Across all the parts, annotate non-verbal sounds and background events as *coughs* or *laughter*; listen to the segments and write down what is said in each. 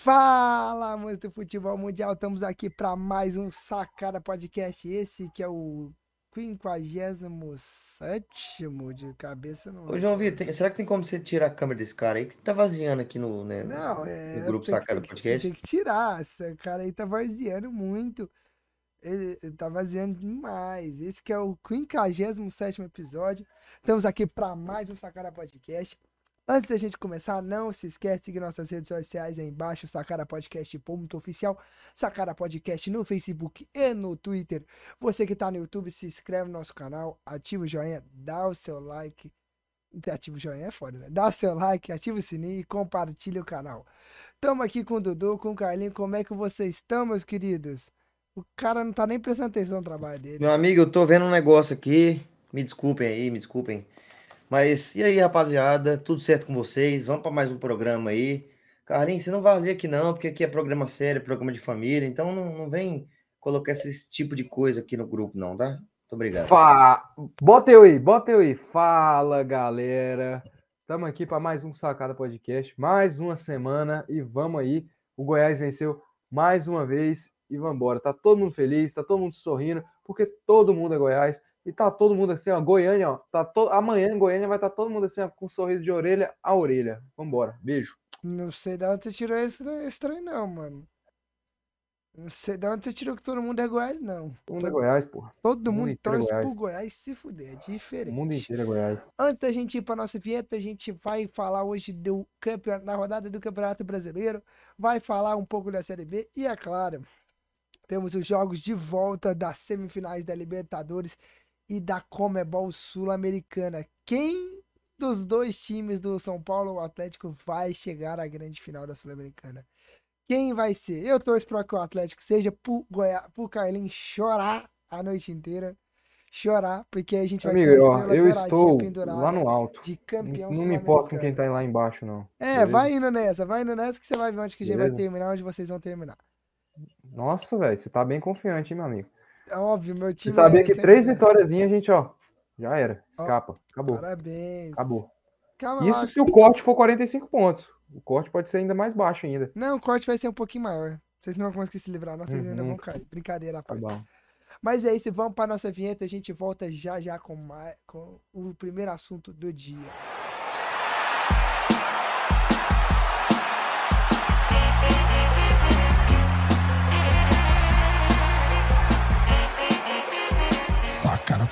Fala, amantes do futebol mundial, estamos aqui para mais um Sacada Podcast. Esse que é o 57 de cabeça. Não... Ô, João Vitor, será que tem como você tirar a câmera desse cara aí? Que tá vaziando aqui no, né, Não, é. no grupo Sacada que- Podcast? Tem que tirar. Esse cara aí tá vaziando muito. Ele, ele tá vaziando demais. Esse que é o 57 episódio. Estamos aqui para mais um Sacada Podcast. Antes da gente começar, não se esquece de seguir nossas redes sociais aí embaixo, Sacara Podcast ponto oficial, Sacara Podcast no Facebook e no Twitter. Você que tá no YouTube, se inscreve no nosso canal, ativa o joinha, dá o seu like. Ativa o joinha é foda, né? Dá o seu like, ativa o sininho e compartilha o canal. Tamo aqui com o Dudu, com o Carlinho. Como é que vocês estão, meus queridos? O cara não tá nem prestando atenção no trabalho dele. Meu amigo, eu tô vendo um negócio aqui. Me desculpem aí, me desculpem. Mas e aí, rapaziada? Tudo certo com vocês? Vamos para mais um programa aí. Carlinhos, você não vazia aqui não, porque aqui é programa sério, programa de família. Então não, não vem colocar esse tipo de coisa aqui no grupo, não, tá? Muito obrigado. Fa... Bota eu aí, bota eu aí. Fala, galera. Estamos aqui para mais um Sacada Podcast, mais uma semana e vamos aí. O Goiás venceu mais uma vez e vamos embora. Tá todo mundo feliz, tá todo mundo sorrindo, porque todo mundo é Goiás e tá todo mundo assim, ó, Goiânia, ó, tá to... amanhã em Goiânia vai estar todo mundo assim, ó, com um sorriso de orelha a orelha. Vamos embora. Beijo. Não sei de onde você tirou esse, esse trem, não, mano. Não sei de onde você tirou que todo mundo é Goiás, não. Todo mundo é Goiás, porra. Todo mundo mundo é torce pro Goiás. Goiás se fuder, é diferente. O mundo inteiro é Goiás. Antes da gente ir para nossa vinheta, a gente vai falar hoje do campeonato, na rodada do Campeonato Brasileiro, vai falar um pouco da Série B e, é claro, temos os jogos de volta das semifinais da Libertadores e da Comebol Sul-Americana. Quem dos dois times do São Paulo ou Atlético vai chegar à grande final da Sul-Americana? Quem vai ser? Eu torço para que o Atlético seja pro, Goiá, pro Carlinhos chorar a noite inteira. Chorar, porque a gente vai Amigo, ter ó, eu estou lá no alto. de campeão Não me importa com quem tá lá embaixo, não. É, beleza? vai indo nessa, vai indo nessa que você vai ver onde que a gente vai terminar, onde vocês vão terminar. Nossa, velho, você tá bem confiante, hein, meu amigo? É óbvio, meu time sabia é que três grande. vitóriazinhas a gente, ó, já era. Ó, Escapa. Acabou. Parabéns. Acabou. Calma lá. Isso se o corte for 45 pontos. O corte pode ser ainda mais baixo ainda. Não, o corte vai ser um pouquinho maior. Vocês não vão conseguir se livrar, não, vocês ainda Uhum. vão cair. Brincadeira à Tá. Mas é isso, vamos para nossa vinheta, a gente volta já já com, mais, com o primeiro assunto do dia.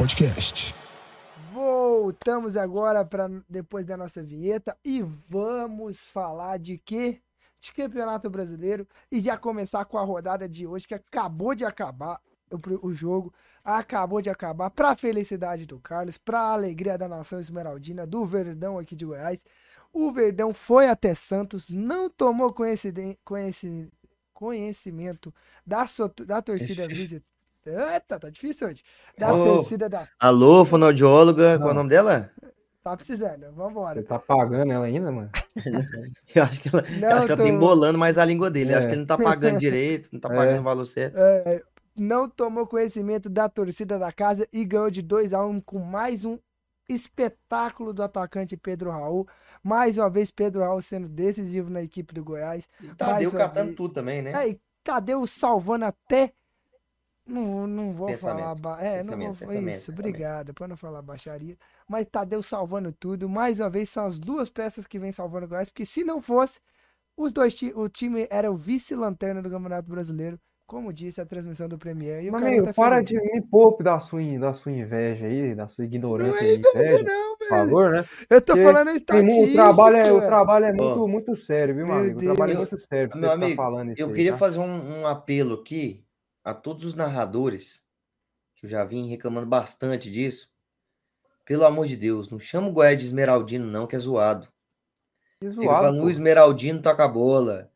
Podcast. Voltamos agora para depois da nossa vinheta e vamos falar de quê? De Campeonato Brasileiro e já começar com a rodada de hoje que acabou de acabar o, jogo, acabou de acabar para felicidade do Carlos, para alegria da nação esmeraldina, do Verdão aqui de Goiás. O Verdão foi até Santos, não tomou conhecimento da, sua, da torcida visitante. Eita, tá difícil hoje. Da Ô. torcida da. Alô, fonoaudióloga, qual é o Não. nome dela? Tá precisando, vambora. Você tá pagando ela ainda, mano? *laughs* Eu acho que ela, eu acho que ela tá tô- embolando mais a língua dele. Eu Acho É. que ele não tá pagando direito, não tá É. pagando o valor certo. é, não tomou conhecimento da torcida da casa e ganhou de 2 a 1 com mais um espetáculo do atacante Pedro Raul. Mais uma vez, Pedro Raul sendo decisivo na equipe do Goiás. Tadeu uma catando vez- tudo também, né? Aí, Tadeu salvando até. Não, não vou Pensamento. falar. ba- É, não vou. pensamento, Isso, pensamento. obrigado. Pra não falar baixaria. Mas Tadeu salvando tudo. Mais uma vez, são as duas peças que vem salvando o Goiás. Porque se não fosse, os dois ti- o time era o vice-lanterna do Campeonato Brasileiro. Como disse a transmissão do Premier. E o Mas, cara amigo, tá para feliz. de me poupe da sua, da sua inveja aí, da sua Não ignorância é e inveja, não, velho. favor, né? Eu tô Porque falando estatística. O trabalho é, o trabalho é muito, muito sério, viu, meu Meu amigo? O trabalho é Deus. muito sério pra Meu você ficar amigo, falando isso Eu aí, queria tá? fazer um, um apelo aqui a todos os narradores, que eu já vim reclamando bastante disso. Pelo amor de Deus, não chama o Goiás de Esmeraldino, não, que é zoado. Que zoado, falando, pô. o Esmeraldino toca a bola.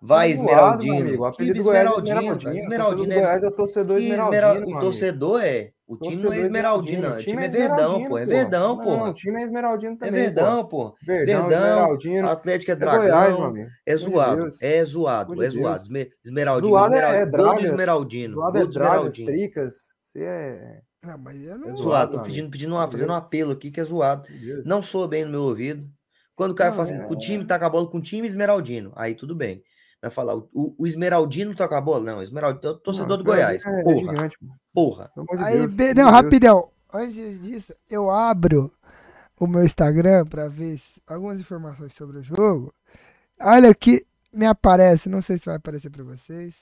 Vai, zoado, Esmeraldino. amigo. O Que é Esmeraldino. Esmeraldino. Esmeraldino O torcedor do é. Goiás é o torcedor esmeraldino, O torcedor é. O time não Torcedor é Esmeraldino, não. O time é Verdão, Esmeraldino, pô. É Verdão, Não, porra. o time é Esmeraldino É também, Verdão, pô. pô. Verdão, Verdão. Atlético é É Goiás, Dragão. É amor de zoado. É zoado. É zoado. Esmeraldino. Zoado é, é Esmeraldino. Dragas. Zoado é dragas, Esmeraldino. tricas. Você é... Não, mas eu É não. zoado, Zoado. Tô pedindo, pedindo uma, fazendo um apelo aqui que é zoado. Não soa bem no meu ouvido. Quando o cara Não, fala assim, é- o time tá com a bola com o time esmeraldino. Aí tudo bem. Vai falar, o, o Esmeraldino toca a bola? Não, Esmeraldino, torcedor do Goiás. é- é Porra, gigante, mano. porra. Aí, Deus, be- não, rapidão. Antes disso, eu abro o meu Instagram pra ver algumas informações sobre o jogo. Olha aqui, me aparece, não sei se vai aparecer pra vocês.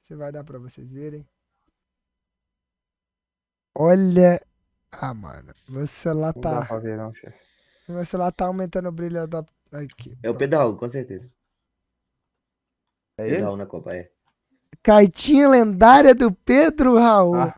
Se vai dar pra vocês verem. Olha. Ah, mano, meu celular Não dá tá. pra ver, não, chefe. Meu celular tá aumentando o brilho da. Aqui. É o Pedro Raul, com certeza. É Pedro ele? Raul na Copa, é. Cartinha lendária do Pedro Raul. Ah.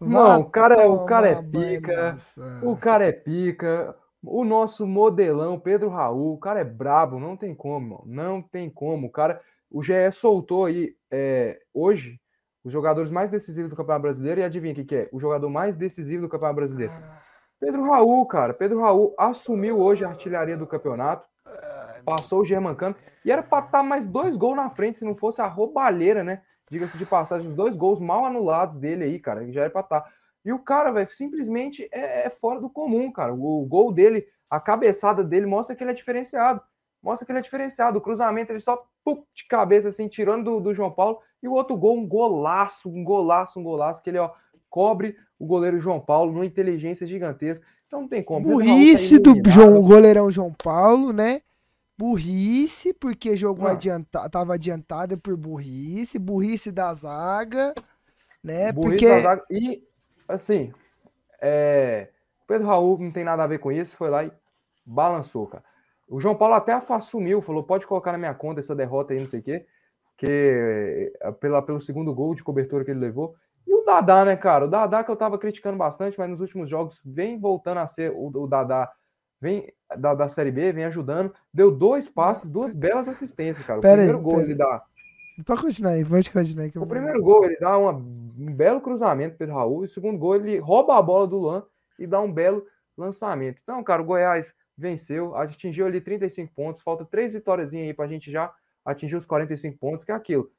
Não, o cara é- o cara é pica. O cara é pica. O nosso modelão, Pedro Raul, o cara é brabo, não tem como. Não tem como. O cara, o GE soltou aí é, hoje os jogadores mais decisivos do Campeonato Brasileiro e adivinha o que, que é? O jogador mais decisivo do Campeonato Brasileiro. Pedro Raul, cara. Pedro Raul assumiu hoje a artilharia do campeonato. Passou o Germancano. E era pra estar mais dois gols na frente, se não fosse a roubalheira, né? Diga-se de passagem, os dois gols mal anulados dele aí, cara. que Já era pra estar. E o cara, velho, simplesmente é, é fora do comum, cara. O, gol dele, a cabeçada dele mostra que ele é diferenciado. Mostra que ele é diferenciado. O cruzamento, ele só pum, de cabeça, assim, tirando do, do João Paulo. E o outro gol, um golaço, um golaço, um golaço, que ele, ó, cobre o goleiro João Paulo numa inteligência gigantesca. Então não tem como. Tá Burrice do. João, goleirão João Paulo, né? Burrice, porque jogou Ah. adianta, tava adiantado por burrice, burrice da zaga, né? Burrice porque da zaga. E, assim, é, Pedro Raul não tem nada a ver com isso, foi lá e balançou, cara. O João Paulo até assumiu, falou: pode colocar na minha conta essa derrota aí, não sei o quê, que é, pela, pelo segundo gol de cobertura que ele levou. E o Dadá, né, cara? O Dadá que eu tava criticando bastante, mas nos últimos jogos vem voltando a ser o, o Dadá. Vem da, da Série B, vem ajudando. Deu dois passes, duas belas assistências, cara. O Pera aí, primeiro gol pera ele aí. dá. pode continuar aí, pode continuar aí. que O primeiro gol ele dá uma- um belo cruzamento Pedro Raul. E o segundo gol ele rouba a bola do Luan e dá um belo lançamento. Então, cara, o Goiás venceu, atingiu ali 35 pontos. Falta três vitórias aí pra gente já atingir os 45 pontos, que é aquilo.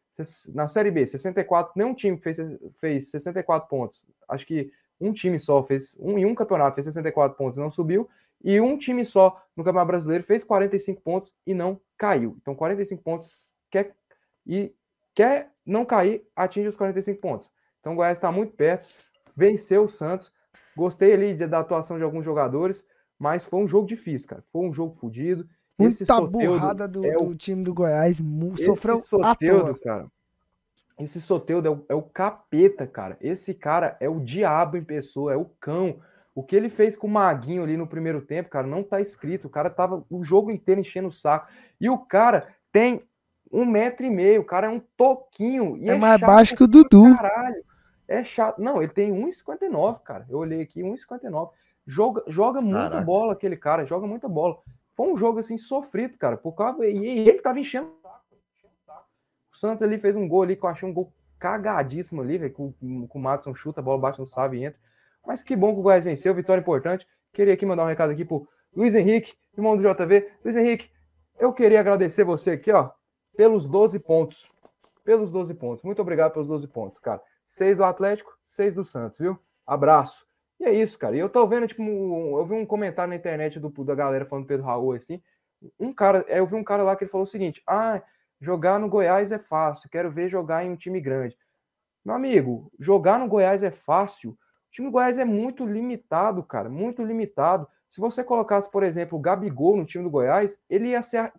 Na Série B, 64, nenhum time fez, fez 64 pontos. Acho que um time só fez, um em um campeonato fez 64 pontos e não subiu. E um time só no Campeonato Brasileiro fez 45 pontos e não caiu. Então, 45 pontos quer, e quer não cair, atinge os 45 pontos. Então o Goiás está muito perto, venceu o Santos. Gostei ali de- da atuação de alguns jogadores, mas foi um jogo difícil, cara. Foi um jogo fodido. Muita burrada do, é o- do time do Goiás, sofreu à Soteudo, toa. cara. Esse Soteudo é o, é o capeta, cara. Esse cara é o diabo em pessoa, é o cão. O que ele fez com o Maguinho ali no primeiro tempo, cara, não tá escrito. O cara tava o jogo inteiro enchendo o saco. E o cara tem um metro e meio, o cara é um toquinho. E É mais baixo que o Dudu. Caralho. É chato. Não, ele tem 1,59, cara. Eu olhei aqui, 1,59. Joga, joga muita Caraca. bola aquele cara, joga muita bola. Foi um jogo assim sofrido, cara, por causa e ele tava enchendo o saco, enchendo o saco. O Santos ali fez um gol ali que eu achei um gol cagadíssimo ali, velho, com, com o Madison chuta, a bola bate no Sávio e entra. Mas que bom que o Goiás venceu, vitória importante. Queria aqui mandar um recado aqui pro Luiz Henrique, irmão do JV. Luiz Henrique, eu queria agradecer você aqui, ó, pelos 12 pontos. Pelos 12 pontos. Muito obrigado pelos 12 pontos, cara. Seis do Atlético, seis do Santos, viu? Abraço. E é isso, cara. E eu tô vendo, tipo, um- eu vi um comentário na internet do, da galera falando do Pedro Raul, assim. Um cara, eu vi um cara lá que ele falou o seguinte: ah, jogar no Goiás é fácil, quero ver jogar em um time grande. Meu amigo, jogar no Goiás é fácil. Time do Goiás é muito limitado, cara, muito limitado. Se você colocasse, por exemplo, o Gabigol no time do Goiás, ele ia ser.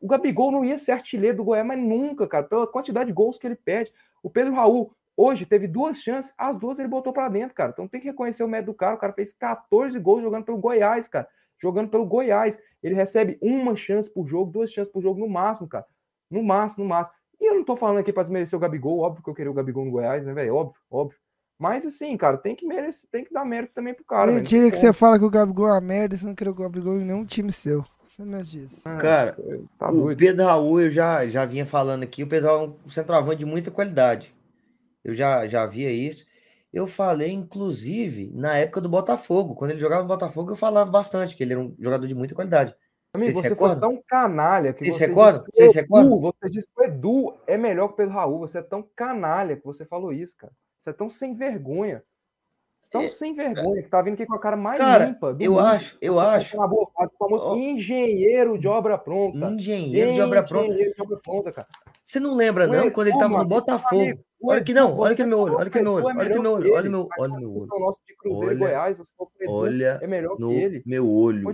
O Gabigol não ia ser artilheiro do Goiás, mas nunca, cara, pela quantidade de gols que ele perde. O Pedro Raul, hoje, teve duas chances, as duas ele botou pra dentro, cara. Então tem que reconhecer o mérito do cara. O cara fez 14 gols jogando pelo Goiás, cara. Jogando pelo Goiás. Ele recebe uma chance por jogo, duas chances por jogo no máximo, cara. No máximo, no máximo. E eu não tô falando aqui pra desmerecer o Gabigol, óbvio que eu queria o Gabigol no Goiás, né, velho? Óbvio, óbvio. Mas assim, cara, tem que merecer, tem que dar mérito também pro cara. Mentira que como. você fala que o Gabigol é uma merda, você não quer o Gabigol em nenhum time seu. Você não é disso. Ah, Cara, tá o doido. Pedro Raul, eu já, já vinha falando aqui, o Pedro Raul é um centroavante de muita qualidade. Eu já, já via isso. Eu falei, inclusive, na época do Botafogo. Quando ele jogava no Botafogo, eu falava bastante que ele era um jogador de muita qualidade. Amigo, Vocês se você foi tão canalha que você disse que Vocês se? Edu, você disse que o Edu é melhor que o Pedro Raul. Você é tão canalha que você falou isso, cara. Você é tão sem vergonha. tão É, sem vergonha, que tá vindo aqui com a cara mais Cara, limpa do eu mundo. acho, eu Tá acho. boa fase, famoso Ó. engenheiro de obra pronta. Engenheiro de obra pronta. Engenheiro de obra pronta, cara. Você não lembra, não, Edu, quando ele tava no Botafogo? amigo, Olha aqui, não, olha aqui no meu olho, olha aqui no meu que olho, Edu olha aqui no meu é olho, olha que meu, olha meu, olho. Olha, Goiás, que Olha é melhor que no ele. meu olho,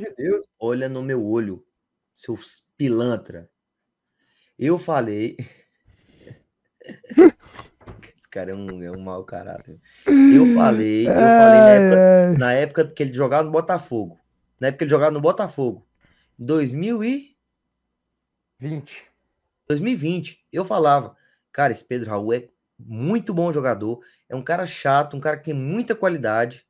olha no meu olho, seu pilantra. Eu falei. *laughs* Esse cara é um, é um mau caráter. Eu falei, eu falei na época, na época que ele jogava no Botafogo. Na época que ele jogava no Botafogo. Em 2000 e 20. 2020, eu falava, cara, esse Pedro Raul é muito bom jogador, é um cara chato, um cara que tem muita qualidade.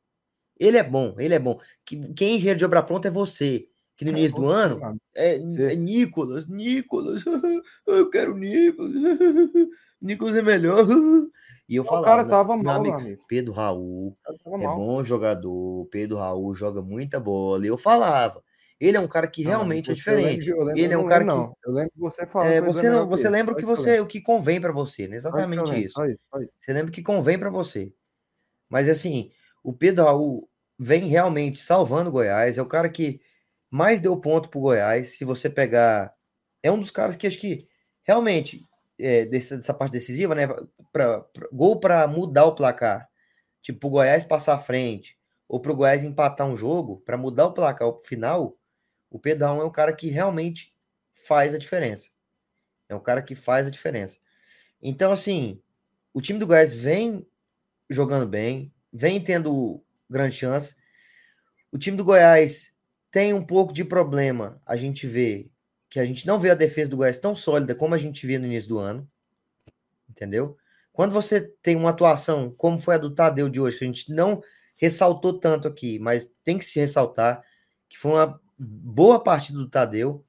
Ele é bom, ele é bom. Que- Quem é engenheiro de obra pronta é você, que no É início do você, ano é, Você. é Nicolas, Nicolas, *laughs* eu quero Nicolas, *laughs* Nicolas é melhor. E eu O falava, cara "Não, tava meu mal, amigo, amigo. Pedro Raul O cara tava é mal. bom jogador, Pedro Raul joga muita bola. E eu falava, ele é um cara que Não, realmente é você- lembro diferente. eu lembro- Ele é um cara lembro, que. Eu lembro você falando. é, que o Edu você melhor não, você lembra o que você, lembro. o que convém pra você, né? Exatamente lembro, isso. Só isso, só isso. Você lembra o que convém pra você. Mas assim, o Pedro Raul vem realmente salvando o Goiás, é o cara que mais deu ponto pro Goiás. Se você pegar, é um dos caras que acho que realmente é, dessa, dessa parte decisiva, né? Pra, pra- gol para mudar o placar, tipo pro Goiás passar à frente ou pro Goiás empatar um jogo para mudar o placar ao final. O Raul é um cara que realmente faz a diferença. É um cara que faz a diferença. Então, assim, o time do Goiás vem jogando bem, vem tendo grande chance. O time do Goiás tem um pouco de problema. A gente vê que a gente não vê a defesa do Goiás tão sólida como a gente via no início do ano. Entendeu? Quando você tem uma atuação como foi a do Tadeu de hoje, que a gente não ressaltou tanto aqui, mas tem que se ressaltar que foi uma boa partida do Tadeu,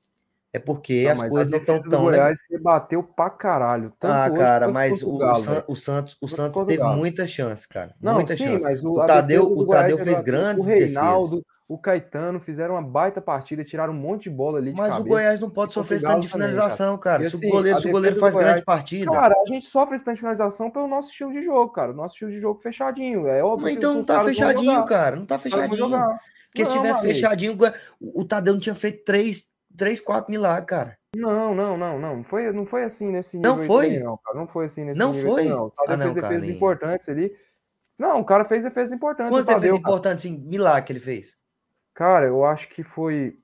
é porque Não, as coisas não estão tão le- Goiás rebateu pra caralho. Ah, cara, mas o, o Galo, San- velho. o Santos, o Santos o teve muita chance, cara. Não, muita sim, chance. mas o, O Tadeu- o Tadeu fez grandes O Reinaldo, o Caetano fizeram uma baita partida, tiraram um monte de bola ali de Mas o cabeça. Goiás não pode sofrer o esse tanto de finalização, cara. Se assim, o goleiro, se o goleiro faz do grande Goiás- partida. Cara, a gente sofre esse tanto de finalização pelo nosso estilo de jogo, cara. O nosso estilo de jogo fechadinho. É óbvio então não tá fechadinho, cara. Não tá fechadinho. Porque se Não, tivesse amigo. fechadinho, o o Tadeu não tinha feito três, três quatro milagres, cara. Não, não, não, não. Foi, não foi assim nesse Não nível aí foi? também, não, cara. Não foi assim nesse Não nível foi? também, não. O Tadeu Ah, não, fez defesas importantes ali. Não, o cara fez defesas importantes. Quantas o defesas cara. importantes, assim, milagre que ele fez? Cara, eu acho que foi.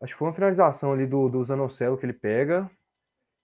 Acho que foi uma finalização ali do, do Zanocelo que ele pega.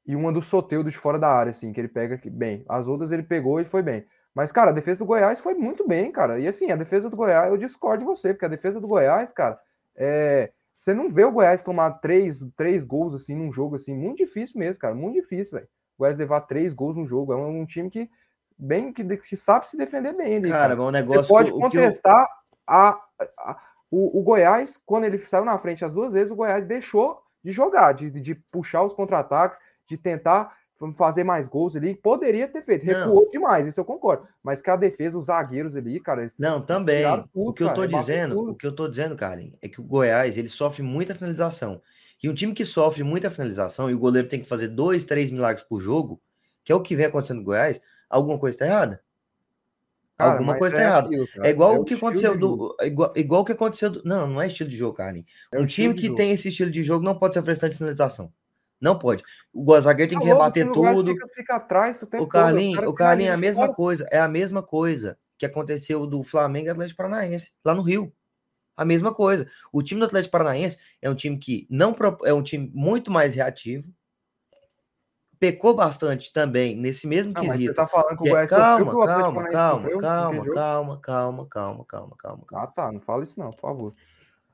E uma do Soteudo de fora da área, assim, que ele pega que- bem. As outras ele pegou e foi bem. Mas, cara, a defesa do Goiás foi muito bem, cara. E assim, a defesa do Goiás, eu discordo de você, porque a defesa do Goiás, cara, é. Você não vê o Goiás tomar três, três gols assim num jogo assim, muito difícil mesmo, cara. Muito difícil, velho. O Goiás levar três gols num jogo. É um, um time que bem que, que sabe se defender bem ali. Cara, cara. é um Você negócio pode que, o que eu- contestar a, a- o, o Goiás, quando ele saiu na frente as duas vezes, o Goiás deixou de jogar, de, de puxar os contra-ataques, de tentar fazer mais gols ali. Poderia ter feito, Não. recuou demais, isso eu concordo. Mas que a defesa, os zagueiros ali, cara. Não, também. tudo, o que eu tô cara, dizendo, o que eu tô dizendo, Carlinhos, é que o Goiás, ele sofre muita finalização. E um time que sofre muita finalização e o goleiro tem que fazer dois, três milagres por jogo, que é o que vem acontecendo no Goiás, alguma coisa tá errada. Cara, alguma coisa tá é errada. É igual é o que aconteceu do. é Igual, igual o que aconteceu do. Não, não é estilo de jogo, Carlinhos. é um time que tem esse estilo de jogo não pode sofrer esse tanto de finalização. Não pode. O zagueiro tem Tá que rebater Goiás tudo. Fica, fica atrás o O Carlinhos, o Carlinhos é a mesma fora. coisa, é a mesma coisa que aconteceu do Flamengo e Atlético Paranaense, lá no Rio. A mesma coisa. O time do Atlético Paranaense é um time que não é um time muito mais reativo. Pecou bastante também nesse mesmo Não, mas você quesito. tá falando que o é- Goiás calma, o Atlético calma, calma, sofreu calma, naquele jogo? calma, calma, calma, calma, calma, calma. Ah, tá. Não fala isso não, por favor.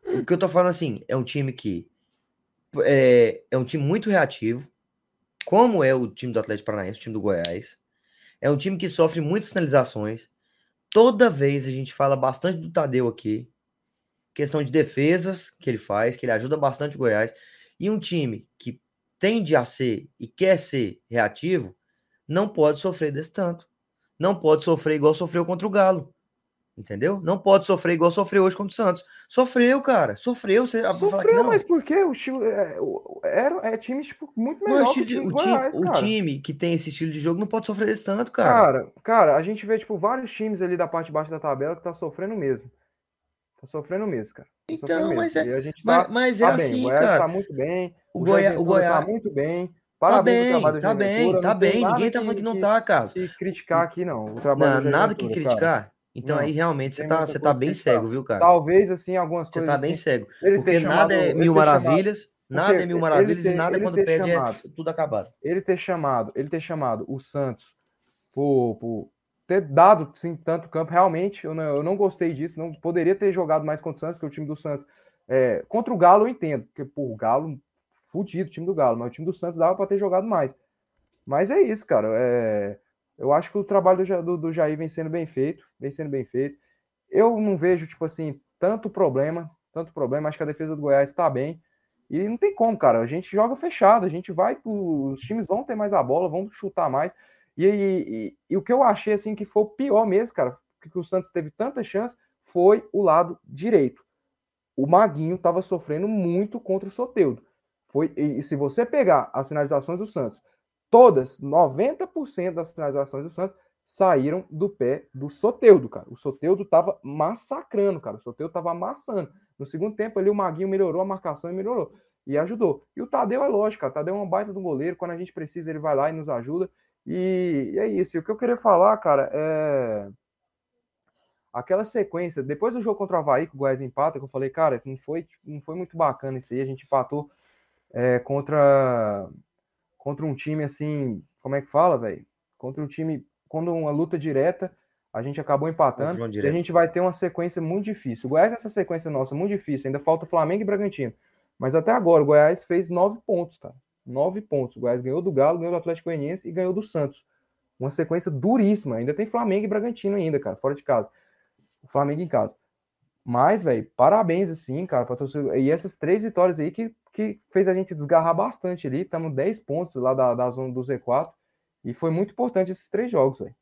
O que eu tô falando assim, é um time que é, é um time muito reativo, como é o time do Atlético Paranaense, o time do Goiás. É um time que sofre muitas finalizações. Toda vez a gente fala bastante do Tadeu aqui. Questão de defesas que ele faz, que ele ajuda bastante o Goiás. E um time que tende a ser e quer ser reativo, não pode sofrer desse tanto. Não pode sofrer igual sofreu contra o Galo. Entendeu? Não pode sofrer igual sofreu hoje contra o Santos. Sofreu, cara. Sofreu. Você que Sofreu, mas por quê? O estilo, é, era, é time tipo, muito melhor que o time o do time, Goiás, o time que tem esse estilo de jogo não pode sofrer desse tanto, cara. Cara, cara, a gente vê, tipo, vários times ali da parte de baixo da tabela que tá sofrendo mesmo. Tá sofrendo mesmo, cara. Tá Então, mas mesmo. é- E a gente tá, mas, mas é tá bem. assim, o Goiás cara. tá muito bem. O, O, Goiás, o tá muito bem. tá Parabéns bem, tá bem, tá não tem bem. Ninguém tá falando que não tá, Carlos. que criticar aqui, não. O trabalho Não, nada que Ventura, cara. criticar. Então Não, aí realmente você tá, você tá bem que criticar. cego, viu, cara? Talvez, assim, algumas Você coisas tá bem assim, cego. ter Porque nada chamado- é mil chamado- maravilhas, nada é mil maravilhas ter- e nada quando perde chamado- é tudo acabado. ele ter chamado, ele ter chamado o Santos por, por ter dado sim, tanto campo, realmente, eu não, eu não gostei disso, não poderia ter jogado mais contra o Santos, que o time do Santos. é, contra o Galo eu entendo, porque o Galo, fudido time do Galo, mas o time do Santos dava para ter jogado mais. Mas é isso, cara. é, eu acho que o trabalho do, do, do Jair vem sendo bem feito, vem sendo bem feito. Eu não vejo, tipo assim, tanto problema, tanto problema, acho que a defesa do Goiás está bem. E não tem como, cara. A gente joga fechado, a gente vai, os times vão ter mais a bola, vão chutar mais. E, e, e- o que eu achei assim que foi o pior mesmo, cara, que o Santos teve tanta chance, foi o lado direito. O Maguinho estava sofrendo muito contra o Soteudo. Foi, e, e se você pegar as sinalizações do Santos, todas, 90% das sinalizações do Santos saíram do pé do Soteudo, cara. O Soteudo tava massacrando, cara. O Soteudo tava amassando. No segundo tempo ali o Maguinho melhorou a marcação e melhorou. E ajudou. E o Tadeu é lógico, cara. O Tadeu é uma baita do goleiro. Quando a gente precisa, ele vai lá e nos ajuda. E, e é isso. E o que eu queria falar, cara, é. Aquela sequência, depois do jogo contra o Havaí, que o Goiás empata, que eu falei, cara, não foi, não foi muito bacana isso aí. A gente empatou é, contra, contra um time assim. Como é que fala, velho? Contra um time. Quando uma luta direta, a gente acabou empatando. E a gente vai ter uma sequência muito difícil. O Goiás, essa sequência nossa, muito difícil. Ainda falta Flamengo e Bragantino. Mas até agora, o Goiás fez nove pontos, cara. Nove pontos. O Goiás ganhou do Galo, ganhou do Atlético Goianiense e ganhou do Santos. Uma sequência duríssima. Ainda tem Flamengo e Bragantino ainda, cara, fora de casa. O Flamengo em casa. Mas, velho, parabéns, assim, cara, pra torcida. E essas três vitórias aí que, que fez a gente desgarrar bastante ali. Estamos 10 pontos lá da, da zona do Z4. E foi muito importante esses três jogos, velho.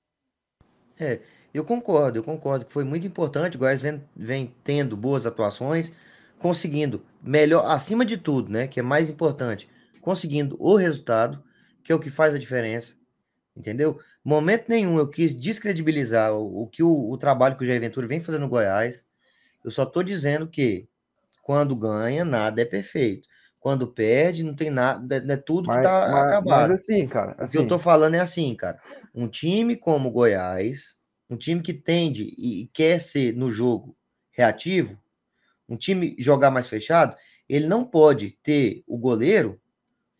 Eu concordo, eu concordo que foi muito importante. O Goiás vem, vem tendo boas atuações, conseguindo melhor, acima de tudo, né? Que é mais importante, conseguindo o resultado, que é o que faz a diferença. Entendeu? Momento nenhum eu quis descredibilizar o, o que o, o trabalho que o Jair Ventura vem fazendo no Goiás. Eu só tô dizendo que quando ganha, nada é perfeito. Quando perde, não tem nada, não é tudo que Mas, tá mas- acabado. mas assim, cara. O que Assim, eu tô falando é assim, cara. Um time como o Goiás, um time que tende e quer ser no jogo reativo, um time jogar mais fechado, ele não pode ter o goleiro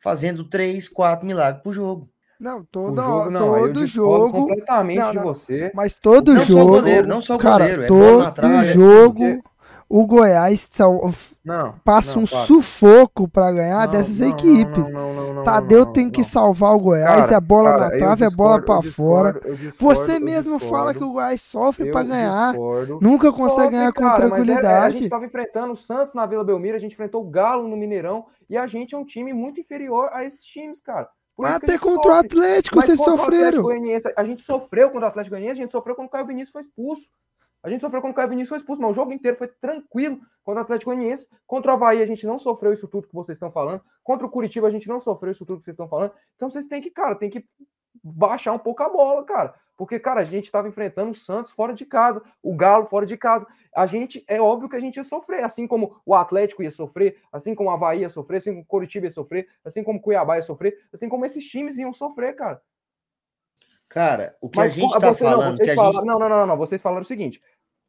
fazendo três, quatro milagres por jogo. Não, toda, jogo, não, todo jogo. completamente Não, de não. você. Mas todo Não só o jogo. goleiro, não só o cara, goleiro, é todo é jogo. porque- O Goiás sal- Não. passa não, um para. sufoco pra ganhar Não, dessas equipes. Tadeu tem que salvar o Goiás, Cara, é bola cara, na trave, é bola discordo, pra eu fora. discordo, Você mesmo fala que o Goiás sofre pra eu ganhar. Nunca consegue Sofre, ganhar com cara, mas é- é- a tranquilidade. gente estava enfrentando o Santos na Vila Belmiro, a gente enfrentou o Galo no Mineirão e a gente é um time muito inferior a esses times, cara. Por Mas até contra o. Atlético Mas vocês contra o Atlético sofreram. A gente sofreu contra o Atlético Goianiense, a gente sofreu quando o Caio Vinícius foi expulso. A gente sofreu quando o Caio Vinícius foi expulso, mas o jogo inteiro foi tranquilo contra o Atlético Goianiense. Contra o Havaí a gente não sofreu isso tudo que vocês estão falando. Contra o Curitiba a gente não sofreu isso tudo que vocês estão falando. Então vocês têm que, cara, tem que baixar um pouco a bola, cara. Porque, cara, a gente estava enfrentando o Santos fora de casa, o Galo fora de casa. A gente, é óbvio que a gente ia sofrer, assim como o Atlético ia sofrer, assim como o Havaí ia sofrer, assim como o Curitiba ia sofrer, assim como o Cuiabá ia sofrer, assim como esses times iam sofrer, cara. Cara, o que Mas a gente co- tá você- não, falando, vocês que falaram- gente. não, não, não, não, vocês falaram o seguinte: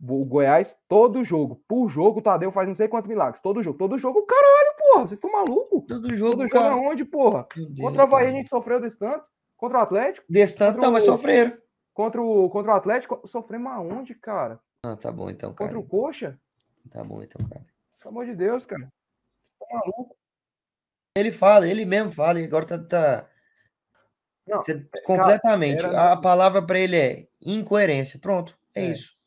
o Goiás, todo jogo, por jogo, o Tadeu faz não sei quantos milagres. Todo jogo, todo jogo, caralho, porra, vocês estão malucos? Todo jogo, Todo jogo cara. aonde, porra? Deus, Contra o Havaí a gente sofreu desse tanto, contra o Atlético, Desse tanto, não, mas o- sofreram. contra o, contra o Atlético, sofremos aonde, cara? Ah, tá bom então, cara. Contra o Coxa? Tá bom então, cara. Pelo amor de Deus, cara. Tá maluco? Ele fala, ele mesmo fala, e agora tá. tá... Não, Você- completamente. era- A palavra pra ele é incoerência. Pronto, é, É. isso.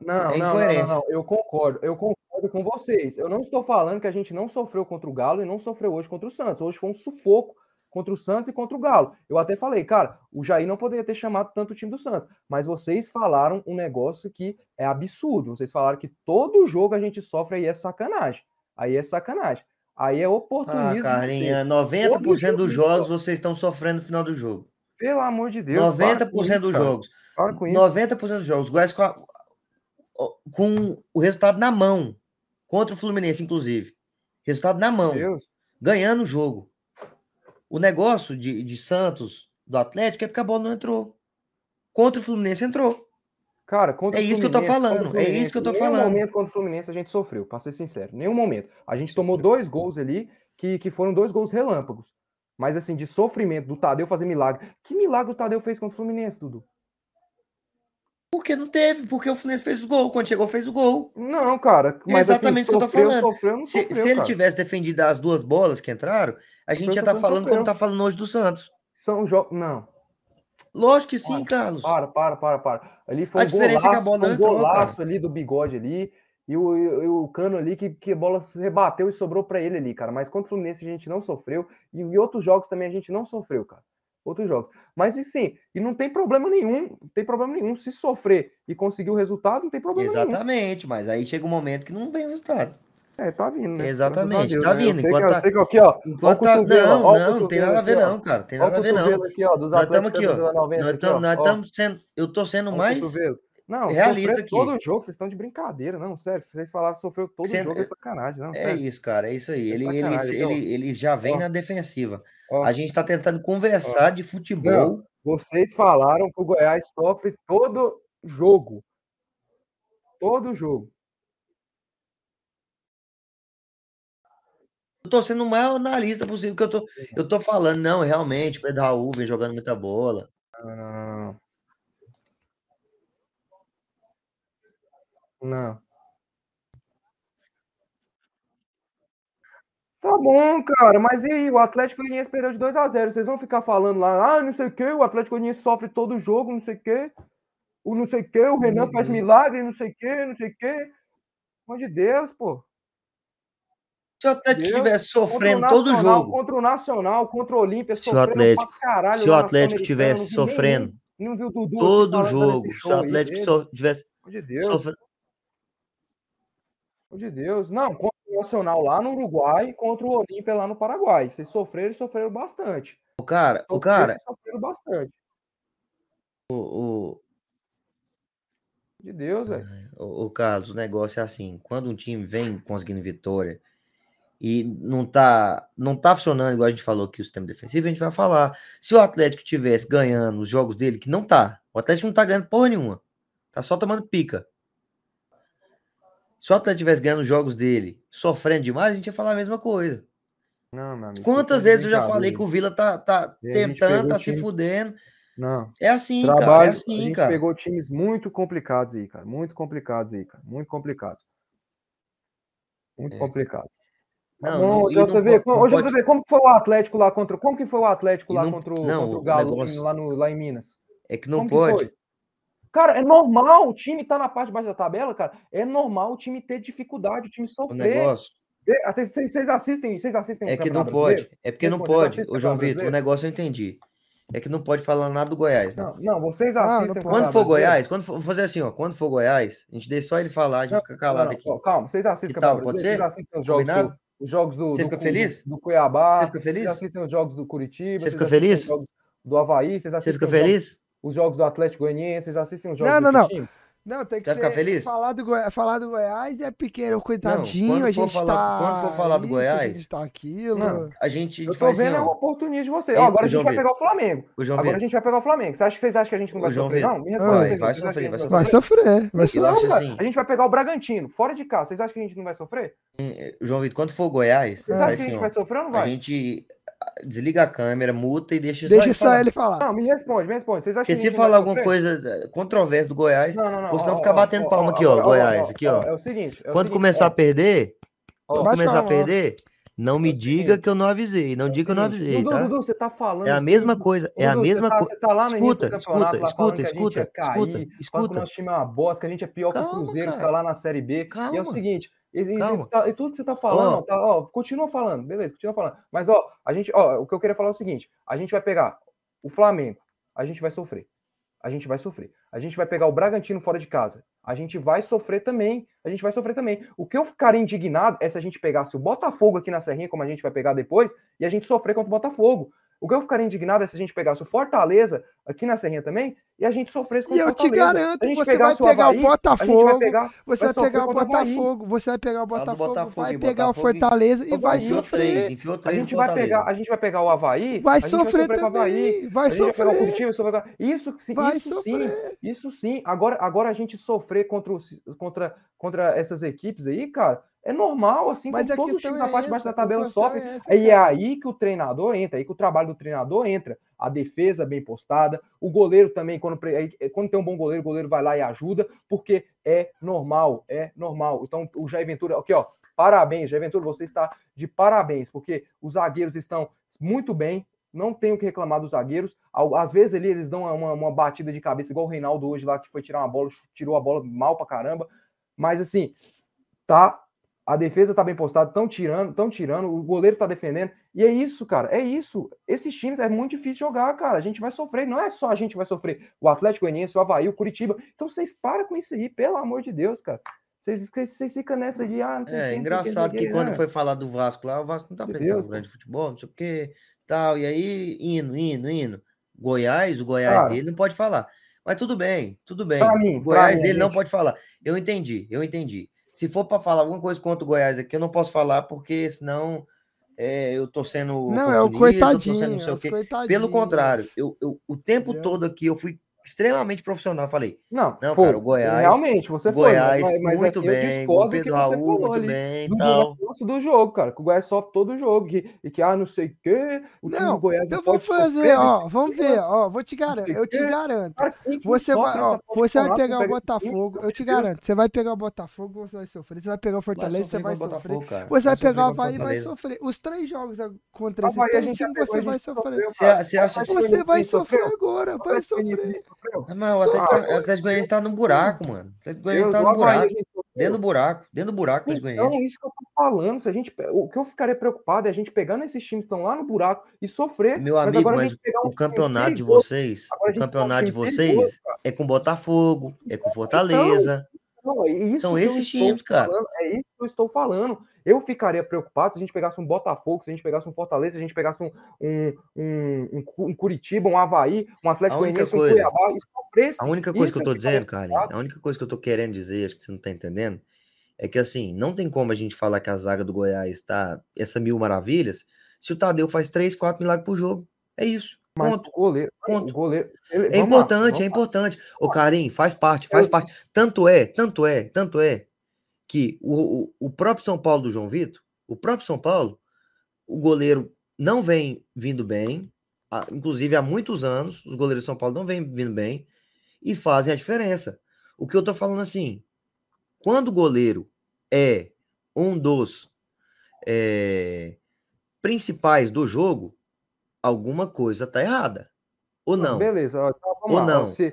Não, É não, não, não, incoerência. não, eu concordo, eu concordo com vocês. Eu não estou falando que a gente não sofreu contra o Galo e não sofreu hoje contra o Santos. Hoje foi um sufoco contra o Santos e contra o Galo. Eu até falei, cara, o Jair não poderia ter chamado tanto o time do Santos, mas vocês falaram um negócio que é absurdo. Vocês falaram que todo jogo a gente sofre aí é sacanagem. Aí é sacanagem. Aí é Ah, oportunismo. Carlinha, Todo 90% dos jogo jogos vocês estão sofrendo no final do jogo. Pelo amor de Deus. 90% para com isso, dos cara. jogos. Para com isso. 90% dos jogos. Goiás com, a- com o resultado na mão. Contra o Fluminense, inclusive. Resultado na mão. Deus. Ganhando o jogo. O negócio de, de Santos, do Atlético, é porque a bola não entrou. Contra o Fluminense entrou. Cara, contra É o isso que eu tô falando, é isso que eu tô Fluminense, falando. Nenhum momento contra o Fluminense a gente sofreu, pra ser sincero. Nenhum momento. A gente tomou dois gols ali, que, que foram dois gols relâmpagos. Mas assim, de sofrimento do Tadeu fazer milagre. Que milagre o Tadeu fez contra o Fluminense, Dudu? Porque não teve, porque o Fluminense fez o gol. Quando chegou, fez o gol. Não, cara. É Mas exatamente assim, isso que eu tô sofreu, falando. Sofreu, não Se, sofreu, se ele cara. tivesse defendido as duas bolas que entraram, a gente Sofreu, já tá sofreu, falando como sofreu. tá falando hoje do Santos. São jogos. Não. Lógico que sim, Para, Carlos. Para, para, para, para. Ali foi A um diferença é que a golaço, bola um entrou, golaço ali do bigode ali. E o, e o- cano ali que, que a bola rebateu e sobrou pra ele ali, cara. Mas contra o Fluminense a gente não sofreu. E em outros jogos também a gente não sofreu, cara. Outros jogos. Mas e sim, e não tem problema nenhum. Não tem problema nenhum. Se sofrer e conseguir o resultado, não tem problema nenhum. Exatamente, mas aí chega um momento que não vem o resultado. É, tá vindo, né? Exatamente, Deus, tá né? vindo, Eu enquanto tá- que aqui, ó. Enquanto Ó tá... Não, ó não, não tem nada a ver ó. não, cara. Tem Ó nada a ver não. aqui, ó, Nós estamos aqui, ó. da 90 Nós ó. estamos Ó. sendo... Eu tô sendo Ó mais. Não, realista aqui. todo jogo, vocês estão de brincadeira, não, sério. Vocês falaram que sofreu todo jogo, é sacanagem, não, É sério. isso, cara, é isso aí. É Ele, ele, ó. ele, ele já vem Ó. na defensiva. Ó. A gente tá tentando conversar de futebol. Não, vocês falaram que o Goiás sofre todo jogo. Todo jogo. Eu tô sendo o maior analista possível que eu tô. Eu tô falando, não, realmente, o Pedro Raul vem jogando muita bola. Não, não, não, não. Não. Tá bom, cara, mas e aí? O Atlético Goianiense perdeu de 2 a 0 Vocês vão ficar falando lá, ah, não sei o que, o Atlético Goianiense sofre todo jogo, não sei o que. O não sei o que, o Renan faz Uhum. milagre, não sei o que, não sei o que. Pelo amor de Deus, pô. Se o Atlético estivesse o sofrendo todo Nacional, jogo, Contra o Nacional, contra o Olímpia, Se o Atlético- caralho se o Atlético estivesse sofrendo Não viu o Dudu todo jogo, se o Atlético dele. so- tivesse Pelo amor de Deus. sofrendo. De Deus. Não, contra o Nacional lá no Uruguai, contra o Olímpia lá no Paraguai. Vocês sofreram e sofreram bastante. O cara, o Sofreram cara, e sofreram bastante. o, De Deus, velho. o, o Carlos, o negócio é assim: quando um time vem conseguindo vitória e não tá, não tá funcionando, igual a gente falou aqui, o sistema defensivo, a gente vai falar. Se o Atlético tivesse ganhando os jogos dele, que não tá, o Atlético não tá ganhando porra nenhuma, tá só tomando pica. Se o Atlético tivesse ganhando os jogos dele, sofrendo demais, a gente ia falar a mesma coisa. Não, amigo. Quantas vezes eu já falei que o. Vila tá, tá tentando, tá se times- fudendo. Não. É assim, cara, é Trabalho, a assim, gente cara. pegou times muito complicados aí, cara. Muito complicados aí, cara. Muito complicados. Muito É. complicado. Tá Não, não- ô, e não JV, não pode- JV, como que foi o Atlético lá contra. Como que foi o Atlético E lá não- contra, o, não, contra o Galo negócio- lá, no, lá em Minas? É que não Como pode. foi? Cara, é normal, o time tá na parte de baixo da tabela, cara. É normal o time ter dificuldade, o time O sofrer. negócio É, ah, Vocês vocês- vocês assistem, vocês assistem o é que não pode. Brasileiro? É porque não pode. o João Vitor, o negócio eu entendi. É que não pode falar nada do Goiás, não. Não, não, vocês Ah, não assistem o pode. Quando for? Goiás, quando for, vou fazer assim, ó, quando for Goiás, a gente deixa só ele falar, a gente Não, fica calado Não, aqui. não, calma, vocês assistem Que o Campeonato tal? Pode ser? vocês assistem os jogos, Combinado? Do, os jogos do, Você do, fica Cu- feliz? do, do Cuiabá, Você fica feliz? vocês assistem os jogos do Curitiba, Você fica feliz? os jogos do Havaí, vocês Você assistem fica os jogos, feliz? os jogos do Atlético Goianiense, vocês assistem os jogos Não, do não, não. time? Não, tem que Vai ser. ficar feliz? Falar do, Goi... falar do Goiás é pequeno, Não, coitadinho. quando a for gente falar- tá. quando for falar do isso, Goiás- A gente tá aquilo. Não. A gente, a Eu gente tô faz vendo assim, ó. oportunismo de você. Ei, Ó, agora a gente João vai Vitor. pegar o Flamengo. João Agora a Vitor, gente vai pegar o Flamengo. Você acha que vocês acham que a gente não vai sofrer? Vitor. Não, me Vai, responde. vai vocês que sofrer, a gente vai não Vai sofrer, vai sofrer. Não, cara, assim. A gente vai pegar o Bragantino, fora de casa. Vocês acham que a gente não vai sofrer? João Vitor, quando for Goiás, Vocês acham que a assim, gente vai sofrer ou não A vai? gente ah, desliga a câmera, muta e deixa, Deixa ele só falar. ele falar. Não, me responde, me responde. Vocês acham Porque se falar alguma coisa eh, controversa do Goiás, Não, não, não. ou senão ó, ficar ó, batendo ó, palma aqui, ó, Goiás, aqui, ó. É o seguinte. é o quando seguinte, começar ó, a perder, ó, quando começar a perder, não me É diga que eu não avisei. Não é diga que eu não avisei, Dudu, tá? Dudu, você tá falando. É a mesma coisa, é a mesma tá, coisa. você tá do Escuta, escuta, escuta, escuta, escuta, escuta. nosso time é uma bosta, que a gente é pior que o Cruzeiro que cara. tá lá na Série B. E é o seguinte, E, e- tá- e tudo que você tá falando, tá, ó, continua falando, beleza, continua falando. Mas, ó, a gente, ó, o que eu queria falar é o seguinte: a gente vai pegar o Flamengo, a gente vai sofrer. A gente vai sofrer. A gente vai pegar o Bragantino fora de casa. A gente vai sofrer também. A gente vai sofrer também. O que eu ficaria indignado é se a gente pegasse o Botafogo aqui na Serrinha, como a gente vai pegar depois, e a gente sofrer contra o Botafogo. O que eu ficaria indignado é se a gente pegasse o Fortaleza aqui na Serrinha também e a gente sofresse E contra o eu te Fortaleza. garanto, Se a gente você vai pegar o vai Botafogo, pegar você vai vai pegar o. Botafogo, você vai pegar o Botafogo, Botafogo vai pegar o Botafogo e- Fortaleza e vai sofrer. três, A gente, vai pegar, a gente vai pegar o Havaí. Vai sofrer vai com Havaí, também, vai sofrer. Curitiba, vai sofrer com- Isso, sim, isso sim, sofrer. isso sim. Agora, agora a gente sofrer contra, contra essas equipes aí, cara, é normal, assim Mas como todos os times é parte de baixo da tabela questão sofrem. é E é aí que o treinador entra, aí que o trabalho do treinador entra. A defesa bem postada, o goleiro também, quando, aí, quando tem um bom goleiro, o goleiro vai lá e ajuda, porque é normal, é normal. Então, o Jair Ventura, aqui, ó, parabéns, Jair Ventura, você está de parabéns, porque os zagueiros estão muito bem, não tenho o que reclamar dos zagueiros. Às vezes ali eles dão uma, uma batida de cabeça, igual o Reinaldo hoje lá, que foi tirar uma bola, tirou a bola mal pra caramba. Mas assim, tá. A defesa tá bem postada, estão tirando, estão tirando, o goleiro tá defendendo. E é isso, cara. É isso. Esses times é muito difícil jogar, cara. A gente vai sofrer. Não é só a gente que vai sofrer. O Atlético Goianiense, o Havaí, o Curitiba. Então vocês param com isso aí, pelo amor de Deus, cara. Vocês, vocês, vocês ficam nessa de. Ah, não sei É quem, não quem, engraçado não sei que quem, quando né? foi falar do Vasco lá, o Vasco não tá apresentando um grande futebol, não sei o que, tal. E aí, indo, indo, indo. Goiás, o Goiás Cara. dele não pode falar. Mas tudo bem, tudo bem. Mim, o Goiás mim, dele não gente. pode falar. Eu entendi, eu entendi. Se for para falar alguma coisa contra o Goiás aqui, eu não posso falar, porque senão é, eu tô sendo. Não, é o coitadinho, não sei é o. Pelo contrário, eu, eu- o tempo Entendeu? todo aqui eu fui extremamente profissional. Falei, Não, Não, foi. cara, o Goiás- Realmente, você Goiás foi. Mas, mas muito assim, bem, o que Pedro Raul muito ali. bem do e tal. do jogo, cara. Que o Goiás sofre todo o jogo. Que, e que, ah, não sei o quê. O Não, do Goiás Então vamos fazer, sofrer, ó, vamos ver, ó, vou te garantir, sei eu te garanto. Cara, que Você vai, ó, você vai que pegar o? Botafogo, eu te garanto, você vai pegar o Botafogo, você vai sofrer. Você vai pegar o Fortaleza, você vai sofrer. Você vai pegar o Havaí e vai sofrer. Os três jogos contra esses três times, você vai sofrer. Você, acha assim? Você vai sofrer agora, vai sofrer. Não, mas o Atlético, Goianiense tá no buraco, mano. O Atlético Goianiense tá no buraco. Dentro do buraco. Dentro do buraco, Então, Goianiense. isso que eu tô falando. Se a gente, o que eu ficaria preocupado é a gente pegar nesses times que estão lá no buraco e sofrer. Meu mas amigo, mas um o time campeonato de vocês, o campeonato de vocês é com Botafogo, é com Fortaleza. Não, é isso São que esses estou times, cara. falando, É isso que eu estou falando. Eu ficaria preocupado se a gente pegasse um Botafogo, se a gente pegasse um Fortaleza, se a gente pegasse um, um, um, um Cu- Curitiba, um Havaí, um Atlético Goianiense, um Cuiabá, e sofresse. A única coisa que eu Isso tô eu ficaria dizendo, cara, a única coisa que eu tô querendo dizer, acho que você não tá entendendo, é que assim, não tem como a gente falar que a zaga do Goiás tá essa mil maravilhas se o Tadeu faz três, quatro milagres por jogo. É isso. Mas Ponto. o goleiro, Ponto. o goleiro ele- É lá, importante, é lá. importante. O Carim faz parte, faz Eu- parte. Tanto é, tanto é, tanto é que o, o, o próprio São Paulo do João Vitor, o próprio São Paulo, o goleiro não vem vindo bem, há- inclusive há muitos anos, os goleiros de São Paulo não vêm vindo bem e fazem a diferença. O que eu tô falando assim, quando o goleiro é um dos eh, principais do jogo, alguma coisa tá errada. Ou não? Beleza, então Ou lá. não. Se,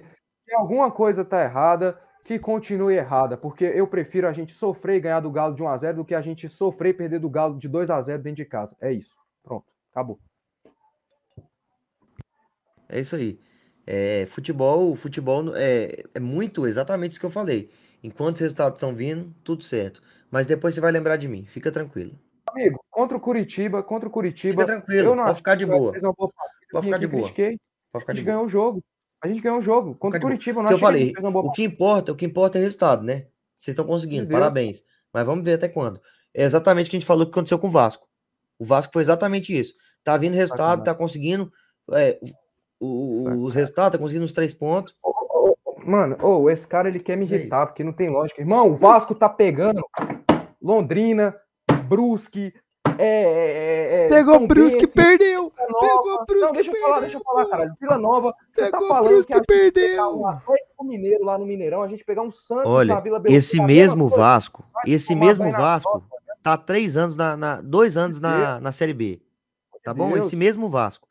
se alguma coisa tá errada, que continue errada, porque eu prefiro a gente sofrer e ganhar do Galo de 1 a 0 do que a gente sofrer e perder do Galo de 2 a 0 dentro de casa. É isso. Pronto, acabou. É isso aí. É, futebol, futebol é, é muito exatamente isso que eu falei. Enquanto os resultados estão vindo, tudo certo. Mas depois você vai lembrar de mim. Fica tranquilo. Amigo, contra o Curitiba, contra o Curitiba, Fica tranquilo. eu não Pode ficar de que o boa. fez uma boa partida, Pode ficar de boa. critiquei, Pode a ficar de gente boa. ganhou o jogo. A gente ganhou o jogo. Contra o. Curitiba, O que eu que a gente falei, boa o que importa, o que importa é resultado, né? Vocês estão conseguindo, Entendeu? parabéns. Mas vamos ver até quando. É exatamente o que a gente falou que aconteceu com o Vasco. O Vasco foi exatamente isso. Tá vindo resultado, tá conseguindo é, o- o- os resultados, tá conseguindo os três pontos. Mano, ô, esse cara ele quer me é irritar, porque não tem lógica. Irmão, o Vasco tá pegando Londrina, Brusque, é, é, é, Pegou Brusque, Bense, perdeu. Pegou Brusque, Não, deixa eu falar, deixa eu falar, cara. Vila Nova, você tá Pegou o falando Brusque, que a gente pegar perdeu. um Atlético Mineiro lá no Mineirão, a gente pegar um Santos na Olha, Vila Belmiro, esse a mesmo. Vasco, esse mesmo na Vasco Copa, tá três anos na, na- dois anos na, na Série B. Tá bom? Deus. Esse mesmo Vasco.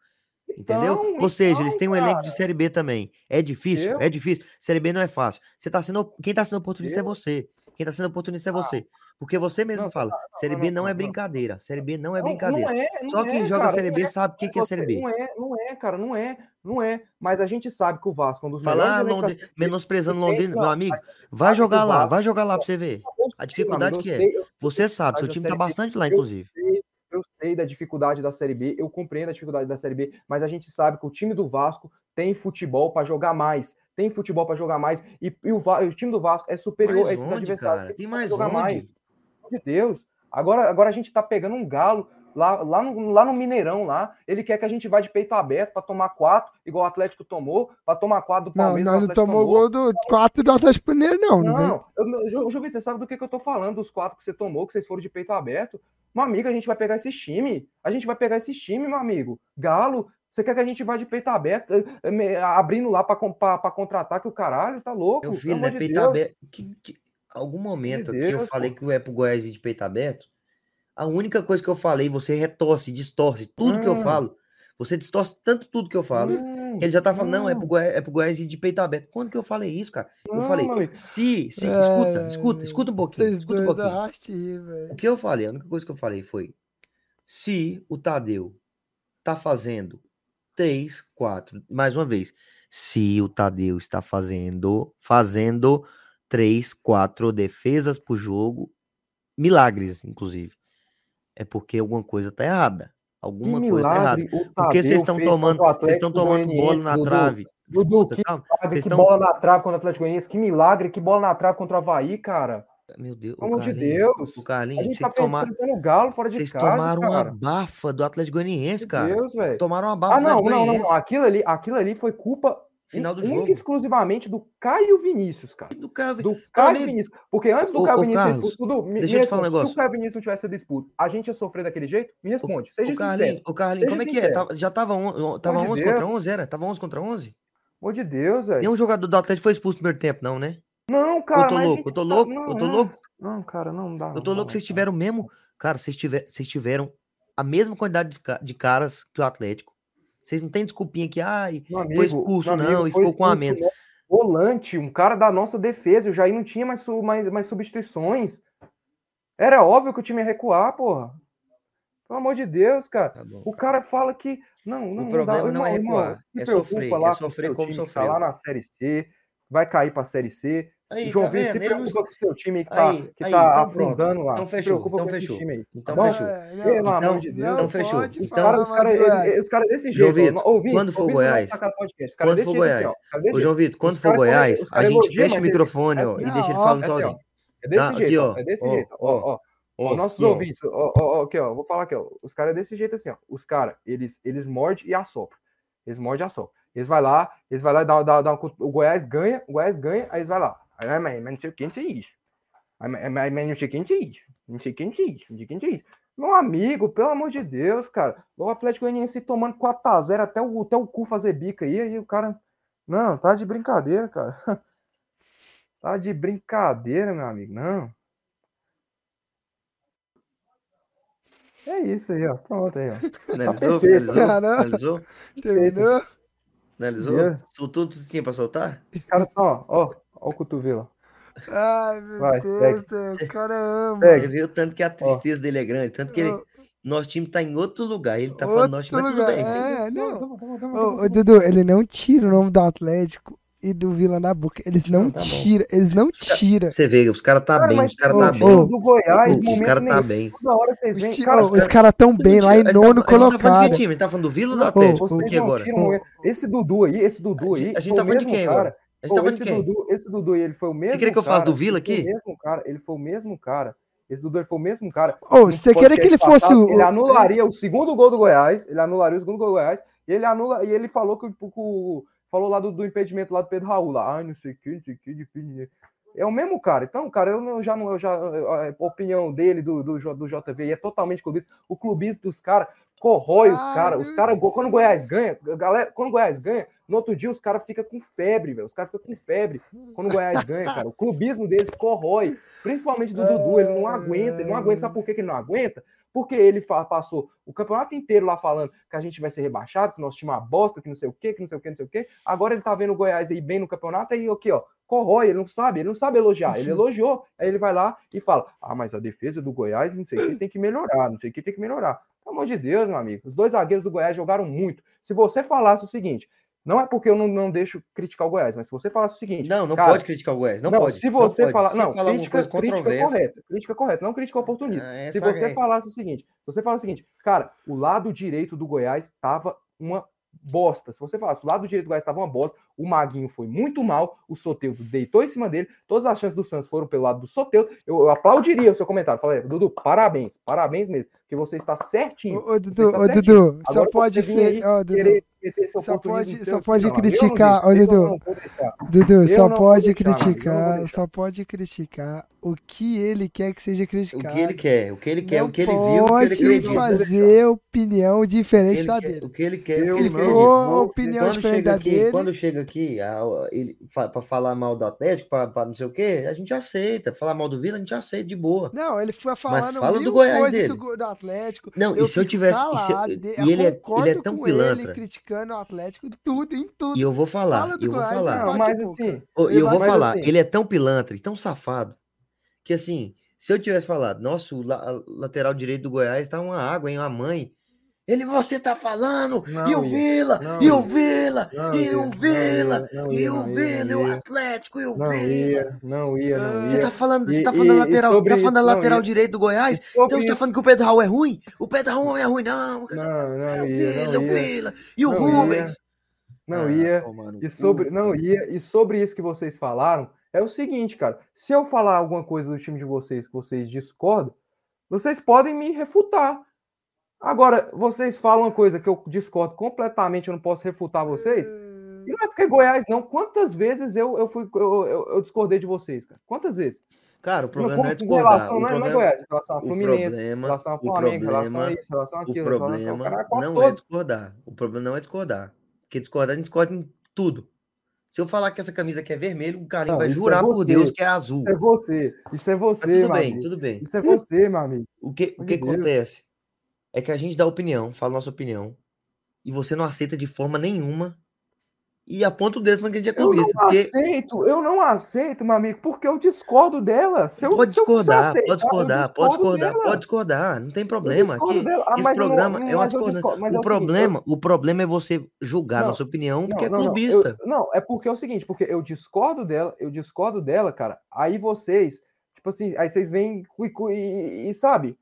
Entendeu? Então, Ou seja, eles então, têm um elenco cara. de Série B também. É difícil? Entendeu? É difícil. Série B não é fácil. Você tá sendo, quem tá sendo oportunista é Entendeu? você. Quem tá sendo oportunista é você. Porque você mesmo Não, fala, não, Série B não, não é brincadeira. Série B não é brincadeira. É, Só quem é, joga cara, Série não B é. sabe o que, que é Série B. Não é, não é, cara, não é, não é. Mas a gente sabe que o Vasco é um dos Falar da Londrina, Série B. menosprezando Londrina, meu amigo, vai jogar lá, vai jogar lá pra você ver. A dificuldade que é. Você sabe, seu a time tá bastante lá, inclusive. eu sei da dificuldade da Série B, eu compreendo a dificuldade da Série B, mas a gente sabe que o time do Vasco tem futebol para jogar mais, tem futebol para jogar mais, e, e o, o time do Vasco é superior a Mais esses onde, adversários. cara? Tem mais jogar onde? mais. De Deus. Agora, agora a gente tá pegando um galo lá, lá, no, lá no Mineirão, lá. Ele quer que a gente vá de peito aberto para tomar quatro, igual o Atlético tomou, para tomar quatro do Não, Palmeiras. nós o não tomou tomou. gol do 4 do Atlético Mineiro, não. Não. Não, eu, eu, Ju- Vitor, você sabe do que, que eu tô falando, dos quatro que você tomou, que vocês foram de peito aberto. Meu amigo, a gente vai pegar esses time. A gente vai pegar esses time, meu amigo. Galo, você quer que a gente vá de peito aberto, eh, eh, abrindo lá para contratar que o caralho, tá louco? Filho, amor né? de Peito aberto. Que, que- algum momento que eu Deus, falei pô. que é pro Goiás de peito aberto, a única coisa que eu falei, você retorce, distorce tudo que eu Hum. falo. Você distorce tanto tudo que eu falo. Hum, que ele já tá falando, não, é hum. pro, Goiás, é pro Goiás de peito aberto. Quando que eu falei isso, cara? Eu Não, falei, se, se, Ai, escuta, escuta, escuta um pouquinho, escuta um dois pouquinho. arrastem, O que eu falei, a única coisa que eu falei foi: se o Tadeu tá fazendo 3, 4, mais uma vez, se o Tadeu está fazendo, fazendo 3, 4 defesas por jogo, milagres, inclusive, é porque alguma coisa tá errada. Que Alguma coisa tá errada. milagre Porque vocês estão tomando, vocês estão tomando bola na Dudu. trave. Dudu, Escuta, que calma. milagre, que estão. bola na trave contra o Atlético Goianiense. Que milagre, que bola na trave contra o Havaí, cara. Meu Deus, Pelo amor de Deus. o Carlinhos, vocês tá o Galo fora de vocês casa, tomaram uma cara. bafa do Atlético Goianiense, Meu cara. Deus, velho. Tomaram uma bafa Ah, do não, Atlético não, não, não. Aquilo ali, aquilo ali foi culpa Final do jogo. exclusivamente do Caio Vinícius, cara. Do Caio Do Caio Vinícius. Porque antes do Ô, Caio ô, Vinícius Carlos, expulso, Dudu, me, deixa me eu te falar um responde, se negócio. o Caio Vinícius não tivesse sido expulso, a gente ia sofrer daquele jeito? Me responde. Seja O sincero. Carlinhos, o Carlinhos, Seja como é que é? sincero. Já tava, on, tava Pelo amor 11 de contra Deus. 11, era? Tava 11 contra 11? Pelo amor de Deus, velho. Nenhum jogador do Atlético foi expulso no primeiro tempo, não, né? Não, cara, eu tô a louco, eu tô tá- louco, não, eu tô não. louco. Não, cara, não dá. Eu não tô dá louco, vocês tiveram mesmo. Cara, vocês tiver, vocês tiveram a mesma quantidade de, de caras que o Atlético. Vocês não tem desculpinha que, ai, Meu amigo, foi expulso, não, amigo, e ficou com a menos. né? Volante, um cara da nossa defesa. O Jair não tinha mais, mais, mais substituições. Era óbvio que o time ia recuar, porra. Pelo amor de Deus, cara. Tá bom, O cara fala que. Não, não, não problema dá. não é recuar, é sofrer, lá é com o sofrer como time sofreu. Tá lá na Série C, vai cair pra Série C. Aí, João tá Vitor, se preocupa com o seu time que tá, aí, tá então pronto. afundando lá. Então fechou, preocupa então fechou. time aí. Então Tá fechou. É, Pelo Então- amor de Deus. então fechou. Então- caras, os caras, os caras desse João jeito, Vitor, ó, ouvindo, quando for Goiás, Quando for Goiás. Ô, João. Vitor, quando for Goiás, a gente fecha o microfone, é assim, e deixa ele falando É assim, sozinho. é desse Tá, jeito, ó, é desse jeito, ó, ó. Ó, Os nossos aqui, ouvintes, ó, ó, ó, aqui, ó, vou falar aqui, ó. Os caras desse jeito assim, ó. Os caras, eles, eles mordem e assopram. Eles mordem e assopram. Eles vai lá, eles vai lá dá, dá, dá uma- o Goiás ganha, o Goiás ganha, aí eles vai lá. Aí, mas, mas, não sei o que, não sei isso. Aí, Mas, mas, não sei o que, não sei isso. Não sei o que, não sei isso. Não sei o que, não sei isso. Meu amigo, pelo amor de Deus, cara. O Atlético Goianiense tomando 4x0 até o, até o cu fazer bica aí, aí o cara... Não, tá de brincadeira, cara. *laughs* Tá de brincadeira, meu amigo. Não. É isso aí, ó. Pronto aí, ó. Finalizou, perfeito. finalizou, finalizou, Terminou? Finalizou. Deus. Soltou tudo que tinha pra soltar? Os caras estão, ó, ó, ó o cotovelo. Ai, meu Vai, Deus. Deus, o cara ama. Você o tanto que a tristeza dele é grande, tanto que ele, nosso time tá em outro lugar. Ele tá falando, nosso time é outro tudo bem. É, não. Tá tá tá tá ô, Dudu, ele não tira o nome do Atlético e do Vila na boca. Eles não Não, tá bom. tiram, eles não tiram. Você vê, os caras tá Cara, bem, os caras tá bem. do Goiás, Os caras tá bem. Toda hora vocês Os, Cara, ô, os os caras tão bem lá em tá- nono A gente tá falando de colocado. que time? A gente tá falando do Vila ou do Não, Atlético? vocês não agora. tiram ele. Esse Dudu aí, esse Dudu A aí. gente- a gente tá falando de quem cara. agora? A gente tá falando esse de quem? Dudu, esse Dudu aí, ele foi o mesmo. queria que eu falasse cara, do Vila ele aqui? Mesmo cara, ele foi o mesmo cara. Esse Dudu ele foi o mesmo cara. Ô, você queria que ele fosse o. Ele anularia o segundo gol do Goiás. Ele anularia o segundo gol do Goiás. E ele anula. E ele falou que o. falou lá do, do impedimento lá do Pedro Raul. Lá, Ai, não sei o que, não sei o que, difícil. É o mesmo cara. Então, cara, eu, eu já não. Eu já, a opinião dele, do, do, do JV, é totalmente clubista. O clubista dos caras corrói os Ai, caras. Os meu caras, quando o Goiás ganha, galera, quando o Goiás ganha, no outro dia os caras ficam com febre, velho. Os caras ficam com febre quando o Goiás ganha, cara. O clubismo deles corrói. Principalmente do Dudu, ele não aguenta, ele não aguenta. Sabe por que ele não aguenta? Porque ele passou o campeonato inteiro lá falando que a gente vai ser rebaixado, que nosso time é uma bosta, que não sei o quê, que não sei o quê, não sei o quê. Agora ele tá vendo o Goiás aí bem no campeonato, aí aqui, ó, corrói, ele não sabe, ele não sabe elogiar. Ele elogiou, aí ele vai lá e fala: Ah, mas a defesa do Goiás, não sei o que, tem que melhorar, não sei o que, tem que melhorar. Pelo amor de Deus, meu amigo. Os dois zagueiros do Goiás jogaram muito. Se você falasse o seguinte, não é porque eu não, não deixo criticar o Goiás, mas se você falasse o seguinte. Não, não cara, pode criticar o Goiás. Não, não, pode. Se você não falar. Não, crítica, correta. Crítica correta, não crítica oportunista. Ah, se você é- falasse o seguinte, se você falasse o seguinte, cara, o lado direito do Goiás estava uma bosta. Se você falasse, o lado direito do Goiás estava uma bosta, o Maguinho foi muito mal, o Soteudo deitou em cima dele, todas as chances do Santos foram pelo lado do Soteudo, eu, eu aplaudiria o seu comentário. Falei, Dudu, parabéns, parabéns mesmo, porque você está certinho. Ô, ô, Dudu, ô. Dudu, só pode ser. Ó, Dudu, só pode- só pode criticar, ô, Dudu. Dudu, só pode criticar, só pode criticar o que ele quer que seja O criticado. que ele quer, o que ele quer, Não o que ele viu, o que ele pode acredita. fazer opinião O diferente da dele. O que ele quer, Eu o que ele Vou- opinião quando diferente da aqui, dele. quando chega aqui, a- ele fa- pra falar mal do Atlético, pra, pra não sei o quê, a gente aceita. Falar mal do Vila, a gente aceita de boa. Não, ele foi falando fala do Goiás dele. do, do Atlético. Não, eu e se eu tivesse. e se eu- calado, e eu ele é, ele é tão pilantra. ele criticando o Atlético em tudo, em tudo. E eu vou falar, Fala do e eu vou Goiás, falar. Não, mas assim, E eu vou mas falar, assim- ele é tão pilantra e tão safado que assim, se eu tivesse falado, nossa, o la- lateral direito do Goiás tá uma água, hein, uma mãe. Ele, você tá falando, Não e o ia, Vila, não e o ia, Vila, não e ia, o não Vila, ia, não e ia, o não ia, Vila, e não o ia. Atlético, e o não Vila. ia, não ia, não ia. Você tá falando, você E- tá falando da e- e lateral, tá falando da isso, não lateral ia. direito do Goiás? Então você tá falando que o Pedro Raul é ruim? O Pedro Raul não é ruim, não. Não, É não o ia, Vila, não o ia, Vila, e o não Rubens. não Ah, ia. no E sobre, não ia, e sobre isso que vocês falaram, é o seguinte, cara. Se eu falar alguma coisa do time de vocês que vocês discordam, vocês podem me refutar. Agora, vocês falam uma coisa que eu discordo completamente, eu não posso refutar vocês. E não é porque Goiás, não. Quantas vezes eu, eu, fui, eu, eu, eu discordei de vocês, cara? Quantas vezes? Cara, o problema não é discordar. relação, O não é- não é problema, Goiás, em relação a o Fluminense, problema, relação a o Flamengo, em relação a problema, isso, relação a o aquilo, em relação ao problema cara, não todo. é discordar. O problema não é discordar. Porque discordar, a gente discorda em tudo. Se eu falar que essa camisa aqui é vermelho, o Carlinhos vai é jurar por você. Deus que é azul. Isso é você. Isso é Mas você, tudo meu bem, amigo. tudo bem. Isso é você, meu amigo. O que, o que Deus. acontece é que a gente dá opinião, fala nossa opinião, e você não aceita de forma nenhuma e aponta o dedo falando que a gente é Eu não clubista. Porque aceito, eu não aceito, meu amigo, porque eu discordo dela. Se eu, pode se discordar, aceitar, pode discordar, pode discordar, dela. pode discordar, não tem problema. Aqui. Ah, esse mas eu não- programa é uma discordância. discordo- mas é O o seguinte, eu- problema, o problema é você julgar Não, nossa opinião porque Não, é clubista. eu- não, é porque é o seguinte, porque eu discordo dela, eu discordo dela, cara. Aí vocês, tipo assim, aí vocês vêm e, e- e- sabe?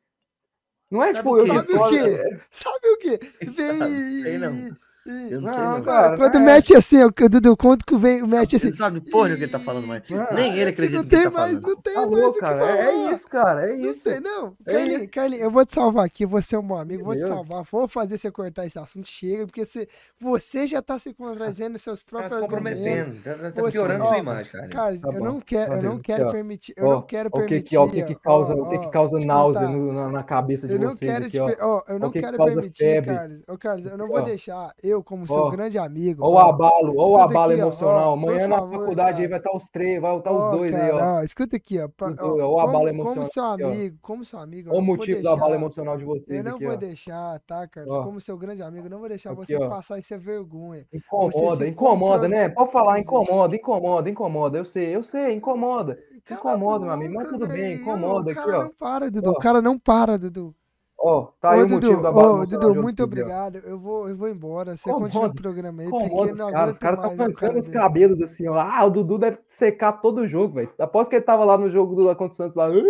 Não é Sabe tipo, o eu? Sabe o quê? Sabe o quê? *laughs* Sabe, Vem sei não. Eu não, sei Não, não. cara, Quando não é. mete assim, ó, Dudu, quando que vem, mete assim. Ele sabe porra o que ele tá falando mais. Não, Nem ele acredita não no que ele tem tá mais, falando. não tem Tá mais o cara. falar. É, é isso, cara. É Não isso. sei, não. É Carlinhos, eu vou te salvar aqui, você é um bom amigo, vou te Beleza. salvar. Vou fazer você cortar esse assunto, chega, porque você, você já tá se contradizendo nos seus Tá próprios se argumentos. comprometendo, tá, tá Você- piorando ó, sua imagem, cara. Cara, Tá eu não quero, eu Valeu. não quero Aqui, ó. permitir, eu não quero O que permitir. o que que causa, ó, o que que causa eu náusea na, cabeça de Eu não vocês aqui, te ó. eu não que que quero causa permitir, febre. Carlos. Ô, Carlos, eu não vou deixar, eu, como seu Ó. grande amigo. Ó o abalo, ó o abalo aqui, emocional. Amanhã na favor, faculdade aí cara. vai estar os três, vai estar os Ó, dois aí, ó. cara, ó, escuta aqui, ó. Os ó, o abalo como, emocional como seu ó. amigo, como seu amigo, eu o não motivo do abalo deixar. emocional de Eu vocês não aqui, vou ó. deixar, tá, Carlos? Ó. Como seu grande amigo, eu não vou deixar Aqui, você ó. passar isso é vergonha. Incomoda, incomoda, né? Pode falar, incomoda, incomoda, incomoda. Eu sei, eu sei, incomoda. Cala Incomoda, meu amigo, mas tudo bem, incomoda O aqui, cara ó. não para, Dudu. O cara não para, Dudu. Ó, tá aí Ô, o motivo Dudu, da abalo ô, Dudu, muito obrigado. Eu vou, eu vou embora. Você continua o programa aí, porque os não caras, os caras tá um cara arrancando os cabelos assim, ó. Ah, o Dudu deve secar todo o jogo, velho. Após que ele tava lá no jogo do contra o Santos lá. "Uh!"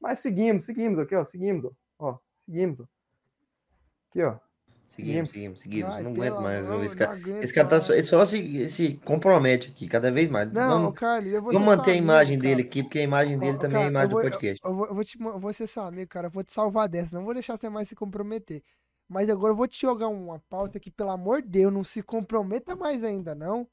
Mas seguimos, seguimos aqui, ó. Seguimos, ó. Ó, seguimos, ó. Aqui, ó. Seguimos, seguimos, seguimos. Ai, não aguento mais. amor, Esse não cara, aguento esse cara tá só, ele só se, se compromete aqui cada vez mais. Não, vamos Carlos, eu vou vamos manter a imagem amigo, dele cara. aqui, porque a imagem dele também é a imagem eu do vou, eu, podcast. eu vou, eu vou te, eu vou ser seu amigo, cara. Eu vou te salvar dessa. Não vou deixar você mais se comprometer. Mas agora eu vou te jogar uma pauta que, pelo amor de Deus, não se comprometa mais ainda, não.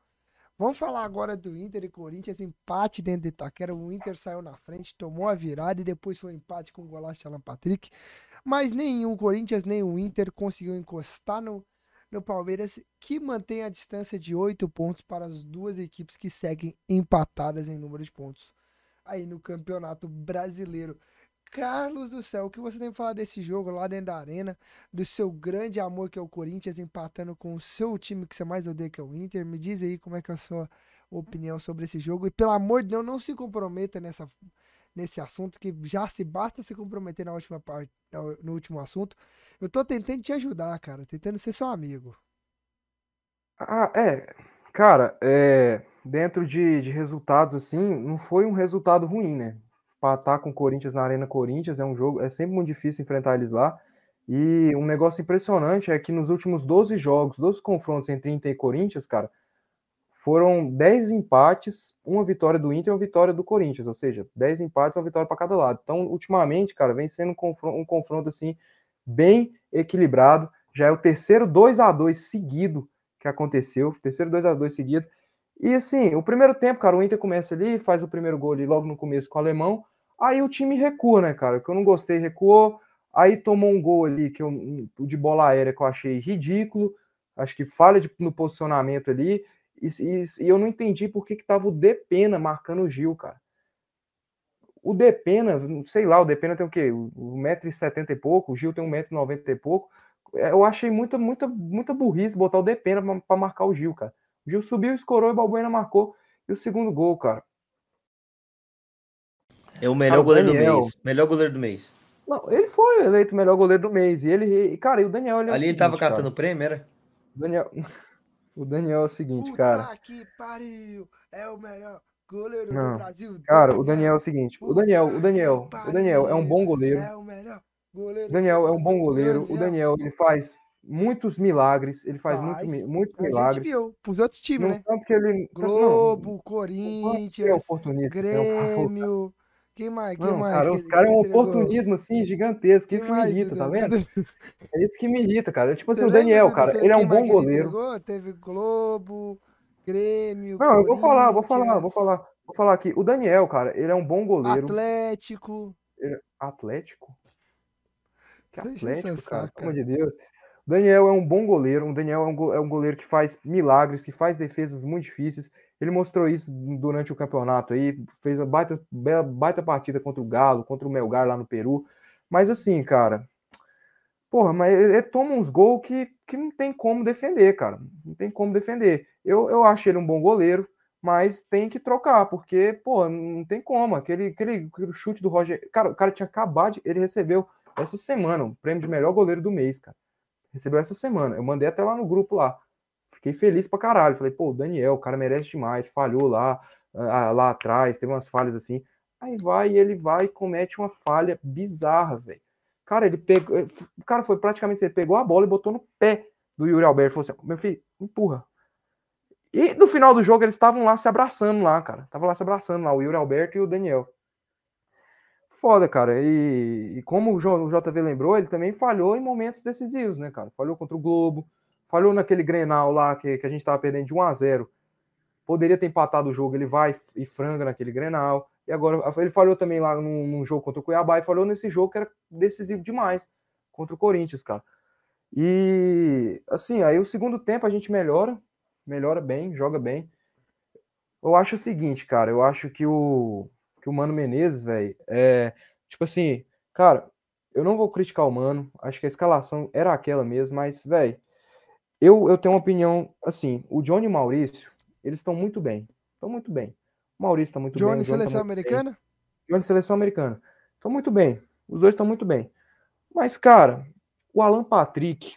Vamos falar agora do Inter e Corinthians, empate dentro de Itaquera. O Inter saiu na frente, tomou a virada e depois foi um empate com o golaço de Alan Patrick. Mas nem o Corinthians nem o Inter conseguiu encostar no, no Palmeiras, que mantém a distância de oito pontos para as duas equipes que seguem empatadas em número de pontos aí no Campeonato Brasileiro. Carlos do céu, o que você tem pra falar desse jogo lá dentro da arena, do seu grande amor que é o Corinthians empatando com o seu time que você mais odeia que é o Inter? Me diz aí como é que é a sua opinião sobre esse jogo. E pelo amor de Deus, não se comprometa nessa, nesse assunto, que já se basta se comprometer na última parte, no último assunto. Eu tô tentando te ajudar, cara, tentando ser seu amigo. Ah, é. Cara, é, dentro de, de resultados, assim, não foi um resultado ruim, né? Empatar com o Corinthians na Arena Corinthians é um jogo, é sempre muito difícil enfrentar eles lá. E um negócio impressionante é que nos últimos 12 jogos, 12 confrontos entre Inter e Corinthians, cara, foram 10 empates, uma vitória do Inter e uma vitória do Corinthians, ou seja, 10 empates, uma vitória para cada lado. Então, ultimamente, cara, vem sendo um confronto, um confronto assim bem equilibrado. Já é o terceiro 2 a 2 seguido que aconteceu, terceiro 2 a 2 seguido. E assim, o primeiro tempo, cara, o Inter começa ali, faz o primeiro gol ali logo no começo com o alemão. Aí o time recua, né, cara? Que eu não gostei, recuou. Aí tomou um gol ali que eu, de bola aérea que eu achei ridículo. Acho que falha de, no posicionamento ali. E, e, e, eu não entendi por que, que tava o Depena marcando o Gil, cara. O Depena, sei lá, o Depena tem o quê? 1,70m e pouco, o Gil tem 1,90m e pouco. É, eu achei muita, muita, muita burrice botar o Depena para marcar o Gil, cara. O Gil subiu, escorou e o Balbuena marcou. E o segundo gol, cara. É o melhor cara, goleiro Daniel, do mês. Melhor goleiro do mês. Não, ele foi eleito o melhor goleiro do mês. E ele, cara, e o Daniel. Ele é Ali ele tava catando prêmio, era? O Daniel, *laughs* o Daniel é o seguinte, Puta cara. que pariu! É o melhor goleiro Não, do Brasil. Cara, Daniel. o Daniel é o seguinte. O Daniel, o Daniel, o Daniel é um bom goleiro. É o melhor goleiro. O Daniel é um bom goleiro. O Daniel, ele faz muitos milagres, ele faz, faz muito, muitos milagres. A gente viu, pros outros times, não né? Tanto que ele, Globo, não, Corinthians, é Grêmio, *laughs* quem mais? Quem não, mais? Cara, os caras é um oportunismo assim gigantesco, isso que me irrita, tá vendo? É isso que me irrita, cara. Tipo assim, o Daniel, cara, ele é um bom goleiro. Teve Globo, Grêmio. Não, eu vou falar, vou falar, vou falar. Vou falar aqui. O Daniel, cara, ele é um bom goleiro. Atlético. Ele... Atlético? Que Atlético, cara, pelo amor de Deus. Daniel é um bom goleiro. O Daniel é é um goleiro que faz milagres, que faz defesas muito difíceis. Ele mostrou isso durante o campeonato aí, fez uma baita, baita partida contra o Galo, contra o Melgar lá no Peru. Mas assim, cara, porra, mas ele, toma uns gols que, que não tem como defender, cara. Não tem como defender. Eu, eu acho ele um bom goleiro, mas tem que trocar, porque, pô, não tem como. Aquele, aquele, aquele chute do Roger. Cara, o cara tinha acabado de. Ele recebeu essa semana o prêmio de melhor goleiro do mês, cara. Recebeu essa semana. Eu mandei até lá no grupo lá. Fiquei feliz pra caralho. Falei, pô, o Daniel, o cara merece demais. Falhou lá, lá atrás, teve umas falhas assim. Aí vai ele vai e comete uma falha bizarra, velho. Cara, ele pegou. O cara foi praticamente. Ele pegou a bola e botou no pé do Yuri Alberto. Falou assim: meu filho, empurra. E no final do jogo eles estavam lá se abraçando lá, cara. Estavam lá se abraçando lá, o Yuri Alberto e o Daniel foda, cara. E, e como o JV lembrou, ele também falhou em momentos decisivos, né, cara? Falhou contra o Globo, falhou naquele Grenal lá que, que a gente tava perdendo de 1 a 0 Poderia ter empatado o jogo, ele vai e franga naquele Grenal. E agora ele falhou também lá num, num jogo contra o Cuiabá e falhou nesse jogo que era decisivo demais contra o Corinthians, cara. E assim, aí o segundo tempo a gente melhora, melhora bem, joga bem. Eu acho o seguinte, cara, eu acho que o que o Mano Menezes, velho, é. Tipo assim, cara, eu não vou criticar o Mano, acho que a escalação era aquela mesmo, mas, velho, eu, eu tenho uma opinião assim: o Johnny e o Maurício, eles estão muito bem. Estão muito bem. O Maurício está muito Johnny, bem. Johnny, tá seleção americana? Bem. Johnny, seleção americana. Estão muito bem. Os dois estão muito bem. Mas, cara, o Alan Patrick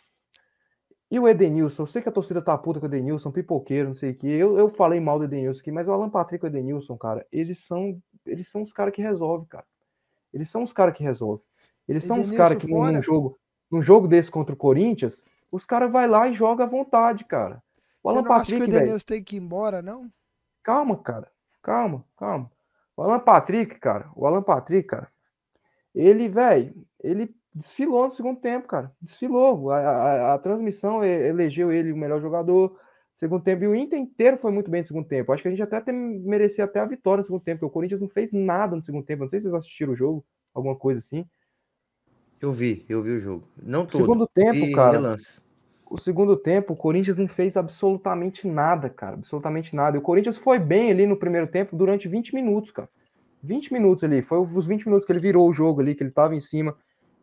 e o Edenilson, eu sei que a torcida tá puta com o Edenilson, pipoqueiro, não sei o que. Eu, eu falei mal do Edenilson aqui, mas o Alan Patrick e o Edenilson, cara, eles são, eles são os caras que resolvem, cara. Eles são os caras que resolvem. Eles são os caras que num jogo, num jogo desse contra o Corinthians, os caras vai lá e joga à vontade, cara. O Alan Você não Patrick, acha que o Edenilson tem que ir embora, não? Calma, cara. Calma, calma. O Alan Patrick, cara, o Alan Patrick, cara, ele, velho, ele desfilou no segundo tempo, cara. Desfilou. A, a, a, transmissão elegeu ele o melhor jogador. Segundo tempo, e o Inter inteiro foi muito bem no segundo tempo. Acho que a gente até merecia até a vitória no segundo tempo, porque o Corinthians não fez nada no segundo tempo. Não sei se vocês assistiram o jogo, alguma coisa assim. Eu vi, eu vi o jogo. Não todo. Segundo tempo, cara. Relance. O segundo tempo, o Corinthians não fez absolutamente nada, cara. Absolutamente nada. E o Corinthians foi bem ali no primeiro tempo durante 20 minutos, cara. 20 minutos ali. Foi os 20 minutos que ele virou o jogo ali, que ele tava em cima.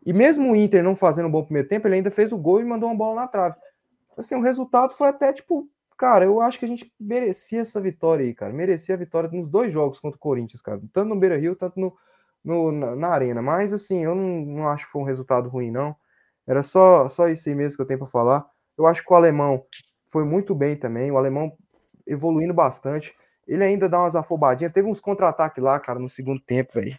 E mesmo o Inter não fazendo um bom primeiro tempo, ele ainda fez o gol e mandou uma bola na trave. Assim, o resultado foi até, tipo, cara, eu acho que a gente merecia essa vitória aí, cara. Merecia a vitória nos dois jogos contra o Corinthians, cara. Tanto no Beira Rio, tanto no, no na, na, Arena. Mas, assim, eu não, não acho que foi um resultado ruim, não. Era só, só isso aí mesmo que eu tenho para falar. Eu acho que o alemão foi muito bem também. O alemão evoluindo bastante. Ele ainda dá umas afobadinhas. Teve uns contra-ataques lá, cara, no segundo tempo, velho.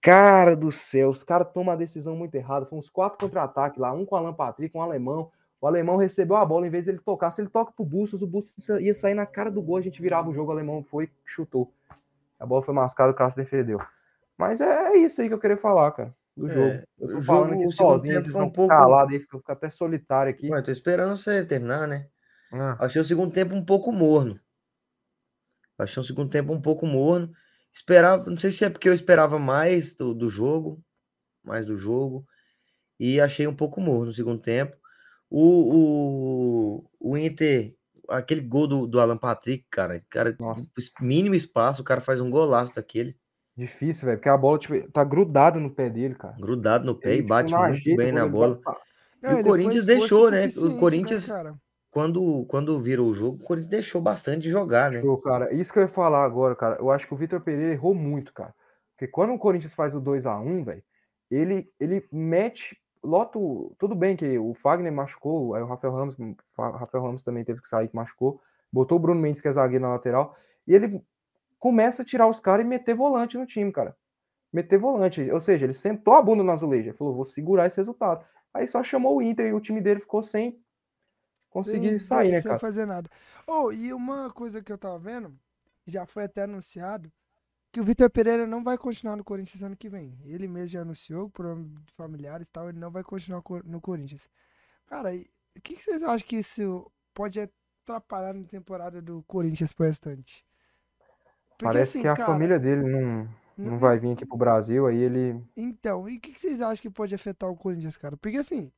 Cara do céu, os caras tomam a decisão muito errada. Foi uns quatro contra-ataques lá, um com o Alan Patrick, um alemão. O alemão recebeu a bola, em vez de ele tocar, se ele toca pro Bustos, o Bustos ia sair na cara do gol, a gente virava o jogo, o alemão foi chutou. A bola foi mascada, o Cássio defendeu. Mas é, é isso aí que eu queria falar, cara, do é, jogo. Eu tô falando jogo, aqui sozinho, vocês um pouco calado aí, fica até solitário aqui. Ué, tô esperando você terminar, né? Ah. Achei o segundo tempo um pouco morno. Achei o segundo tempo um pouco morno. Esperava, não sei se é porque eu esperava mais do, do jogo, mais do jogo, e achei um pouco morno no segundo tempo. O, o, o Inter, aquele gol do, do Alan Patrick, cara, cara, Nossa. mínimo espaço, o cara faz um golaço daquele. Difícil, velho, porque a bola tipo, tá grudada no pé dele, cara. Grudado no pé ele, e bate tipo, muito bem na bola. Não, e o Corinthians deixou, né? O Corinthians, né, quando, quando virou o jogo, o Corinthians deixou bastante de jogar, né? Show, cara. Isso que eu ia falar agora, cara. Eu acho que o Vitor Pereira errou muito, cara. Porque quando o Corinthians faz o 2 a 1 velho, ele, ele mete. Loto. Tudo bem que o Fagner machucou, aí o Rafael Ramos, Rafael Ramos também teve que sair, que machucou. Botou o Bruno Mendes, que é zagueiro na lateral. E ele começa a tirar os caras e meter volante no time, cara. Meter volante. Ou seja, ele sentou a bunda no azulejo. Falou, vou segurar esse resultado. Aí só chamou o Inter e o time dele ficou sem conseguir Sim, sair, né, sem cara? fazer nada. Oh, e uma coisa que eu tava vendo, já foi até anunciado, que o Vitor Pereira não vai continuar no Corinthians ano que vem. Ele mesmo já anunciou, por familiares e tal, ele não vai continuar no Corinthians. Cara, o que, que vocês acham que isso pode atrapalhar na temporada do Corinthians pro restante? Porque, Parece assim, que a cara, família dele não, não vai vir aqui pro Brasil, aí ele. Então, e o que, que vocês acham que pode afetar o Corinthians, cara? Porque assim,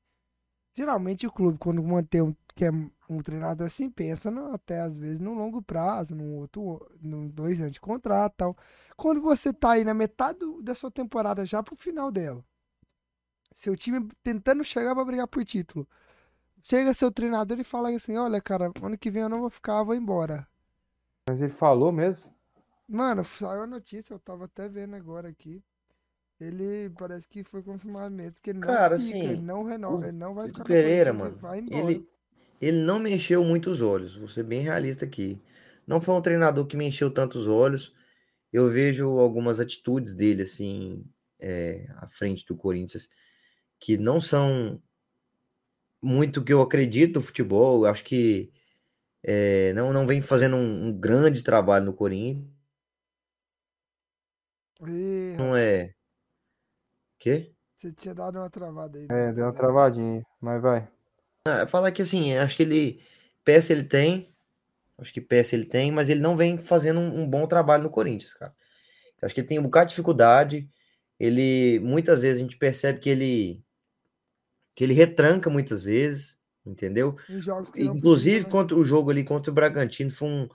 Geralmente o clube, quando mantém um, quer um treinador assim, pensa no, até às vezes no longo prazo, no outro, no dois anos de contrato tal. Quando você tá aí na metade do, da sua temporada já pro final dela, seu time tentando chegar para brigar por título, chega seu treinador e fala assim: Olha, cara, ano que vem eu não vou ficar, vou embora. Mas ele falou mesmo? Mano, saiu a notícia, eu tava até vendo agora aqui ele parece que foi confirmado mesmo que ele não Cara, fica, assim, ele não renova, ele não vai ficar Pereira, mano, ele, ele não me encheu muitos olhos, vou ser bem realista aqui. Não foi um treinador que me encheu tantos olhos. Eu vejo algumas atitudes dele, assim, é, à frente do Corinthians, que não são muito que eu acredito no futebol. Eu acho que é, não, não vem fazendo um, um grande trabalho no Corinthians. E... Não é Quê? Você tinha dado uma travada aí. É, deu uma travadinha, mas vai. Ah, falar que assim, acho que ele. Peça ele tem. Acho que peça ele tem, mas ele não vem fazendo um, um bom trabalho no Corinthians, cara. Acho que ele tem um bocado de dificuldade. Ele. Muitas vezes a gente percebe que ele. Que ele retranca muitas vezes, entendeu? Inclusive, contra o jogo ali contra o Bragantino, foi um.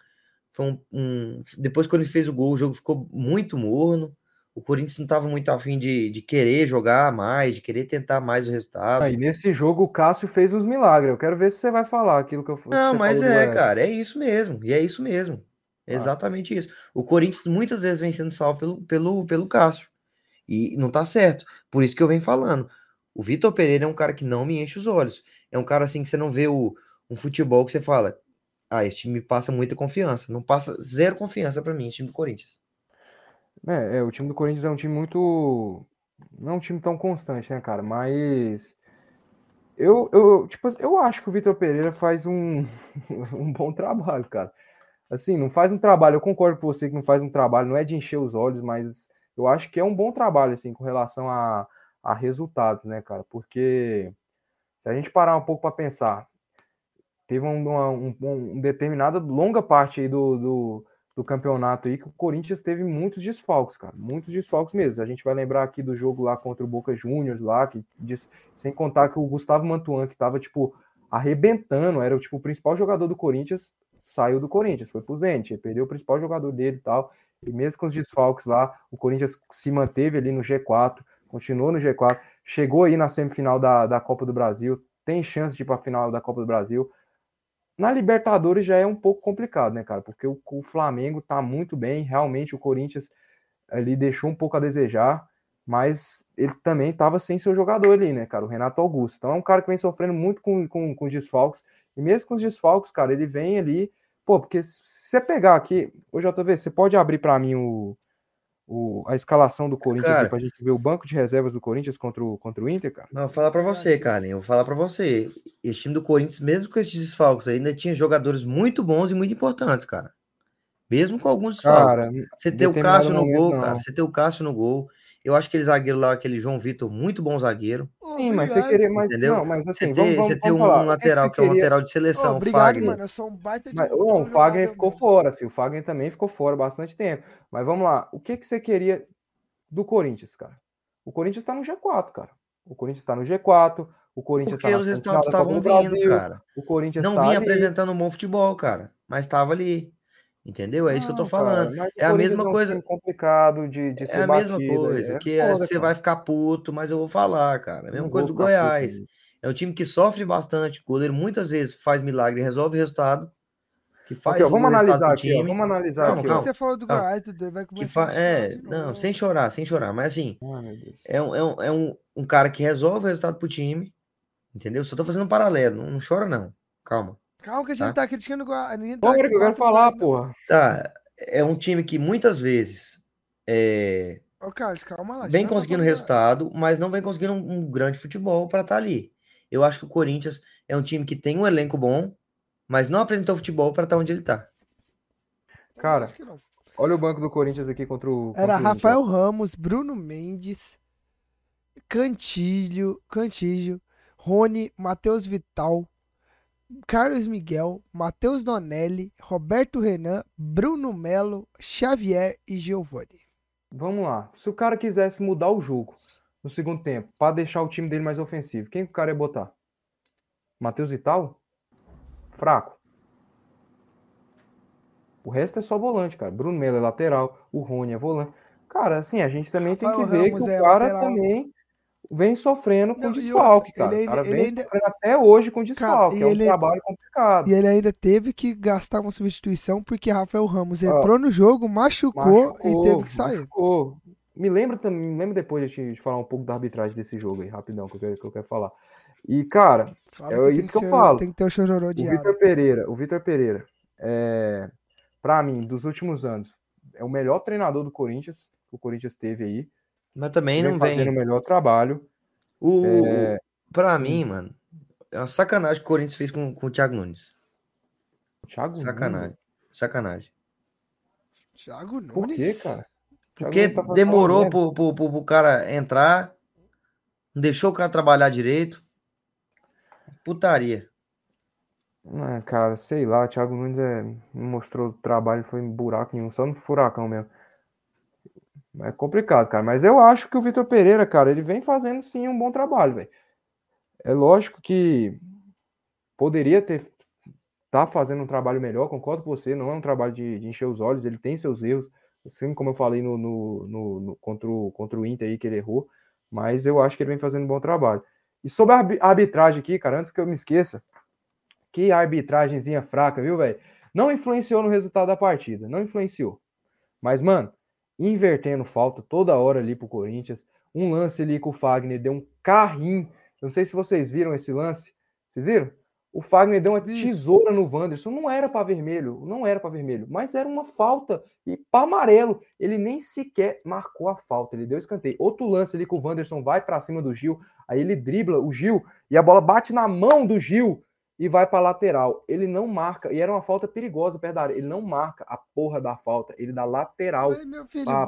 Foi um, um, depois, quando ele fez o gol, o jogo ficou muito morno o Corinthians não estava muito afim de, de querer jogar mais, de querer tentar mais o resultado. Aí nesse jogo o Cássio fez os milagres. Eu quero ver se você vai falar aquilo que eu Não, mas é, cara, é isso mesmo. E é isso mesmo. É exatamente isso. O Corinthians muitas vezes vem sendo salvo pelo, pelo, pelo Cássio. E não tá certo. Por isso que eu venho falando. O Vitor Pereira é um cara que não me enche os olhos. É um cara assim que você não vê o, um futebol que você fala. Ah, esse time passa muita confiança. Não passa zero confiança para mim, esse time do Corinthians. É, é, o time do Corinthians é um time muito. Não é um time tão constante, né, cara? Mas. Eu, eu, tipo, eu acho que o Vitor Pereira faz um, *laughs* um bom trabalho, cara. Assim, não faz um trabalho, eu concordo com você que não faz um trabalho, não é de encher os olhos, mas eu acho que é um bom trabalho, assim, com relação a, a resultados, né, cara? Porque se a gente parar um pouco para pensar, teve uma, um, um, determinada longa parte aí do, do do campeonato aí que o Corinthians teve muitos desfalques, cara, muitos desfalques mesmo. A gente vai lembrar aqui do jogo lá contra o Boca Juniors lá, que sem contar que o Gustavo Mantuan que tava tipo arrebentando, era tipo o principal jogador do Corinthians, saiu do Corinthians, foi pro perdeu o principal jogador dele e tal. E mesmo com os desfalques lá, o Corinthians se manteve ali no G4, continuou no G4, chegou aí na semifinal da, da Copa do Brasil, tem chance de ir para a final da Copa do Brasil. Na Libertadores já é um pouco complicado, né, cara? Porque o, o Flamengo tá muito bem, realmente o Corinthians ali deixou um pouco a desejar, mas ele também estava sem seu jogador ali, né, cara? O Renato Augusto. Então é um cara que vem sofrendo muito com, com, com desfalques. E mesmo com os desfalques, cara, ele vem ali. Pô, porque se você pegar aqui, ô JV, você pode abrir para mim o, o, a escalação do Corinthians Cara. para a gente ver o banco de reservas do Corinthians contra o, contra o Inter, cara? Não, eu vou falar pra você, Carlinhos. Eu vou falar pra você. Esse time do Corinthians, mesmo com esses desfalques aí, ainda tinha jogadores muito bons e muito importantes, cara. Mesmo com alguns desfalques. Cara, Você tem o Cássio no gol, não. cara. Você tem o Cássio no gol. Eu acho aquele zagueiro lá, aquele João Vitor, muito bom zagueiro. sim, mas você queria. Mas, Entendeu? não, mas Você assim, tem, vamos, vamos, você tem vamos um falar. O que lateral você que é um queria- lateral de seleção, obrigado, Fagner. mano. Eu sou um baita de Mas, um não, o Fagner jogador, ficou mano. fora, filho. O Fagner também ficou fora bastante tempo. Mas vamos lá. O que, que você queria do Corinthians, cara? O Corinthians tá no G4, cara. O Corinthians tá no G4. O Corinthians Porque tá os resultados estavam do vindo, Brasil. cara. O Corinthians Não tá vinha ali. apresentando um bom futebol, cara. Mas estava ali. Entendeu? É isso que eu tô Não, cara, falando. o É a mesma coisa. complicado de, de É a mesma batido, coisa. é que foda, você cara. vai ficar puto, mas eu vou falar, cara. É a mesma Não coisa do puto, Goiás. não. É um time que sofre bastante. O goleiro muitas vezes faz milagre, resolve o resultado. Que faz Aqui, ó, o vamos analisar aqui, time. vamos analisar Calma, Por aqui, que você falou do Calma. Goiás, Dudu? Vai Que começar fa... É, não, sem chorar, sem chorar. Mas assim, Ai, é um, é um, é um, um cara que resolve o resultado pro time. Entendeu? Só tô fazendo um paralelo. Não, não chora, não. Calma. Calma que a gente Tá? não tá criticando ninguém tá que eu quero falar, Goiás, não. porra. Tá. É um time que muitas vezes é, Ô, Carlos, calma lá. vem não tá conseguindo resultado, mas não vem conseguindo um, um grande futebol para estar ali. Eu acho que o Corinthians é um time que tem um elenco bom, mas não apresentou futebol para estar onde ele tá. Cara. Olha o banco do Corinthians aqui contra o. Era contra o Inter. Rafael Ramos, Bruno Mendes, Cantilho, Cantillo, Rony, Matheus Vital, Carlos Miguel, Matheus Donelli, Roberto Renan, Bruno Melo, Xavier e Giovani. Vamos lá. Se o cara quisesse mudar o jogo no segundo tempo, para deixar o time dele mais ofensivo, quem que o cara ia botar? Matheus Vital? Fraco. O resto é só volante, cara. Bruno Melo é lateral, o Rony é volante. Cara, assim, a gente também tem que Rafael ver Ramos que é o cara lateral. também vem sofrendo com Não, desfalque, outra, cara. ele o cara vem ele ainda- sofrendo até hoje com desfalque. e é um ele- trabalho complicado. E ele ainda teve que gastar uma substituição porque Rafael Ramos entrou no jogo, machucou, e teve que sair. machucou. Me lembra também, me lembra depois de de falar um pouco da arbitragem desse jogo aí, rapidão, que eu quero, que eu quero falar. E, cara, Claro É tem isso que eu ser- falo. Tem que ter o chororô o diário. Vitor Pereira, o Vitor Pereira, é, para mim, dos últimos anos, é o melhor treinador do Corinthians, que o Corinthians teve aí. Mas também Vem não fazendo o vem. melhor trabalho. O, É, Pra mim, mano, é uma sacanagem que o Corinthians fez com, com o Thiago Nunes. Thiago Sacanagem. Nunes, Sacanagem. Thiago Nunes. Por quê, cara? Porque tá demorou pro, pro, pro, pro cara entrar, não deixou o cara trabalhar direito. Putaria. Ah, cara, sei lá, o Thiago Nunes é, não mostrou trabalho, foi em buraco nenhum, só no furacão mesmo. É complicado, cara. Mas eu acho que o Vitor Pereira, cara, ele vem fazendo sim um bom trabalho, velho. É lógico que poderia ter tá fazendo um trabalho melhor, concordo com você, não é um trabalho de, de encher os olhos, ele tem seus erros, assim como eu falei no, no, no- no- contra, o, contra o Inter aí que ele errou, mas eu acho que ele vem fazendo um bom trabalho. E sobre a arbi- arbitragem aqui, cara, antes que eu me esqueça, que arbitragemzinha fraca, viu, velho? Não influenciou no resultado da partida, não influenciou. Mas, mano, invertendo falta toda hora ali pro Corinthians, um lance ali com o Fagner deu um carrinho. Eu não sei se vocês viram esse lance. Vocês viram? O Fagner deu uma tesoura no Wanderson. Não era para vermelho, não era para vermelho, mas era uma falta e para amarelo. Ele nem sequer marcou a falta, ele deu escanteio. Outro lance ali que o Wanderson vai para cima do Gil, aí ele dribla o Gil e a bola bate na mão do Gil e vai para lateral. Ele não marca, e era uma falta perigosa perto da área. Ele não marca a porra da falta, ele dá lateral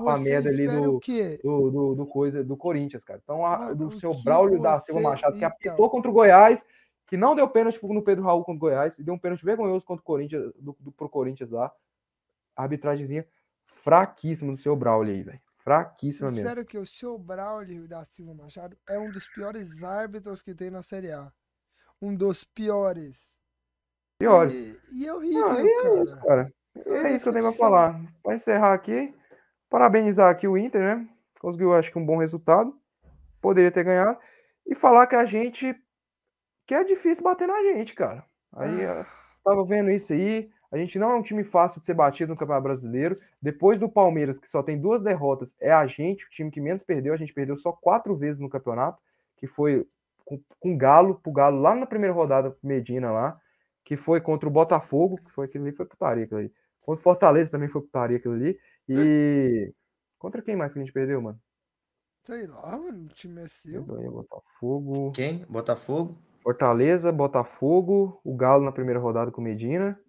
pra você merda ali do- do, do, do coisa do Corinthians, cara. Então, a- do o seu que Braulio da Silva Machado, que então. apitou contra o Goiás, que não deu pênalti no Pedro Raul contra o Goiás, e deu um pênalti vergonhoso contra o Corinthians, do, do, pro Corinthians lá. Arbitragemzinha fraquíssima do seu Braulio aí, velho. Fraquíssima mesmo. Espero que o seu Braulio da Silva Machado é um dos piores árbitros que tem na Série A. Um dos piores. Piores. E, e é horrível, Ah, e é cara. isso, cara. É É isso que eu tenho pra falar. Pra encerrar aqui, parabenizar aqui o Inter, né? Conseguiu, acho que, um bom resultado. Poderia ter ganhado. E falar que a gente. que é difícil bater na gente, cara. Aí, Ah. a- tava vendo isso aí. A gente não é um time fácil de ser batido no Campeonato Brasileiro. Depois do Palmeiras, que só tem duas derrotas, é a gente, o time que menos perdeu. A gente perdeu só quatro vezes no campeonato, que foi com, com Galo, pro Galo lá na primeira rodada, Medina lá, que foi contra o Botafogo, que foi aquilo ali, foi putaria aquilo ali. Contra o Fortaleza também foi putaria aquilo ali. E contra quem mais que a gente perdeu, mano? Sei lá, mano, o time é seu. Botafogo. Quem? Botafogo? Fortaleza, Botafogo, o Galo na primeira rodada com Medina.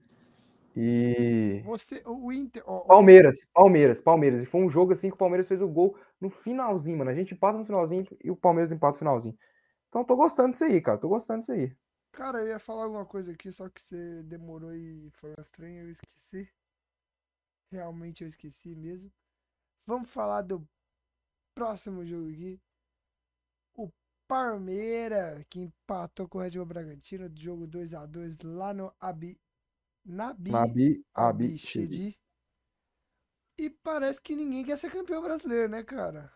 E Você, o Inter. ó, Palmeiras, Palmeiras, Palmeiras. E foi um jogo assim que o Palmeiras fez o gol no finalzinho, mano. A gente empata no finalzinho e o Palmeiras empata no finalzinho. Então tô gostando disso aí, cara. Tô gostando disso aí. Cara, eu ia falar alguma coisa aqui, só que você demorou e falou estranho, eu esqueci. Realmente eu esqueci mesmo. Vamos falar do próximo jogo aqui. O Palmeiras, que empatou com o Red Bull Bragantino, do jogo 2 a 2 lá no Abi. Nabi, Nabi, Abi, Abichedi. E parece que ninguém quer ser campeão brasileiro, né, cara?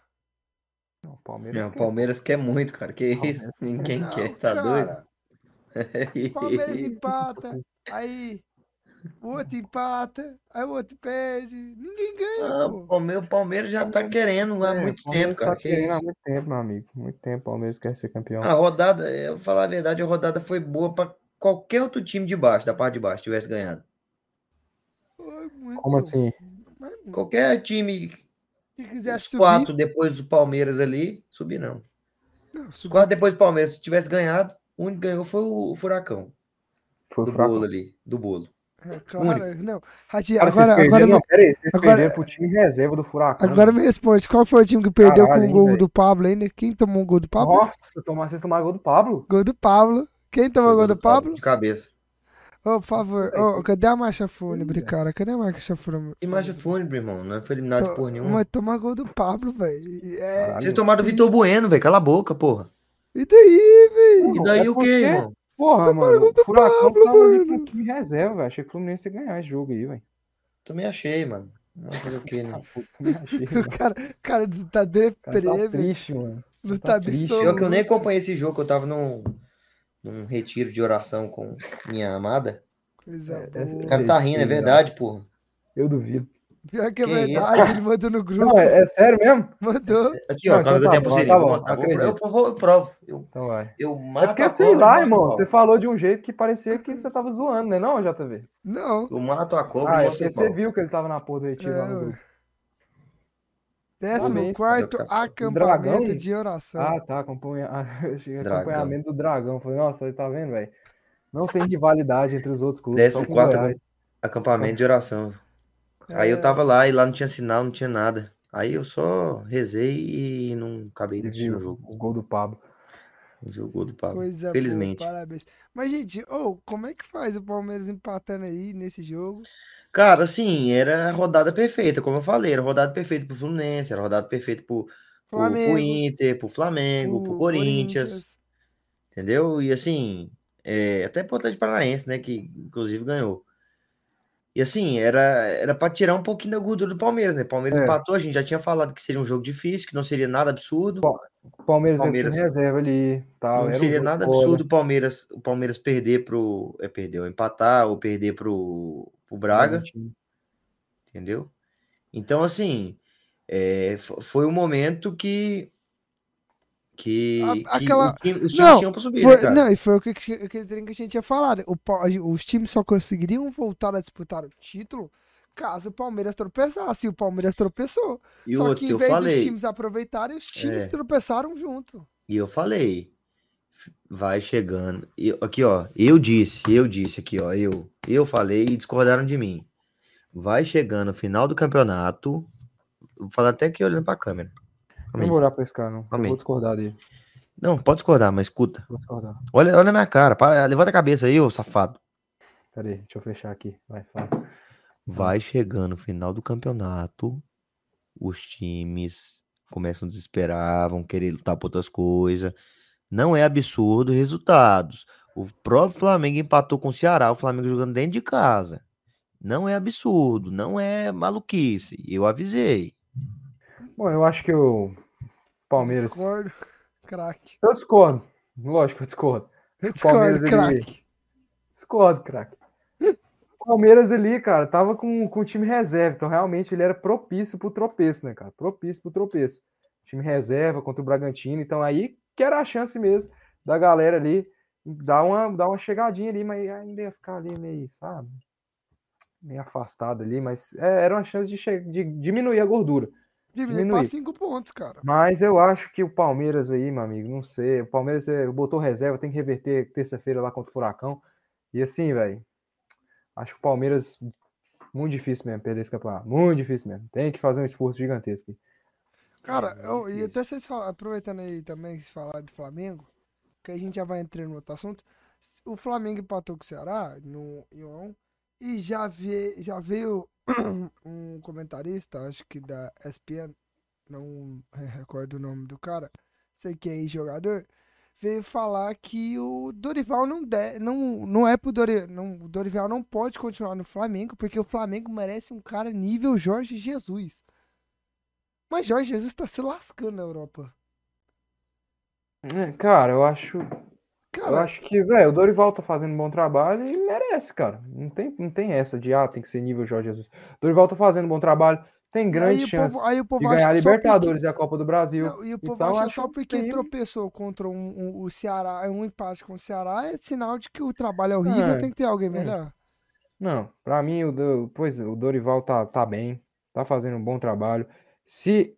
Não, Palmeiras. Não, o quer. Palmeiras quer muito, cara. Que isso? Ninguém Não, quer, tá doido? cara, Palmeiras empata, *laughs* aí o outro empata, aí o outro perde. Ninguém ganha, Ah, o Palmeiras- o Palmeiras já tá querendo há É, muito Palmeiras tempo, cara. Tá Que querendo há isso? muito tempo, meu amigo. Muito tempo. o Palmeiras quer ser campeão. A rodada, eu vou falar a verdade, a rodada foi boa pra qualquer outro time de baixo, da parte de baixo, tivesse ganhado. Foi muito. Como assim? Qualquer time, Se quiser os subir. quatro depois do Palmeiras ali, subir não. Não, Os quatro depois do Palmeiras, se tivesse ganhado, o único que ganhou foi o Furacão, Foi do fraco. bolo ali, do bolo. É, claro, não. Ratinho, Cara, agora, vocês agora, perderam, me, não, peraí, vocês agora- perderam pro time reserva do Furacão. agora mano. me responde. Qual foi o time que perdeu Caralho, com o hein, gol velho? do Pablo ainda? Quem tomou o gol do Pablo? Nossa, tomar, vocês tomaram gol do Pablo? Gol do Pablo. Quem tomou o gol do Pablo? De cabeça. Ô, por favor, velho, ô, que- cadê a marcha fúnebre, velho. cara? Cadê a marcha fúnebre? E marcha fúnebre, irmão, não foi eliminado de porra nenhuma. Mas toma gol do Pablo, velho. É... Vocês tomaram o Vitor Bueno, velho, cala a boca, porra. E daí, velho? E daí é o porque- quê, irmão? Porra, mano, gol do o Furacão Pablo, tava ali mano. com time reserva, velho. Achei que o Fluminense ia ganhar esse jogo aí, velho. Também achei, mano. Não fazer o quê, né? *laughs* Ah, achei, *laughs* O cara, cara tá deprê, cara tá velho. triste, mano. Não tá tá triste. absoluto. Pior que eu nem acompanhei esse jogo, eu tava num, num retiro de oração com minha amada. Coisa É, boa. O cara tá rindo, é verdade, porra. Eu duvido. Pior que é Que verdade, isso? ele mandou no grupo. Não, é, é sério mesmo? Mandou. Aqui, ó, então calma que eu tá tenho a bom, pulseirinha, tá vou mostrar. Eu, vou- eu provo. Eu, Então vai. eu É mato porque, a sei cobra lá, e irmão, você falou de um jeito que parecia que você tava zoando, né não, JV? Não. Eu mato a cobra Ah, é porque você viu que ele tava na porra do retiro lá É, no ué. grupo. Décimo Parabéns, quarto cara. acampamento Dragão? de oração. Ah, tá, acompanha... *laughs* acompanhamento do Dragão. Falei, nossa, aí tá vendo, velho? Não tem rivalidade entre os outros clubes, só Décimo com quarto Goiás. acampamento de oração. Aí eu É. tava lá e lá não tinha sinal, não tinha nada. Aí eu só rezei e não acabei viu o jogo. o gol do Pablo. O gol do Pablo. Coisa Felizmente. boa, parabéns. Mas, gente, ô, como é que faz o Palmeiras empatando aí nesse jogo? Cara, assim, era a rodada perfeita, como eu falei, era a rodada perfeita pro Fluminense, era a rodada perfeita pro, pro, Inter, pro Flamengo, pro o Corinthians, entendeu? E assim, é, até pro Atlético Paranaense, né, que inclusive ganhou. E assim, era, era pra tirar um pouquinho da gordura do Palmeiras, né? Palmeiras É. empatou, a gente já tinha falado que seria um jogo difícil, que não seria nada absurdo. O Palmeiras, Palmeiras. reserva ali, tal. Não um seria jogo nada absurdo o Palmeiras, o Palmeiras perder pro. É, perdeu, empatar ou perder pro, pro Braga, Bragantino. entendeu? Então, assim, é, fo- foi um momento que. Que, que aquela- o time- os times Não, tinham pra subir, Foi- né, cara? não, e foi o que, que, que a gente tinha falado. O, Pa- os times só conseguiriam voltar a disputar o título caso o Palmeiras tropeçasse. E o Palmeiras tropeçou. E só outro, que em vez dos times aproveitarem, os times É. tropeçaram junto. e eu falei, vai chegando. Eu- aqui, ó, eu disse, eu disse aqui, ó, eu, eu falei e discordaram de mim. Vai chegando o final do campeonato. Vou falar até aqui olhando pra câmera. Calma Não vou olhar pra esse cara, não. Eu Amém. vou discordar dele. Não, pode discordar, mas escuta. Vou discordar. Olha, olha a minha cara. Para, levanta a cabeça aí, ô safado. Pera aí, deixa eu fechar aqui. Vai, fala. Vai chegando o final do campeonato, os times começam a desesperar, vão querer lutar por outras coisas. Não é absurdo resultados. O próprio Flamengo empatou com o Ceará, o Flamengo jogando dentro de casa. Não é absurdo, não é maluquice. Eu avisei. Bom, eu acho que o Palmeiras. Discordo. Craque. Eu discordo. Lógico, eu discordo. Eu discordo, Palmeiras, ele- craque. Discordo, craque. Palmeiras ali, cara, tava com, com o time reserva, então realmente ele era propício pro tropeço, né, cara? Propício pro tropeço. Time reserva contra o Bragantino, então aí que era a chance mesmo da galera ali dar uma, dar uma chegadinha ali, mas ainda ia ficar ali meio, sabe? Meio afastado ali, mas é, era uma chance de, che- de diminuir a gordura. Diminuir Diminuir. pra cinco pontos, cara. Mas eu acho que o Palmeiras aí, meu amigo, não sei. O Palmeiras é, botou reserva, tem que reverter terça-feira lá contra o Furacão. E assim, velho, acho que o Palmeiras muito difícil mesmo perder esse campeonato. Muito difícil mesmo. Tem que fazer um esforço gigantesco. Cara, eu, e até vocês falam, aproveitando aí também que falar de Flamengo, que a gente já vai entrando no outro assunto. O Flamengo empatou com o Ceará no, em 1 a 1 e já, ve, já veio *coughs* um comentarista, acho que da ESPN, não recordo o nome do cara, sei que é ex-jogador, veio falar que o Dorival não de, não, não é pro Dorival, não, o Dorival não pode continuar no Flamengo, porque o Flamengo merece um cara nível Jorge Jesus. Mas Jorge Jesus tá se lascando na Europa. É, cara, eu acho. Eu Cara, acho que, velho, o Dorival tá fazendo um bom trabalho e merece, cara. Não tem, não tem essa de, ah, tem que ser nível Jorge Jesus. Dorival tá fazendo um bom trabalho, tem grande aí, chance povo, aí o povo de ganhar a Libertadores e a Copa do Brasil. Não, e o povo Então, acha só que porque aí- tropeçou contra um, um- o Ceará, um empate com o Ceará, é sinal de que o trabalho é horrível, É. tem que ter alguém melhor. Não, pra mim, o, pois, o Dorival tá, tá bem, tá fazendo um bom trabalho. Se,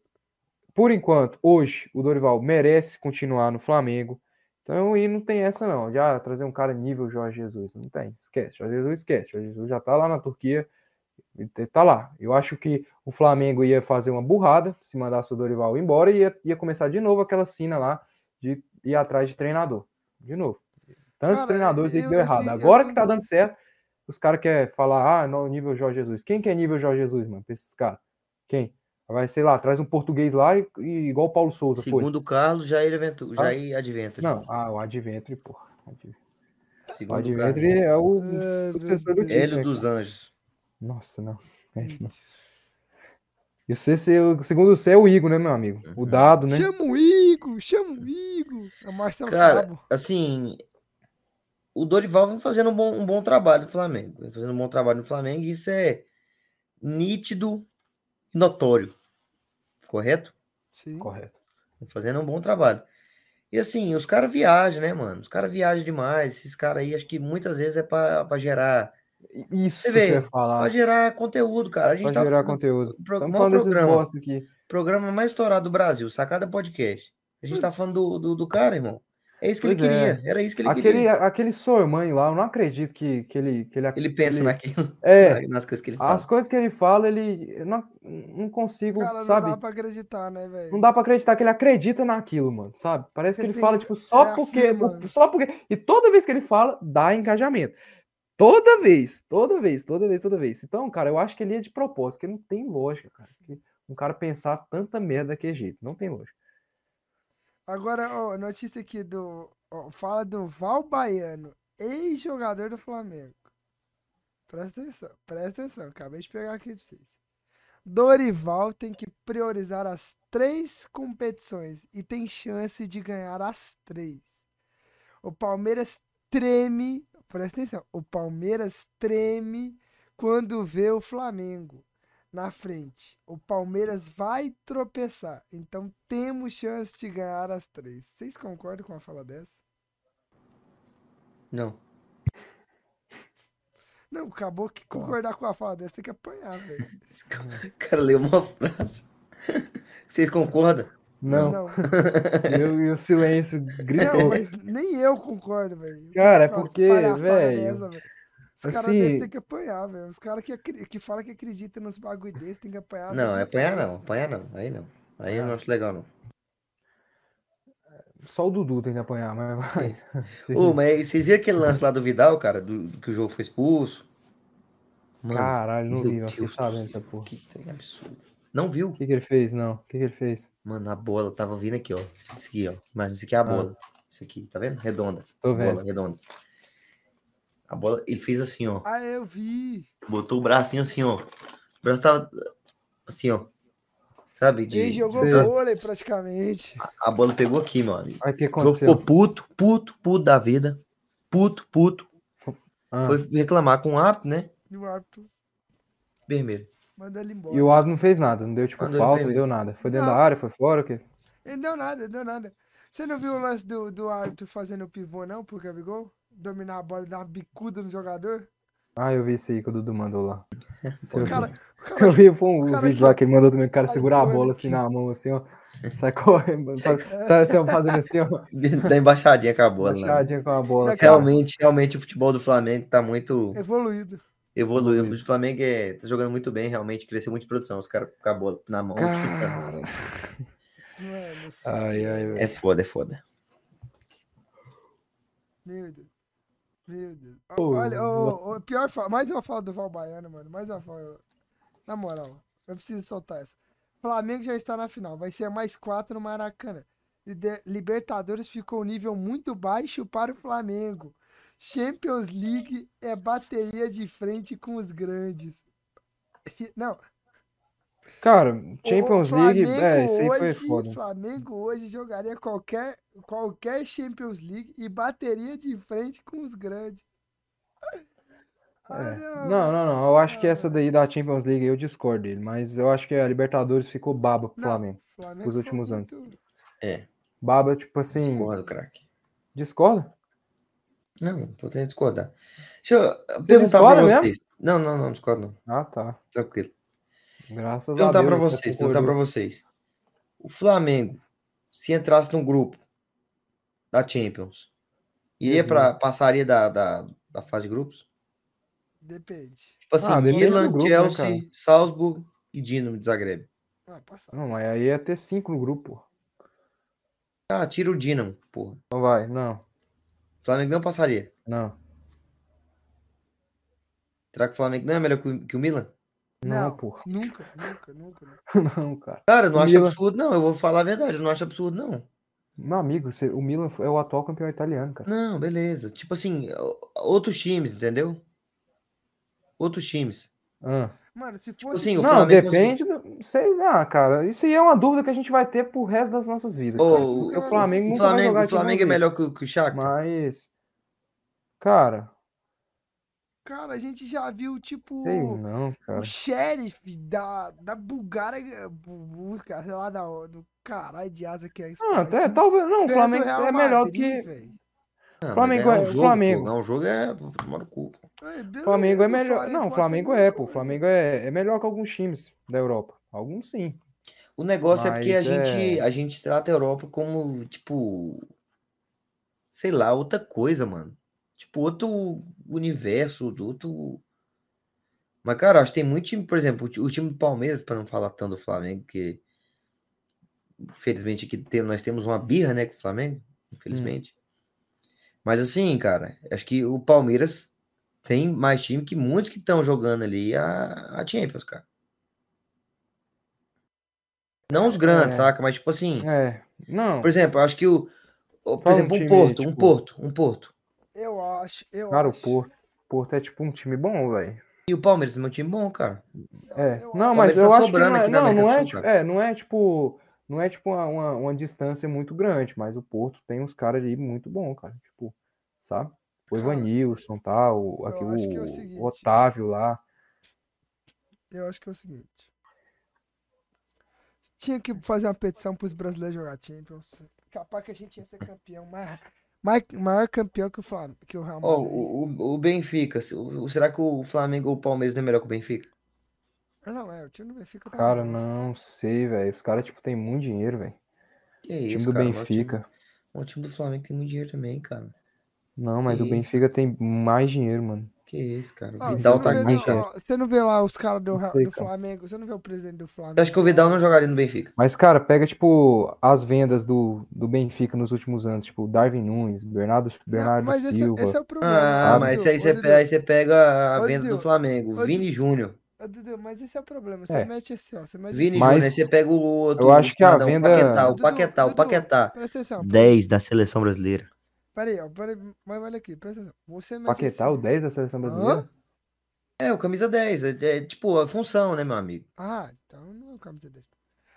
por enquanto, hoje, o Dorival merece continuar no Flamengo, então e não tem essa não, já trazer um cara nível Jorge Jesus, não tem, esquece, Jorge Jesus esquece, Jorge Jesus já tá lá na Turquia, tá lá. Eu acho que o Flamengo ia fazer uma burrada se mandasse o Dorival embora e ia, ia começar de novo aquela cena lá de ir atrás de treinador, de novo. Tantos Cara, treinadores aí que deu eu errado. Agora que tá dando certo, os caras querem falar, ah, não, nível Jorge Jesus. Quem que é nível Jorge Jesus, mano, pra esses caras? Quem? Vai, sei lá, traz um português lá e, e igual o Paulo Souza foi. Segundo o Carlos, Jair, Aventura, Ah? Jair Adventure. Não, ah, o Adventure, porra. O Segundo o Adventure Carlos. é o Ai, sucessor do Hélio dos cara? Anjos. Nossa, não. É, não. E o CC, o segundo C é o Igor, né, meu amigo? O Uhum. dado, né? Chama o Igor, chama o Igor. É o Marcelo Cara, Cabo. assim, o Dorival vem fazendo um bom, um bom trabalho no Flamengo. Vem fazendo um bom trabalho no Flamengo e isso é nítido notório. Correto? Sim. Correto. Vem fazendo um bom trabalho. E assim, os caras viajam, né, mano? Os caras viajam demais. Esses caras aí, acho que muitas vezes é pra, pra gerar. Isso Você que eu vê, ia falar. Pra gerar conteúdo, cara. A gente Pra tá gerar falando- conteúdo. o pro- Estamos falando desses programa. bosta aqui. programa mais estourado do Brasil, Sacada Podcast. A gente tá falando do, do, do cara, irmão. É isso que ele Pois é. queria. Era isso que ele Aquele, queria. aquele Sormani lá, eu não acredito que, que ele. Que ele, Ele pensa ele- naquilo, É, *laughs* nas coisas que ele fala. as coisas que ele fala, ele. Eu não, não consigo, Cara, não sabe? dá pra acreditar, né, velho? Não dá pra acreditar que ele acredita naquilo, mano, sabe? Parece que Ele ele fala, tem- tipo, só é, porque. afirma. Só porque. E toda vez que ele fala, dá engajamento. Toda vez, toda vez, toda vez, toda vez. Então, cara, eu acho que ele é de propósito, que não tem lógica, cara. um cara pensar tanta merda daquele jeito. Não tem lógica. Agora, ó, notícia aqui do. ó, fala do Val Baiano, ex-jogador do Flamengo. Presta atenção, presta atenção, acabei de pegar aqui pra vocês. Dorival tem que priorizar as três competições e tem chance de ganhar as três. O Palmeiras treme, presta atenção, o Palmeiras treme quando vê o Flamengo na frente. O Palmeiras vai tropeçar. Então temos chance de ganhar as três. Vocês concordam com uma fala dessa? Não. Não, acabou que concordar com a fala dessa tem que apanhar, velho. *laughs* O cara leu uma frase. Vocês concordam? Não. Não, *laughs* E o- e o silêncio não, gritou. mas nem eu concordo, velho. Cara, é porque, palhaçadas velho, Os caras assim- desses tem que apanhar, velho. Os caras que, que falam que acreditam nos bagulho desse tem que apanhar. Não, é apanhar não. Apanhar não. Aí não. Aí eu Ah. não acho legal, não. Só o Dudu tem que apanhar, mas vai. *laughs* Ô, mas vocês viram aquele lance lá do Vidal, cara? Do, do que o jogo foi expulso? Mano, Caralho, não vi, fiquei sabendo céu, dessa porra. Que trem absurdo. Não viu? O que, que ele fez? Não. O que, que ele fez? Mano, a bola tava vindo aqui, ó. Isso aqui, ó. Imagina, isso aqui é a Ah. bola. Isso aqui, tá vendo? Redonda. Tô Bola vendo. redonda. A bola, ele fez assim, ó. Ah, eu vi. Botou o bracinho assim, ó. O braço tava assim, ó. Sabe? De, Ele jogou Sei. vôlei praticamente. A bola pegou aqui, amigo. Aí o que jogo ficou aconteceu? puto, puto, puto da vida. Puto, puto. Ah, Foi reclamar com o árbitro, né? E o árbitro Vermelho. mandou ele embora. E o árbitro não fez nada, não deu tipo Mandou falta, não deu nada. Foi dentro Não. da área, foi fora, o quê? Ele deu nada, ele deu nada. Você não viu o lance do, do árbitro fazendo o pivô, não, pro Gabigol? Dominar a bola e dar uma bicuda no jogador? Ah, eu vi isso aí que o Dudu mandou lá. *laughs* Cara, o cara Eu vi um cara vídeo que- lá que ele mandou também, o cara segurar a bola assim na mão, assim, ó. Sai correndo, tá, tá assim, ó, fazendo assim, ó. *laughs* Da embaixadinha com a bola. né? Baixadinha com a bola. Daquela- Realmente, realmente o futebol do Flamengo tá muito evoluído. evoluído. Evoluído. O Flamengo é, tá jogando muito bem, realmente cresceu muito de produção. Os caras com a bola na mão. Cara. Ai, ai, É foda, é foda. meu Deus. Meu Deus. Olha, ô, pior fala, mais uma fala do Val Baiano, mano. Mais uma fala. Na moral, eu preciso soltar essa. Flamengo já está na final. Vai ser mais quatro no Maracanã. Libertadores ficou nível muito baixo para o Flamengo. Champions League é bateria de frente com os grandes. *laughs* Não, Cara, o- Champions o League, é, isso aí foi foda. Flamengo hoje jogaria qualquer, qualquer Champions League e bateria de frente com os grandes. Ah, É. Não, não, não. Eu acho que essa daí da Champions League eu discordo dele, mas eu acho que a Libertadores ficou baba pro Não, Flamengo. Flamengo os foi últimos anos. muito- Baba, tipo assim. Discordo, craque. Discorda? Não, tô tentando discordar. Deixa eu perguntar discorda pra mesmo? vocês. Não, não, não, discordo não. Ah, tá. Tranquilo. Graças a Perguntar Deus. pra você vocês, perguntar pra concordou. vocês. O Flamengo, se entrasse num grupo da Champions, iria Uhum. pra, passaria da, da, da fase de grupos? Depende. Tipo assim, Ah, Milan, grupo, né, Chelsea, cara? Salzburg e Dinamo de Zagreb. Ah. Não, mas aí ia ter cinco no grupo. Ah, tira o Dinamo, porra. Não vai, não, O Flamengo não passaria. não. Será que o Flamengo não é melhor que o Milan? Não, Não. porra. Nunca, nunca, nunca. nunca. *laughs* Não, cara. Cara, eu não O acho Milan- absurdo, não. Eu vou falar a verdade, eu não acho absurdo, não. Meu amigo, você- o Milan é o atual campeão italiano, cara. Não, beleza. Tipo assim, outros times, entendeu? Outros times. Ah. Mano, se Tipo fosse. assim, o Não, Flamengo- depende. Do... Sei lá, cara. Isso aí é uma dúvida que a gente vai ter pro resto das nossas vidas. o o Flamengo o Flamengo, o Flamengo é melhor que, o- que o Shakhtar? Mas, cara, Cara, a gente já viu, tipo. sei não, cara. O xerife da, da Bulgária, bu- busca, sei lá, da, do caralho de asa que é esse Ah, país, até, talvez. Não, o do Flamengo é melhor Madrid, que. Não, mas Flamengo ganhar é- um o jogo, Flamengo. Pô, ganhar um jogo é tomar no cu. O Flamengo é melhor. Não, o Flamengo é, pô. O. Flamengo é, é melhor que alguns times da Europa. Alguns sim. O negócio é porque a Mas gente, é- a gente trata a Europa como, tipo, sei lá, outra coisa, mano. Tipo, outro universo, outro. Mas, cara, acho que tem muito time, por exemplo, o ti- o time do Palmeiras, para não falar tanto do Flamengo, que infelizmente aqui tem- nós temos uma birra, né, com o Flamengo, infelizmente. Mas assim, cara, acho que o Palmeiras tem mais time que muitos que estão jogando ali a, a Champions, cara. Não os grandes, É. saca? Mas tipo assim, É. Não. por exemplo, acho que o, por Fala um exemplo, um time, Porto, um tipo- Porto, um Porto. Eu acho, eu Cara, o acho. Porto. Porto é tipo um time bom, velho. E o Palmeiras é um time bom, cara. É. eu Não, mas eu tá acho que sobrando não é, não, não é, Sul, tipo, é, não é tipo, não é tipo uma, uma, uma distância muito grande, mas o Porto tem uns caras ali muito bom, cara, tipo, sabe? O Cara, Evanilson, tá, o, aqui acho que é o o, seguinte. o Otávio lá. Eu acho que é o seguinte. Tinha que fazer uma petição pros brasileiros jogar Champions. Capaz que a gente ia ser campeão, mais, maior campeão que o Flamengo, que o Real Madrid. o, o, o Benfica, o- será que o Flamengo ou o Palmeiras não é melhor que o Benfica? Não, é, o time do Benfica tá Cara, não sei, velho. Os caras, tipo, tem muito dinheiro, velho. Que O time isso, do cara, mas o time- Benfica. O time do Flamengo tem muito dinheiro também, cara. Não, mas Que o isso. Benfica tem mais dinheiro, mano. Que isso, cara. O você, Vidal tá aqui, cara. você não vê lá os caras do, sei, do cara. Flamengo, você não vê o presidente do Flamengo. Eu acho que o Vidal não jogaria no Benfica. Mas, cara, pega, tipo, as vendas do, do Benfica nos últimos anos, tipo, Darwin Nunes, Bernardo, Não, Bernardo mas esse, Silva. esse é o problema. Ah, Ô, mas Dudu, aí você pega, aí você pega a Ô, venda do Flamengo, ô, Vini Júnior. Dudu, mas esse é o problema. Você É. mete assim, ó. Você mete Vini. Mas Júnior, aí você pega o outro. eu acho que a venda- O Paquetá, o Paquetá, o Paquetá. Presta atenção. 10 da seleção brasileira. Peraí, ó. Peraí, mas olha aqui, presta atenção. Você mete Paquetá, assim. o 10 da seleção brasileira? É, o camisa 10. É, é tipo a função, né, meu amigo? Ah, então não é o camisa 10.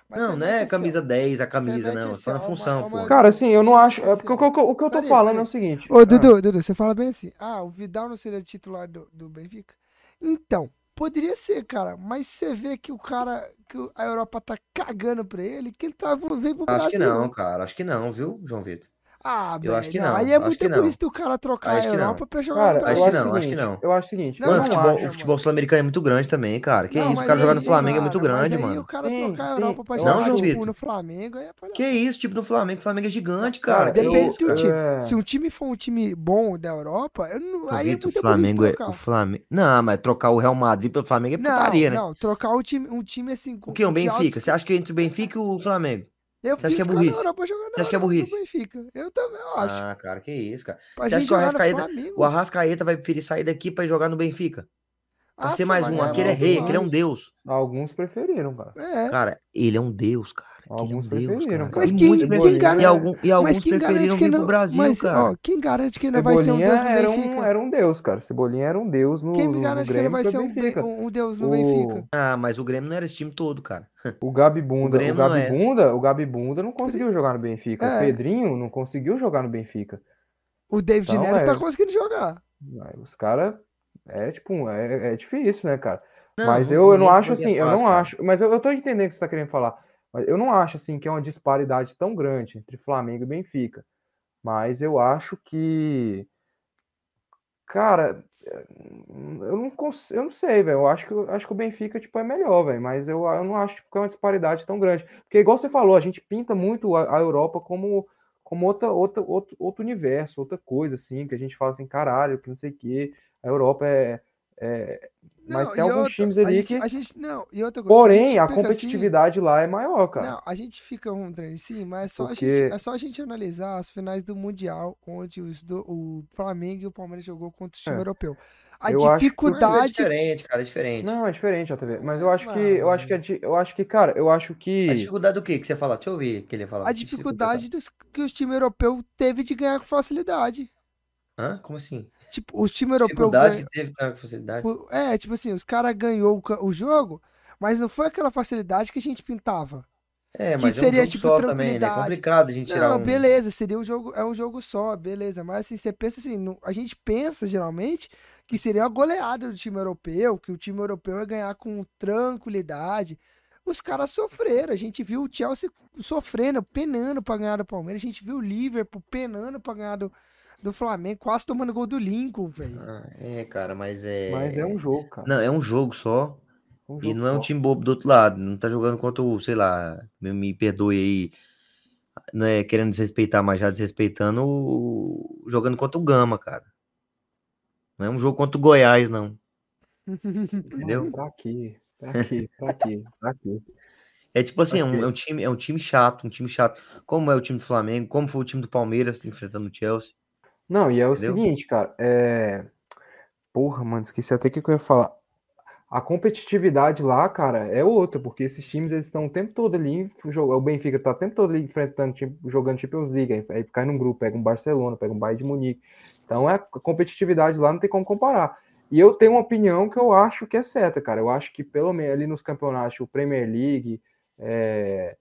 Mas não, não é camisa ó. 10, a camisa, não. assim, Só na uma- função, uma- pô. Cara, assim, eu não acho. É assim, porque o que eu- o que eu tô Peraí, falando é o seguinte. Ô, ah, Dudu, Dudu, você fala bem assim. Ah, o Vidal não seria titular do, do Benfica? Então, poderia ser, cara, mas você vê que o cara, que o- a Europa tá cagando pra ele, que ele tá veio pro Acho que Brasil. não, cara. Acho que não, viu, João Vitor? Ah, Eu acho que não. Aí é muito que burrice do cara trocar Acho a que. Europa pra jogar Cara, no eu Acho que não, o acho que não. eu acho o seguinte, Mano, não futebol, acho, o futebol sul-americano é muito grande também, cara. Que Não, isso, o cara jogar no Flamengo é mano, muito grande, mas aí mano. o cara Sim, trocar a sim, Europa pra jogar, Não, tipo, Vitor. no Flamengo, é Que palhaçada. isso, tipo do Flamengo. O Flamengo é gigante, cara. Que Depende do time. É. Se um time for um time bom da Europa, eu não, aí é Vitor, o muito Flamengo é. trocar. O Flamengo. Não, mas trocar o Real Madrid pelo Flamengo é Não, putaria, né? não, trocar um time, um time assim com O que? Um alto- Benfica? Você acha que entre o Benfica e o Flamengo? Eu Você acha que é burrice? na Europa jogando Você acha que é burrice? Benfica. Eu também eu acho. Ah, cara, que isso, cara. pra você acha que o Arrascaeta-. O Arrascaeta vai preferir sair daqui pra jogar no Benfica? Pra ser Nossa, mais mas um. é Aquele é muito rei, aquele é um mais. deus. alguns preferiram, cara. É. Cara, ele é um deus, cara. Alguns deus, preferiram, cara. Mas E quem- quem preferiram. garante- E, algum- e alguns Mas quem preferiram que não. Brasil, mas, cara. ó, quem garante que não vai ser um deus no era Benfica? um, era um deus, cara. Cebolinha era um deus no, Quem me garante que ele vai ser um, um- deus no O- Benfica? Ah, mas o Grêmio não era esse time todo, cara. O Gabi Bunda, O o, Gabi é. Bunda, o Gabi Bunda não conseguiu jogar no Benfica. É. O Pedrinho não conseguiu jogar no Benfica. O David Então, Neres tá é. conseguindo jogar. Os caras é tipo, é, é difícil, né, cara? Não, mas eu, eu não acho assim, eu não cara. acho, mas eu, eu tô entendendo o que você tá querendo falar. Mas eu não acho assim que é uma disparidade tão grande entre Flamengo e Benfica. Mas eu acho que cara, eu não eu não sei, velho. Eu acho que eu acho que o Benfica tipo é melhor, velho, mas eu, eu não acho tipo, que é uma disparidade tão grande. Porque igual você falou, a gente pinta muito a, a Europa como como outra, outra, outro, outro universo, outra coisa assim, que a gente fala assim, caralho, que não sei o quê. A Europa é, é... mas Não, tem alguns outra, times a ali gente, que a gente não, e outra coisa, Porém, gente a fica assim, competitividade lá é maior, cara. Não, a gente fica um trem sim, mas é só, a Porque- gente, é só a gente analisar as finais do Mundial, onde os do, o Flamengo e o Palmeiras jogou contra o time É. europeu. A Eu acho que- Mas é dificuldade. diferente, cara, é diferente. Não, é diferente, JV. Mas eu acho que, eu acho que, é eu acho que, cara, eu acho A que, dificuldade do quê que você fala? Deixa eu ouvir o que ele ia falar. A Que dificuldade dos, que os times europeus teve de ganhar com facilidade. Hã? Como assim? Tipo, os times europeus ganham. que teve com a facilidade? É, tipo assim, os caras ganhou o, jogo, mas não foi aquela facilidade que a gente pintava. É, que mas é um seria, jogo tipo, só também, né? É complicado a gente tirar Não, um... beleza, seria um jogo, é um jogo só, beleza. Mas assim, você pensa assim, no- a gente pensa geralmente que seria uma goleada do time europeu, que o time europeu ia ganhar com tranquilidade. Os caras sofreram, a gente viu o Chelsea sofrendo, penando pra ganhar do Palmeiras, a gente viu o Liverpool penando pra ganhar do, do Flamengo, quase tomando gol do Lincoln, velho. Ah, é, cara, mas é... mas é um jogo, cara. Não, é um jogo só. Um E jogo não é um só. time bobo do outro lado. Não tá jogando contra o, sei lá, me, me perdoe aí. Não é querendo desrespeitar, mas já desrespeitando o... jogando contra o Gama, cara. Não é um jogo contra o Goiás, não. Entendeu? Pra quê? Pra quê? Pra quê? Pra quê? É tipo assim, é um, é um time, é um time chato, um time chato. Como é o time do Flamengo, como foi o time do Palmeiras enfrentando o Chelsea. Não, e é o Entendeu? seguinte, cara, é... Porra, mano, esqueci até o que eu ia falar. A competitividade lá, cara, é outra, porque esses times eles estão o tempo todo ali, o Benfica tá o tempo todo ali enfrentando, time- jogando Champions League, aí, cai num grupo, pega um Barcelona, pega um Bayern de Munique. Então é, a competitividade lá não tem como comparar. E eu tenho uma opinião que eu acho que é certa, cara. Eu acho que pelo menos ali nos campeonatos, o Premier League, é,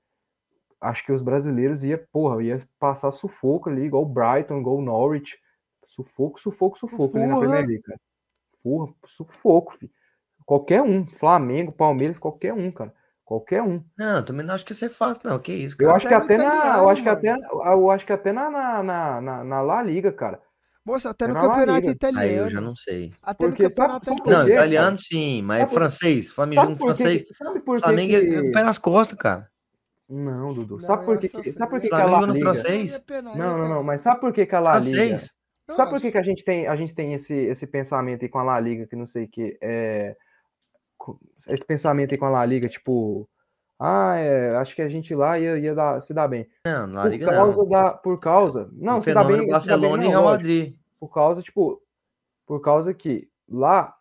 acho que os brasileiros ia, porra, ia passar sufoco ali, igual o Brighton, igual o Norwich. Sufoco, sufoco, sufoco ali na. Premier League, cara. Porra, sufoco, filho. Qualquer um, Flamengo, Palmeiras, qualquer um, cara. Qualquer um. Não, também não acho que isso é fácil, não. Que isso, Eu cara. acho que Até até no na, eu italiano, acho que até, eu acho que até na, na, na, na, La Liga, cara. Moça, até É no campeonato Liga. Aí eu já italiano. não sei. Até no Porque sabe- campeonato sabe por Não, italiano. italiano sim, mas por- francês, Flamengo Sabe francês. sabe por Flamengo é que- é nas costas, cara. Não, Dudu. Não, Sabe por que, que- sabe por que, que a La Liga... francês? Não, não, não, mas sabe por que, que a La Liga... Francês? Sabe por que, que a gente tem, a gente tem esse, esse pensamento aí com a La Liga, que não sei o que, é, esse pensamento aí com a La Liga, tipo, ah, é, acho que a gente lá ia, ia dar, se dar bem. Não, na Por Liga causa não. da, por causa, não, o se dá bem, se dá bem Barcelona não, e Real lógico. Madrid. por causa, tipo, por causa que lá,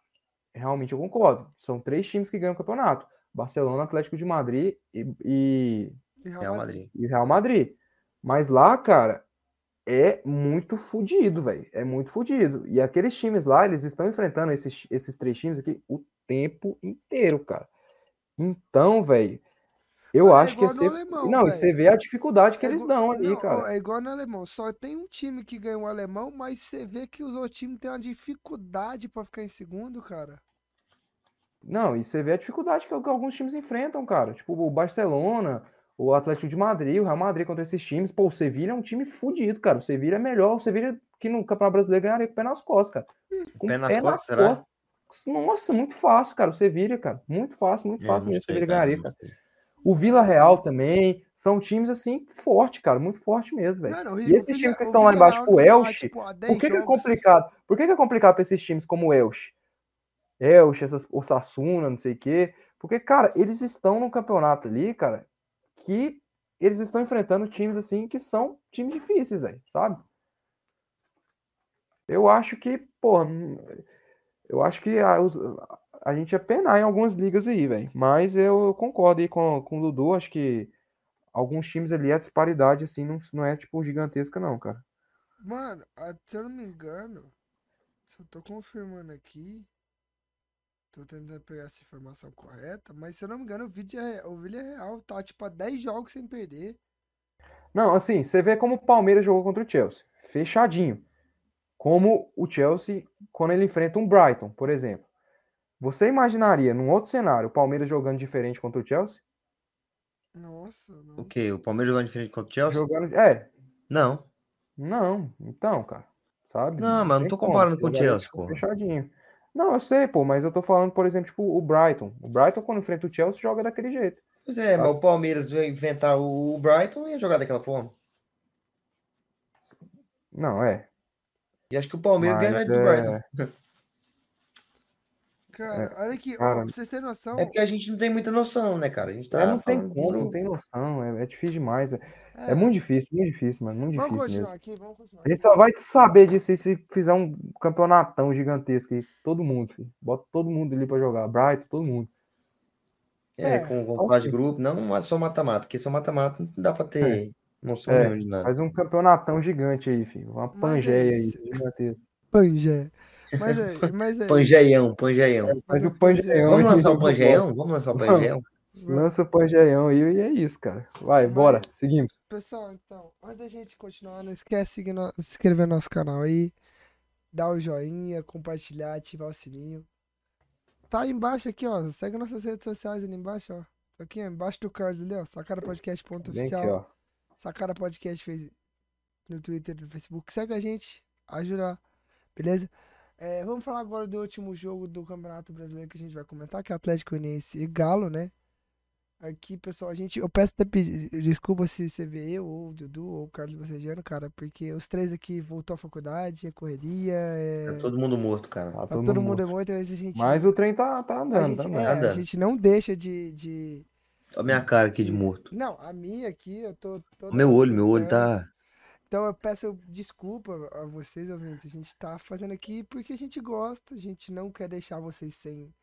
realmente eu concordo, são três times que ganham o campeonato, Barcelona, Atlético de Madrid e, e, Real Madrid. e Real Madrid. Mas lá, cara, é muito fodido, velho. É muito fodido. E aqueles times lá, eles estão enfrentando esses, esses três times aqui o tempo inteiro, cara. Então, velho, eu Mano, é acho que igual no ser. alemão, Não, e velho. você vê a dificuldade que É eles igual- dão ali, não, cara. É igual no alemão. Só tem um time que ganha o alemão, mas você vê que os outros times têm uma dificuldade pra ficar em segundo, cara. Não, e você vê a dificuldade que, que alguns times enfrentam, cara. Tipo, o Barcelona, o Atlético de Madrid, o Real Madrid contra esses times. Pô, o Sevilha é um time fudido, cara. O Sevilha é melhor. O Sevilha que no Campeonato Brasileiro ganharia com o pé nas costas, cara. Com Pé nas costas, será? Nossa, muito fácil, cara. O Sevilha, cara. Muito fácil, muito É, fácil mesmo. O Sevilha ganharia, cara. O Vila Real também. São times, assim, forte, cara. Muito forte mesmo, velho. E esses times que o estão lá embaixo, tipo o não tá, Elche, tipo, há 10 Por que, que é complicado? Por que, que é complicado pra esses times como o Elche? Essas, o Sassuna, não sei o quê. Porque, cara, eles estão num campeonato ali, cara, que eles estão enfrentando times assim que são times difíceis, velho, sabe? Eu acho que, pô, eu acho que a, a gente ia penar em algumas ligas aí, velho. Mas eu concordo aí com, com o Dudu, acho que alguns times ali a disparidade, assim, não, não é, tipo, gigantesca, não, cara. Mano, se eu não me engano, se eu tô confirmando aqui, tô tentando pegar essa informação correta, mas se eu não me engano, o Villa, o Villa Real tá tipo a 10 jogos sem perder. Não, assim, você vê como o Palmeiras jogou contra o Chelsea. Fechadinho. Como o Chelsea, quando ele enfrenta um Brighton, por exemplo. Você imaginaria, num outro cenário, o Palmeiras jogando diferente contra o Chelsea? Nossa, O não. quê? O Palmeiras jogando diferente contra o Chelsea? Jogando. É, Não. não. Então, cara. Sabe? Não, mas eu não tô como, comparando com o Chelsea, tipo, porra. Fechadinho. Não, eu sei, pô, mas eu tô falando, por exemplo, tipo, o Brighton. O Brighton, quando enfrenta o Chelsea, joga daquele jeito. Pois é, mas o Palmeiras veio inventar o Brighton e ia jogar daquela forma. Não, é. E acho que o Palmeiras Mas, ganha do é, Brighton. *laughs* Cara, olha aqui, ó, pra vocês terem noção, É porque a gente não tem muita noção, né, cara? A gente É, tá não tem como, não tem noção. É, é difícil demais. É, é, é muito difícil, muito difícil, mano. Muito vamos difícil continuar mesmo. aqui, vamos continuar A gente só vai saber disso aí se fizer um campeonatão gigantesco aí. Todo mundo, filho. Bota todo mundo ali pra jogar. Brighton, todo mundo. É, É, com, com fase de grupo, não é só mata-mata, porque só mata-mata não dá pra ter noção É, nenhuma de nada. Faz um campeonatão gigante aí, filho. Uma Mas é pangeia aí, gigantesca. Pangé. Mas é, mas é, Pangeião, Pangeião. mas Faz o pangeão. Vamos lançar o. Pangeião? Vamos lançar o Vamos. Pangeião? Lança o pangeão aí e é isso, cara. Vai, bora. Mas- Seguimos. Pessoal, então, antes da gente continuar, não esquece de no- se inscrever no nosso canal aí, dar o joinha, compartilhar, ativar o sininho. Tá aí embaixo aqui, ó. Segue nossas redes sociais ali embaixo, ó. Tá Aqui, ó, embaixo do card ali, ó. Sacara Podcast ponto Vem aqui, oficial. ó. Sacara Podcast fez no Twitter e no Facebook. Segue a gente, ajuda, beleza? É, vamos falar agora do último jogo do Campeonato Brasileiro que a gente vai comentar, que é Atlético Goianiense e Galo, né? Aqui, pessoal, a gente, eu peço desculpa se você vê eu, ou o Dudu, ou o Carlos Bocejano, cara, porque os três aqui voltou à faculdade, é correria, é... Tá todo mundo morto, cara. Tá tá todo mundo é morto. vezes a gente... Mas o trem tá, tá a andando, gente, tá é, andando. a andando. gente não deixa de, de... Olha a minha cara aqui de morto. Não, a minha aqui, eu tô... Meu olho, meu olho tentando. tá. Então eu peço desculpa a vocês, ouvintes. A gente tá fazendo aqui porque a gente gosta, a gente não quer deixar vocês sem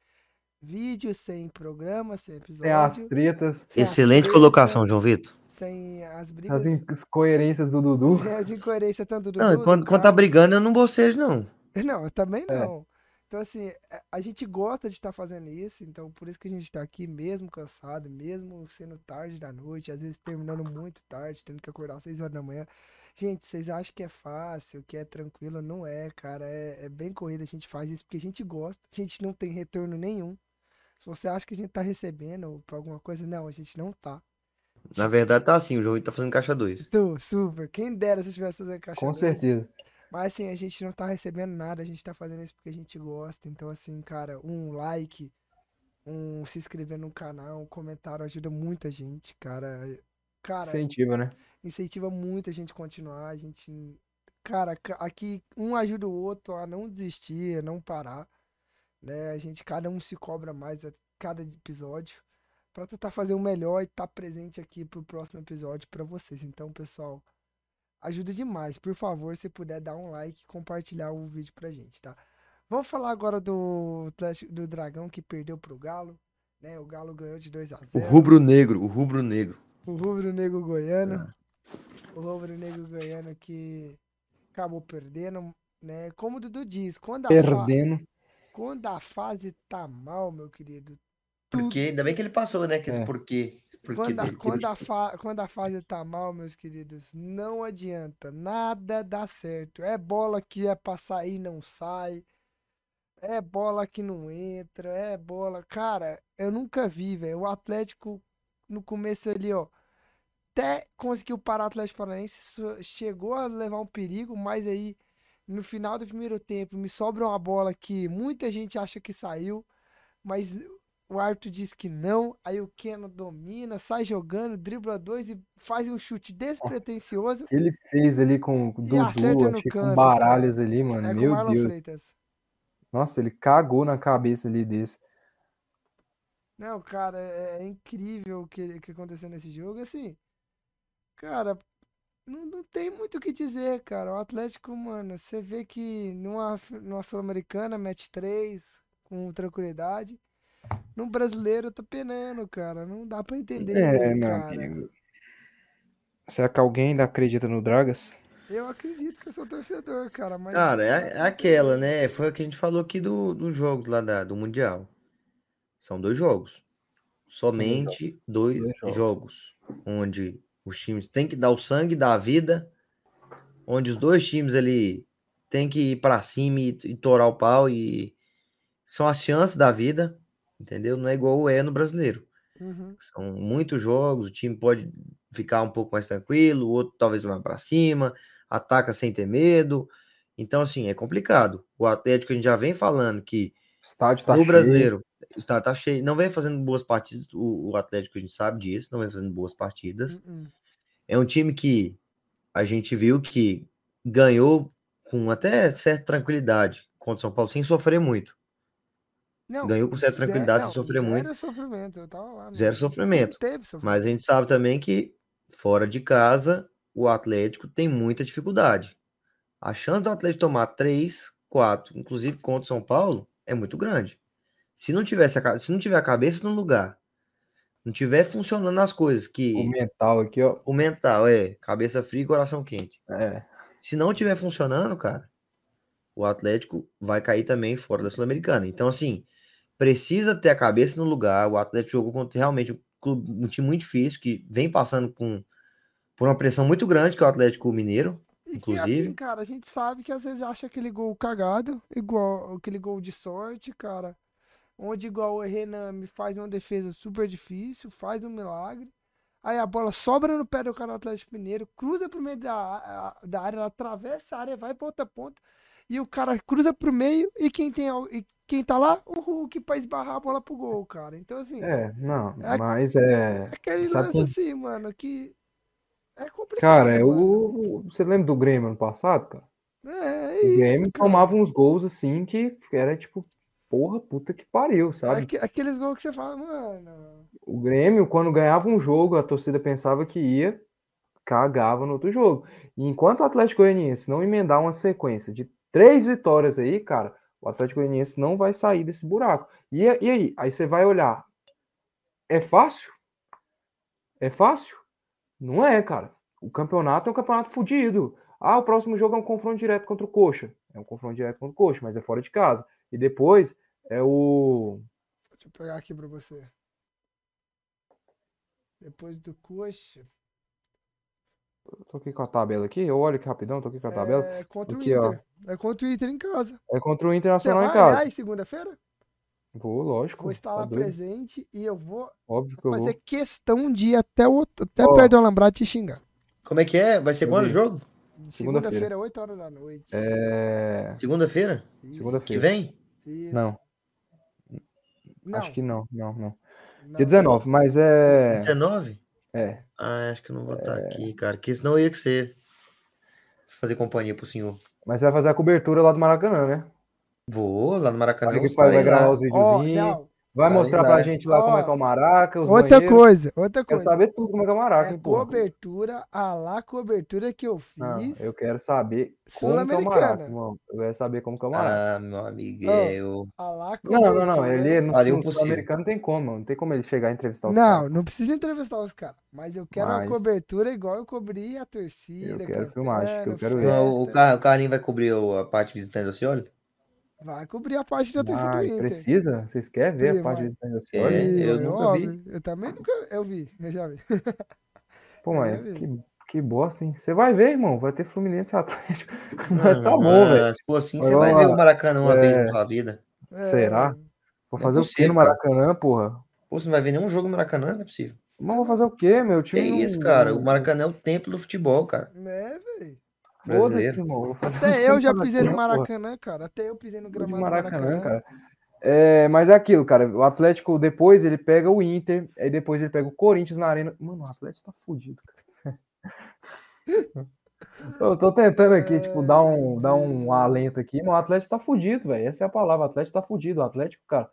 vídeo, sem programa, sem Tem as episódio, tretas, sem as Excelente tretas, colocação, João Vitor. sem as as brigas, incoerências do Dudu. sem as incoerências tanto do Não, Dudu, do quando, quando tá brigando, eu não bocejo, não. Não, eu também É. não. Então, assim, a- a gente gosta de estar fazendo isso, então por isso que a gente tá aqui, mesmo cansado, mesmo sendo tarde da noite, às vezes terminando muito tarde, tendo que acordar às 6 horas da manhã. Gente, vocês acham que é fácil, que é tranquilo? Não é, cara. É, é bem corrido. A gente faz isso porque a gente gosta. A gente não tem retorno nenhum. Se você acha que a gente tá recebendo por alguma coisa, não, a gente não tá. Na verdade, tá assim, o João Vitor tá fazendo caixa 2. Tô, super. Quem dera se eu tivesse fazendo caixa Com dois. certeza. Mas assim, a gente não tá recebendo nada, a gente tá fazendo isso porque a gente gosta. Então, assim, cara, um like, um se inscrever no canal, um comentário ajuda muita gente, cara. Cara, Incentiva, né? incentiva muita gente a continuar. A gente. Cara, ca- aqui um ajuda o outro a não desistir, a não parar. Né? A gente, cada um se cobra mais a cada episódio. Pra tentar fazer o melhor e estar presente aqui pro próximo episódio pra vocês. Então, pessoal, ajuda demais. Por favor, se puder dar um like e compartilhar o vídeo pra gente, tá? Vamos falar agora do, do Dragão que perdeu pro Galo. Né? O Galo ganhou de 2 a O 0 rubro negro, o rubro negro. O Rubro Negro Goiano. O Rubro Negro Goiano que acabou perdendo, né? Como o Dudu diz, quando a, fa- Perdendo. quando a fase tá mal, meu querido, Porque, ainda bem que ele passou, né? Que esse É. porquê. porquê quando a, quando, a fa- quando a fase tá mal, meus queridos, não adianta, nada dá certo. É bola que é pra sair, não sai. É bola que não entra, é bola. Cara, eu nunca vi, velho. O Atlético, no começo ali, ó. Até conseguiu parar o Atlético Paranaense, chegou a levar um perigo, mas aí, no final do primeiro tempo, me sobra uma bola que muita gente acha que saiu, mas o árbitro diz que não. Aí o Keno domina, sai jogando, dribla dois e faz um chute despretensioso. Ele fez ali com o acerta Dudu, que com baralhas ali, mano. É Meu Deus. Freitas. Nossa, ele cagou na cabeça ali desse. Não, cara, é, é incrível o que, que aconteceu nesse jogo. Assim, cara, não, não tem muito o que dizer, cara. O Atlético, mano, você vê que numa, numa Sul-Americana mete três com tranquilidade. No brasileiro tá penando, cara. Não dá pra entender, É, meu cara. amigo. Será que alguém ainda acredita no Dragas? Eu acredito que eu sou torcedor, cara, mas Cara, é, é aquela, né? Foi o que a gente falou aqui do, do jogo lá da- do Mundial. São dois jogos. Somente dois Dois jogos. jogos. Onde os times têm que dar o sangue, dar a vida. Onde os dois times ali têm que ir pra cima e, e torar o pau. E são as chances da vida. Entendeu? Não é igual é no brasileiro. Uhum. São muitos jogos, o time pode ficar um pouco mais tranquilo, o outro talvez vá para cima, ataca sem ter medo. Então, assim, é complicado. O Atlético a gente já vem falando que O estádio tá no cheio. brasileiro está tá cheio, não vem fazendo boas partidas. O, o Atlético a gente sabe disso, não vem fazendo boas partidas. Uhum. É um time que a gente viu que ganhou com até certa tranquilidade contra o São Paulo, sem sofrer muito. Não, Ganhou com certa ze- tranquilidade, não, sem sofrer muito. Zero sofrimento, eu tava lá. Zero sofrimento. Sofrimento. Mas a gente sabe também que fora de casa, o Atlético tem muita dificuldade. A chance do Atlético tomar 3, 4, inclusive contra o São Paulo, é muito grande. Se não tivesse a, se não tiver a cabeça no lugar, não tiver funcionando as coisas, que O mental aqui, ó. o mental é cabeça fria e coração quente. É. Se não tiver funcionando, cara, o Atlético vai cair também fora da Sul-Americana. Então, assim, precisa ter a cabeça no lugar. O Atlético jogou contra realmente um, clube- um time muito difícil, que vem passando com, por uma pressão muito grande, que é o Atlético Mineiro. E que assim, inclusive. cara, a gente sabe que às vezes acha aquele gol cagado, igual aquele gol de sorte, cara. Onde igual o Renan me faz uma defesa super difícil, faz um milagre. Aí a bola sobra no pé do cara do Atlético Mineiro, cruza pro meio da, da área, ela atravessa a área, vai pra outra ponta. E o cara cruza pro meio e quem tem e quem tá lá? O Hulk pra esbarrar a bola pro gol, cara. Então assim, É, não, É- mas é. é aquele sabe lance quem- assim, mano, que é complicado, Cara, é o. Você lembra do Grêmio ano passado, cara? É, é O isso, Grêmio cara. tomava uns gols assim que era tipo, porra, puta que pariu, sabe? Aque- Aqueles gols que você fala, mano. O Grêmio, quando ganhava um jogo, a torcida pensava que ia, cagava no outro jogo. E enquanto o Atlético Goianiense não emendar uma sequência de três vitórias aí, cara, o Atlético Goianiense não vai sair desse buraco. E, e aí? Aí você vai olhar. É fácil? É fácil? Não é, cara. O campeonato é um campeonato fodido. Ah, o próximo jogo é um confronto direto contra o Coxa. É um confronto direto contra o Coxa, mas é fora de casa. E depois é o. Deixa eu pegar aqui pra você. Depois do coxa. Tô aqui com a tabela aqui. Eu olho aqui rapidão, tô aqui com a tabela. É contra Aqui, o ó. Inter. É contra o Inter em casa. É contra o Você Internacional vai em casa. em segunda-feira? Vou, lógico. Vou estar tá lá doido. presente e eu vou Óbvio que eu fazer vou. questão de ir até, o, até Ó. perto do Alambrado te xingar. Como é que é? Vai ser Eu quando o jogo? Segunda-feira. Segunda-feira, 8 horas da noite. É. Segunda-feira? Segunda-feira. Que vem? isso. Não, Não, acho que não, não, não. não. Dia 19, mas é. 19? É. Ah, acho que eu não vou estar aqui, cara. Que senão eu ia que ser. Fazer companhia pro senhor. Mas você vai fazer a cobertura lá do Maracanã, né? Vou lá no Maracanã. Olha que vai, gravar os videozinhos. não, vai mostrar lá. pra gente lá como é que é o Maraca, os outra banheiros. coisa, outra Quero coisa. saber tudo como é que é o Maraca, É porra. cobertura, a lá cobertura que eu Não, fiz. eu quero saber como que é o. Maraca, irmão. Eu quero saber como que é o Maraca. Ah, meu amigo, é eu. A lá Não, não, não. Ele é no sul-americano não tem como, mano. Não tem como ele chegar e entrevistar os Não, caras. não precisa entrevistar os caras. Mas eu quero Mas- a cobertura igual eu cobri a torcida. Eu quero filmagem, que eu quero ver. Não, o. Car- o Carlinho vai cobrir a parte visitante do Cioli? Vai cobrir a parte da torcida do Ah, Inter. precisa? Vocês querem ver Sim, a parte vai. da É, Cioli? Sim, eu é nunca vi. Eu também nunca. Eu vi, eu já vi. *laughs* Pô, Eu mas vi. que, que bosta, hein? Você vai ver, irmão. Vai ter Fluminense e Atlético. *laughs* Mas tá bom, velho. Se for assim, você vai ver o Maracanã uma vez É. na sua vida. É, Será? Vou é fazer o quê possível, no cara. Maracanã, porra? Pô, você não vai ver nenhum jogo no Maracanã, não é possível. Mas vou fazer o quê, meu? Time isso, não- cara? O Maracanã é o templo do futebol, cara. É, velho. Foda-se, Brasileiro. irmão. Até eu já pisei no porra? Maracanã, cara. Até eu pisei no gramado do Maracanã, Maracanã. cara. É, mas é aquilo, cara. O Atlético depois ele pega o Inter, aí depois ele pega o Corinthians na arena. Mano, o Atlético tá fudido, cara. *laughs* Eu tô tentando aqui, tipo, dar um, dar um alento aqui, mas o Atlético tá fudido, velho. Essa é a palavra. O Atlético tá fudido. O Atlético, cara,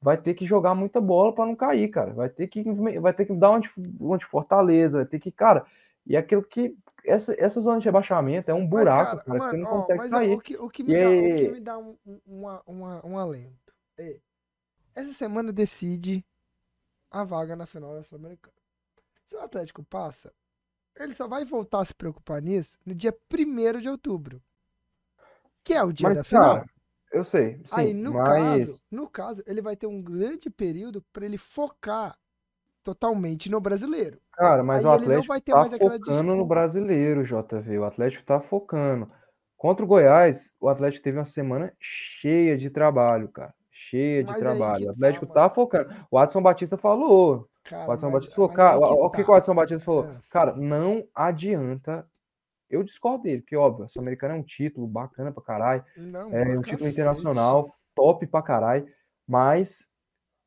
vai ter que jogar muita bola pra não cair, cara. Vai ter que, vai ter que dar uma de, fortaleza, vai ter que, cara. E aquilo que. Essa, essa zona de rebaixamento é um Mas, buraco, cara, que você não ó, consegue sair. O que, o que me E dá, o que me dá um, um, uma, uma, um alento é. Essa semana decide a vaga na final da Sul-Americana. Se o Atlético passa, ele só vai voltar a se preocupar nisso no dia 1 de outubro. Que é o dia Mas, da final. cara, eu sei, sim, Aí, no mas. caso, no caso, ele vai ter um grande período para ele focar totalmente no brasileiro. Cara, mas Aí o Atlético vai ter tá mais aquela focando no brasileiro, JV. O Atlético tá focando. Contra o Goiás, o Atlético teve uma semana cheia de trabalho, cara. Cheia de Mas aí trabalho. que O Atlético tá, tá focando. O Adson Batista falou. Cara, O Adson mas- Batista falou, cara, aí o, o que, tá. que o Adson Batista falou? É. Cara, não adianta. Eu discordo dele, porque, óbvio, a Sul-Americana é um título bacana pra caralho. Não, É um título internacional, top pra caralho. Mas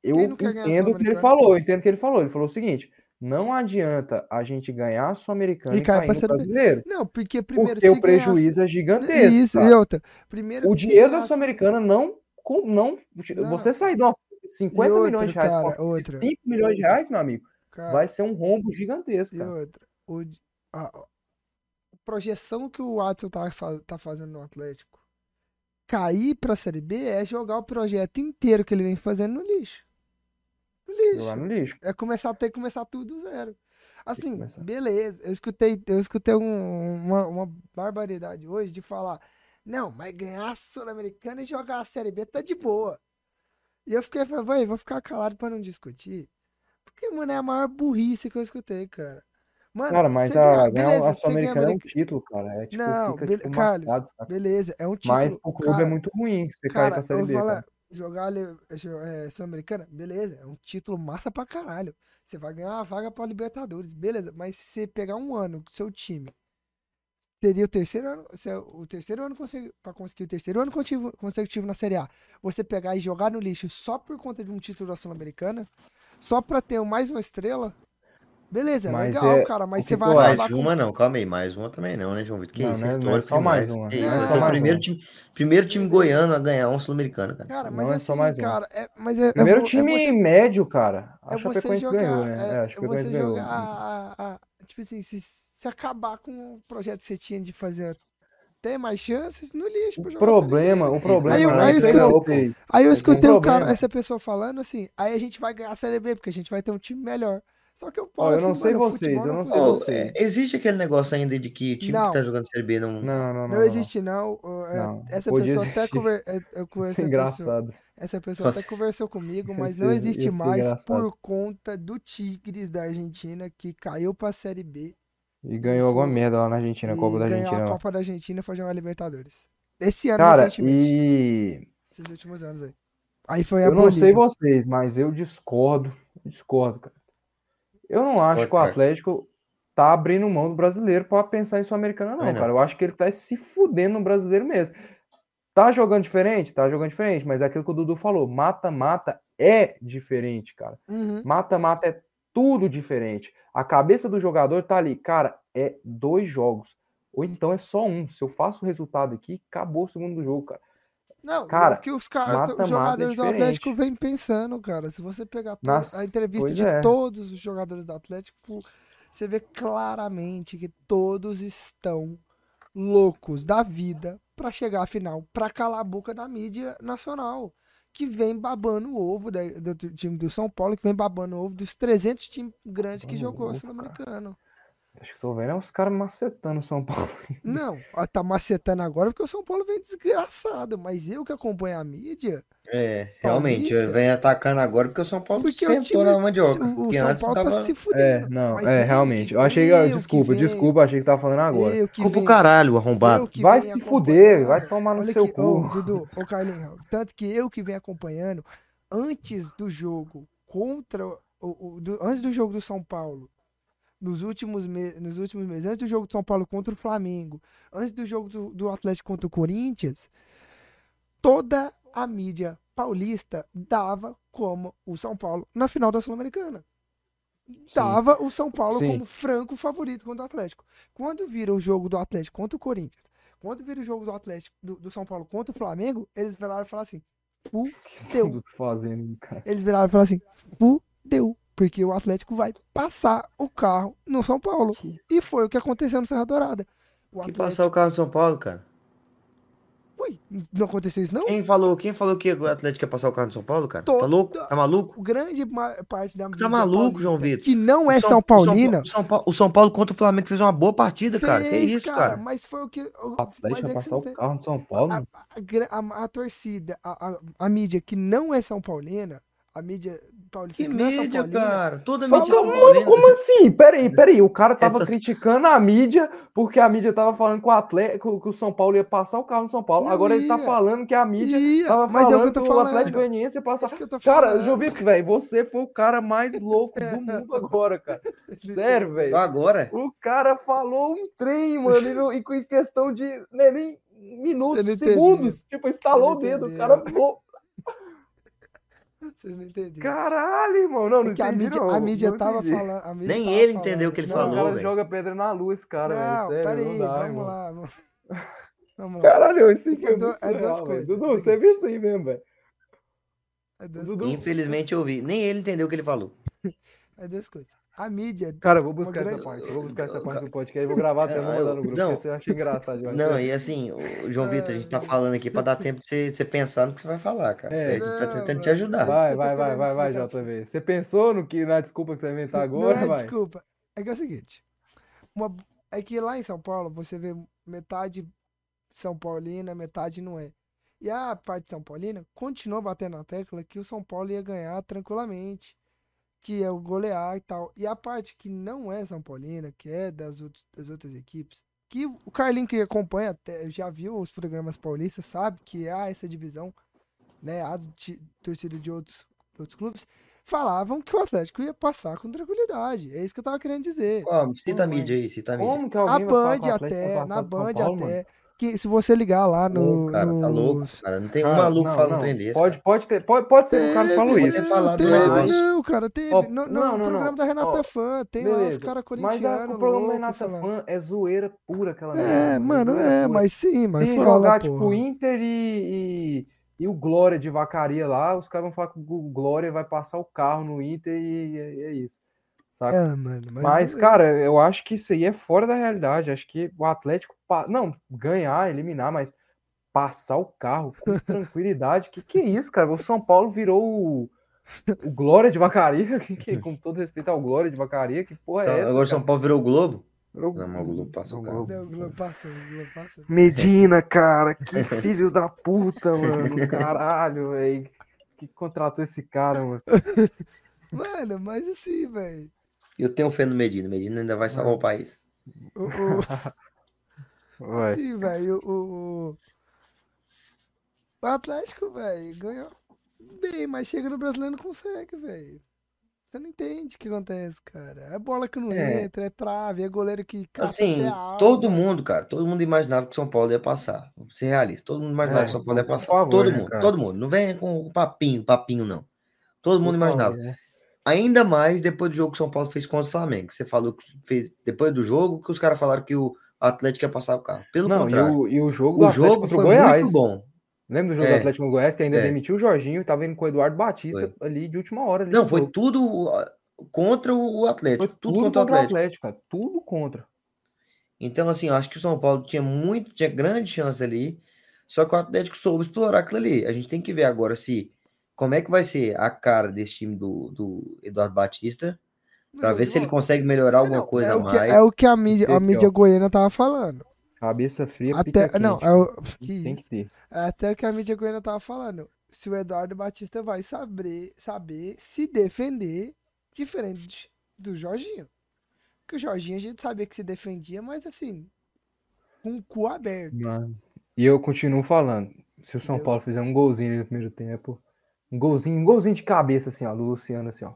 eu a entendo o que ele falou. Eu entendo o que ele falou. Ele falou o seguinte: não adianta a gente ganhar a Sul-Americana E e cair B. brasileiro. Não, porque primeiro Porque o prejuízo é gigantesco. Isso, e outra. Primeiro O dinheiro da Sul-Americana não, não, Não. Você sair de uma 50 E milhões de outra, reais cara, outra. 5 milhões de reais, meu amigo, cara, vai ser um rombo gigantesco, e cara. outra. O, a, a projeção que o Watson tá, tá fazendo no Atlético. Cair pra Série B é jogar o projeto inteiro que ele vem fazendo no lixo. Lixo. Jogar no lixo. É começar a ter que começar tudo do zero. Assim, beleza. Eu escutei, eu escutei um- uma, uma barbaridade hoje de falar: não, mas ganhar a Sul-Americana e jogar a Série B tá de boa. E eu fiquei falando, vai, vou ficar calado pra não discutir. Porque, mano, é a maior burrice que eu escutei, cara. Mano, Cara, mas a, ganhar- a Sul-Americana é um título, cara. É tipo, Não, fica bele- tipo, Carlos, marcado, beleza, é um título. Mas pro clube é cara, muito ruim que você cair Cara, pra Série B, falar, cara. Jogar é, Sul-Americana, beleza, é um título massa pra caralho. Você vai ganhar uma vaga pra Libertadores, beleza, mas se você pegar um ano com seu time, seria o terceiro ano, é o terceiro ano pra conseguir o terceiro ano consecutivo na Série A, você pegar e jogar no lixo só por conta de um título da Sul-Americana, só pra ter mais uma estrela, beleza, é Mas legal, é- cara, mas você que vai que eu Mais acabar com... uma não, calma aí, mais uma também não, né, João Vitor? Que Não, isso, não é- é não é histórico só mais uma, Que não é só o mais primeiro uma. time, primeiro time goiano a ganhar um sul-americano, cara. Cara, Não mas é assim, só mais um. cara, é, mas é, é Primeiro é time você médio, cara. A É você Chapecoense jogar, ganhou, né? é, É, a é Chapecoense você ganhou. a- a- a- tipo assim, se, se acabar com o projeto que você tinha de fazer ter mais chances, no lixo pra O problema, o problema Aí eu- não aí é eu escutei- não. Aí eu um escutei o cara, essa pessoa falando assim, aí a gente vai ganhar a Série B, porque a gente vai ter um time melhor. Só que eu Ó, falo eu assim, não sei mano, vocês, futebol eu não sei futebol. vocês. é, existe aquele negócio ainda de que o time Não. que tá jogando Série B não... Não, não, não. Não existe não, é, Não, essa podia pessoa até existir. conver, é, eu *laughs* Isso é engraçado. Essa pessoa até Nossa. conversou comigo, *laughs* mas Ia não existe mais engraçado. por conta do Tigres da Argentina que caiu pra Série B E ganhou alguma merda lá na Argentina, a Copa da ganhou Argentina. a. Copa da Argentina foi jogar Libertadores. Esse ano, Cara, recentemente. e Esses últimos anos aí. Aí foi eu não sei vocês, mas eu discordo. eu Discordo, cara. Eu não acho Pode, que o. Atlético tá abrindo mão do brasileiro pra pensar em Sul-Americana, não, Vai não. cara. Eu acho que ele tá se fudendo no brasileiro mesmo. Tá jogando diferente? Tá jogando diferente, mas é aquilo que o Dudu falou: mata-mata é diferente, cara. Uhum. Mata-mata é tudo diferente. A cabeça do jogador tá ali, cara, é dois jogos. Ou então é só um. Se eu faço o resultado aqui, acabou o segundo jogo, cara. Não, Cara, o que os, mata-mata os é jogadores do. Atlético vêm pensando, cara. Se você pegar Nas- a entrevista de é. todos os jogadores do Atlético, você vê claramente que todos estão loucos da vida pra chegar à final, pra calar a boca da mídia nacional, que vem babando o ovo da- do, time do São Paulo, que vem babando o ovo dos 300 times grandes que jogou ovo, Sul-Americano. Acho que tô vendo é os caras macetando o São Paulo. Não, ó, tá macetando agora porque o São Paulo vem desgraçado, mas eu que acompanho a mídia, É, realmente, Paulista. vem atacando agora porque o São Paulo Porque o sentou time, na mandioca. o, o porque São antes Paulo tava... tá se É, fudendo. não, Mas é, realmente. Eu achei. eu desculpa, desculpa, achei que tava falando agora. eu que Culpa o caralho, arrombado. Vai se fuder, vai tomar no Olha seu cu. ô, Dudu, ô Carlinhos, tanto que eu que venho acompanhando, antes do jogo contra o, o- do- antes do jogo do São Paulo, nos últimos, nos últimos meses, antes do jogo do São Paulo contra o Flamengo, antes do jogo do, do Atlético contra o Corinthians, toda a mídia paulista dava como o São Paulo na final da Sul-Americana. Dava o São Paulo Sim. como franco favorito contra o Atlético. Quando vira o jogo do Atlético contra o Corinthians, quando vira o jogo do Atlético do, do São Paulo contra o Flamengo, eles viraram e falaram assim: O que fudeu. Eles viraram e falaram assim: fudeu. Porque o Atlético vai passar o carro no São Paulo. E foi o que aconteceu no Serra Dourada. O Que Atlético. passar o carro do São Paulo, cara? Ui, não aconteceu isso, não? Quem falou, quem falou que o Atlético ia passar o carro do São Paulo, cara? Toda- Tá louco? Tá maluco? O grande parte da Tá mídia maluco, João Vitor? Que não é São, o Paulina. o São, Paulo, o São Paulo contra o Flamengo fez uma boa partida, cara. Que fez, isso, cara? Mas foi o que. o- Atlético é que passar você o carro do São Paulo? a, a a- a torcida, a, a, a mídia que não é São Paulina, a mídia paulista Que é mídia, cara. Toda Fala, mídia é mano, como assim? Peraí, peraí. O cara tava Essas- criticando a mídia porque a mídia tava falando que o Atlético, que o São Paulo ia passar o carro no São Paulo. Não Agora ele tá ia. falando que a mídia Ia, tava mas é o falando que eu que, tô o falando. Atlético Goianiense ia passar. Que eu tô Cara, falando. Vitor, velho, você foi o cara mais louco do *laughs* mundo agora, cara. *laughs* Sério, velho. Agora? O cara falou um trem, mano, e, e em questão de né, nem minutos, segundos. Tipo, estalou o dedo. O cara falou. Vocês não entenderam. Caralho, irmão. Não, não É que a entendi, mídia, não, a mídia não tava entendi. falando. a mídia Nem tava ele entendeu o que ele Não, Não, o falou, cara velho. joga pedra na lua, esse cara, Não, velho. Sério, peraí, não dá, vamos lá. Vamos, *laughs* vamos lá. Caralho, isso aí É muito é duas coisas, Dudu, é você viu isso aí mesmo, velho. É duas, Dudu, Infelizmente eu vi. Nem ele entendeu o que ele falou. *laughs* é duas coisas. A mídia. Cara, eu vou buscar essa grande- parte. Eu vou buscar essa parte do podcast vou gravar até Não, mandar no grupo, não. você acha engraçado. Não, e assim, o João Vitor, a gente tá falando aqui pra dar tempo de você, você pensar no que você vai falar, cara. É. a gente tá Não, tentando te ajudar. Vai. Vai, vai, vai, vai, JV. Você pensou no que, na desculpa que você vai inventar agora, não é vai? desculpa. É que é o seguinte. Uma, é que lá em São Paulo você vê metade São Paulina, metade não é. E a parte São Paulina continuou batendo na tecla que o São Paulo ia ganhar tranquilamente. Que é o golear e tal. E a parte que não é São Paulina, que é das, outros, das outras equipes, que o Carlinho que acompanha, até, já viu os programas paulistas, sabe que há essa divisão, né? Ti- torcida de outros, outros clubes, falavam que o Atlético ia passar com tranquilidade. É isso que eu tava querendo dizer. Ó, cita a Como, mídia aí, cita a mídia. Como que A alguém falar Band até, na Band Paulo, mano? Que se você ligar lá no, Ô, cara, tá louco, nos- cara. Não tem um maluco não, falando não. um trem desse. Pode, pode, ter, pode, pode ser que o cara Teve, falou isso. falado teve, negócio. não, cara, teve. Ó, no, no não, não, programa não. da Renata Ó, Fã, tem lá os Beleza. caras Mas corintianos. a, o programa da louco Renata falando. Fã é zoeira pura aquela É, merda, mano, é, pura. mas sim, mas Se fala, jogar, tipo, porra. Inter e, e, e o Glória de Vacaria lá, os caras vão falar que o Glória vai passar o carro no Inter e é, é isso. Saca? É, mano, mas, Mas, beleza. cara, eu acho que isso aí é fora da realidade. Acho que o Atlético, pa- não, ganhar, eliminar, mas passar o carro com *laughs* tranquilidade. Que que é isso, cara? O São Paulo virou o, o Glória de Vacaria, *laughs* que, que- com *laughs* todo respeito ao Glória de Vacaria, que porra Só- é essa? agora o São? Paulo virou o Globo? Virou Não, mas o Globo passa o carro. Não, o Globo passou, o Globo passou. Medina, cara, que filho da puta, mano. Caralho, velho. Que contratou esse cara, mano. Mano, mas assim, velho. Eu tenho fé no Medina. Medina ainda vai salvar o país. O, o, *laughs* Ué. assim, velho, o, o, o Atlético, velho, ganhou bem, mas chega no brasileiro não consegue, velho. Você não entende o que acontece, cara. É bola que não É. entra, é trave, é goleiro que Assim, a todo mundo, cara, todo mundo imaginava que o São Paulo ia passar. Vamos ser realista. Todo mundo imaginava É, que o São Paulo ia passar. favor, todo né, mundo, cara? todo mundo. Não venha com papinho, papinho, não. Todo mundo Por favor, imaginava. né? Ainda mais depois do jogo que o São Paulo fez contra o Flamengo. Você falou que fez depois do jogo que os caras falaram que o Atlético ia passar o carro. Pelo Não, e contrário. o, e o jogo O Atlético jogo contra o foi Goiás. muito bom. Lembra do jogo É. do Atlético contra Goiás, que ainda É. demitiu o Jorginho e tava indo com o Eduardo Batista ali de última hora. Não, foi jogo. tudo uh, contra o Atlético. Foi tudo, contra o Atlético. cara. Tudo contra. Então, assim, eu acho que o São Paulo tinha muito, tinha grande chance ali. Só que o Atlético soube explorar aquilo ali. A gente tem que ver agora se como é que vai ser a cara desse time do, do Eduardo Batista, pra Não, ver se ele consegue melhorar alguma não, coisa é a o que, mais. é o que a mídia, a mídia goiana tava falando. Cabeça fria, Até, pica não, quente. é o, que Tem isso. que ter. Até o que a mídia goiana tava falando. se o Eduardo Batista vai saber, saber se defender diferente do Jorginho. Porque o Jorginho a gente sabia que se defendia, mas assim, com o cu aberto. Mano, E eu continuo falando. Se o São Entendeu? Paulo fizer um golzinho no primeiro tempo, um golzinho, um golzinho de cabeça, assim, ó, do Luciano, assim, ó.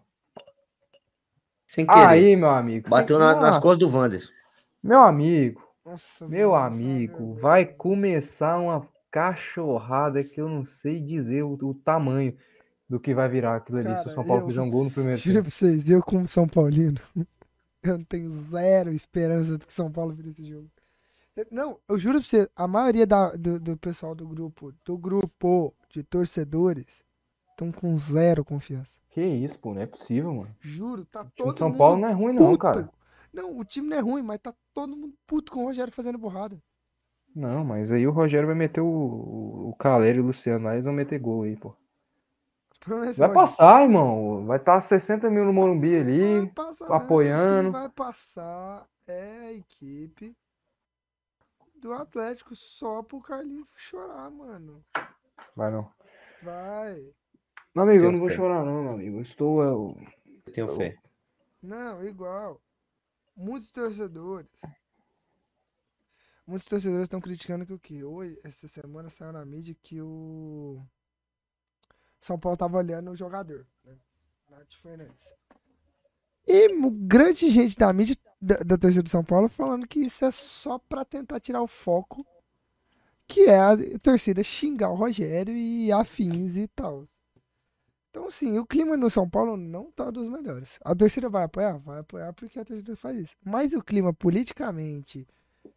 Sem querer. Aí, meu amigo. Bateu sem- na- nas costas do Wanderson. Meu amigo, Nossa, meu amigo, vai começar uma cachorrada que eu não sei dizer o, o tamanho do que vai virar aquilo ali. se o Cara, São Paulo eu- fizer um gol no primeiro Juro tempo. pra vocês, eu como São Paulino, *laughs* eu não tenho zero esperança de que São Paulo vire esse jogo. Não, eu juro pra você, a maioria da- do, do pessoal do grupo, do grupo de torcedores, estão com zero confiança. Que isso, pô, não é possível, mano. Juro, tá todo São mundo Paulo não é ruim, não, puto. cara. Não, o time não é ruim, mas tá todo mundo puto com o Rogério fazendo borrada. Não, mas aí o Rogério vai meter o, o, Calero e o Luciano lá, eles vão meter gol aí, pô. Esse, Vai Rogério. passar, irmão. Vai estar 60 mil no Morumbi ali. passar, né? apoiando. Vai passar é a equipe do Atlético só pro Carlinhos chorar, mano. Vai não. Vai. Meu amigo, eu não vou fé. chorar, não, meu amigo. Eu estou. Eu... Eu tenho fé. Não, igual. Muitos torcedores. Muitos torcedores estão criticando que o quê? Hoje, essa semana saiu na mídia que o São Paulo tava olhando o jogador, né? Nath Fernandes. E grande gente da mídia da, da torcida do São Paulo falando que isso é só pra tentar tirar o foco, que é a torcida xingar o Rogério e afins e tal. Então, assim, o clima no São Paulo não tá dos melhores. A torcida vai apoiar? Vai apoiar porque a torcida faz isso. Mas o clima politicamente,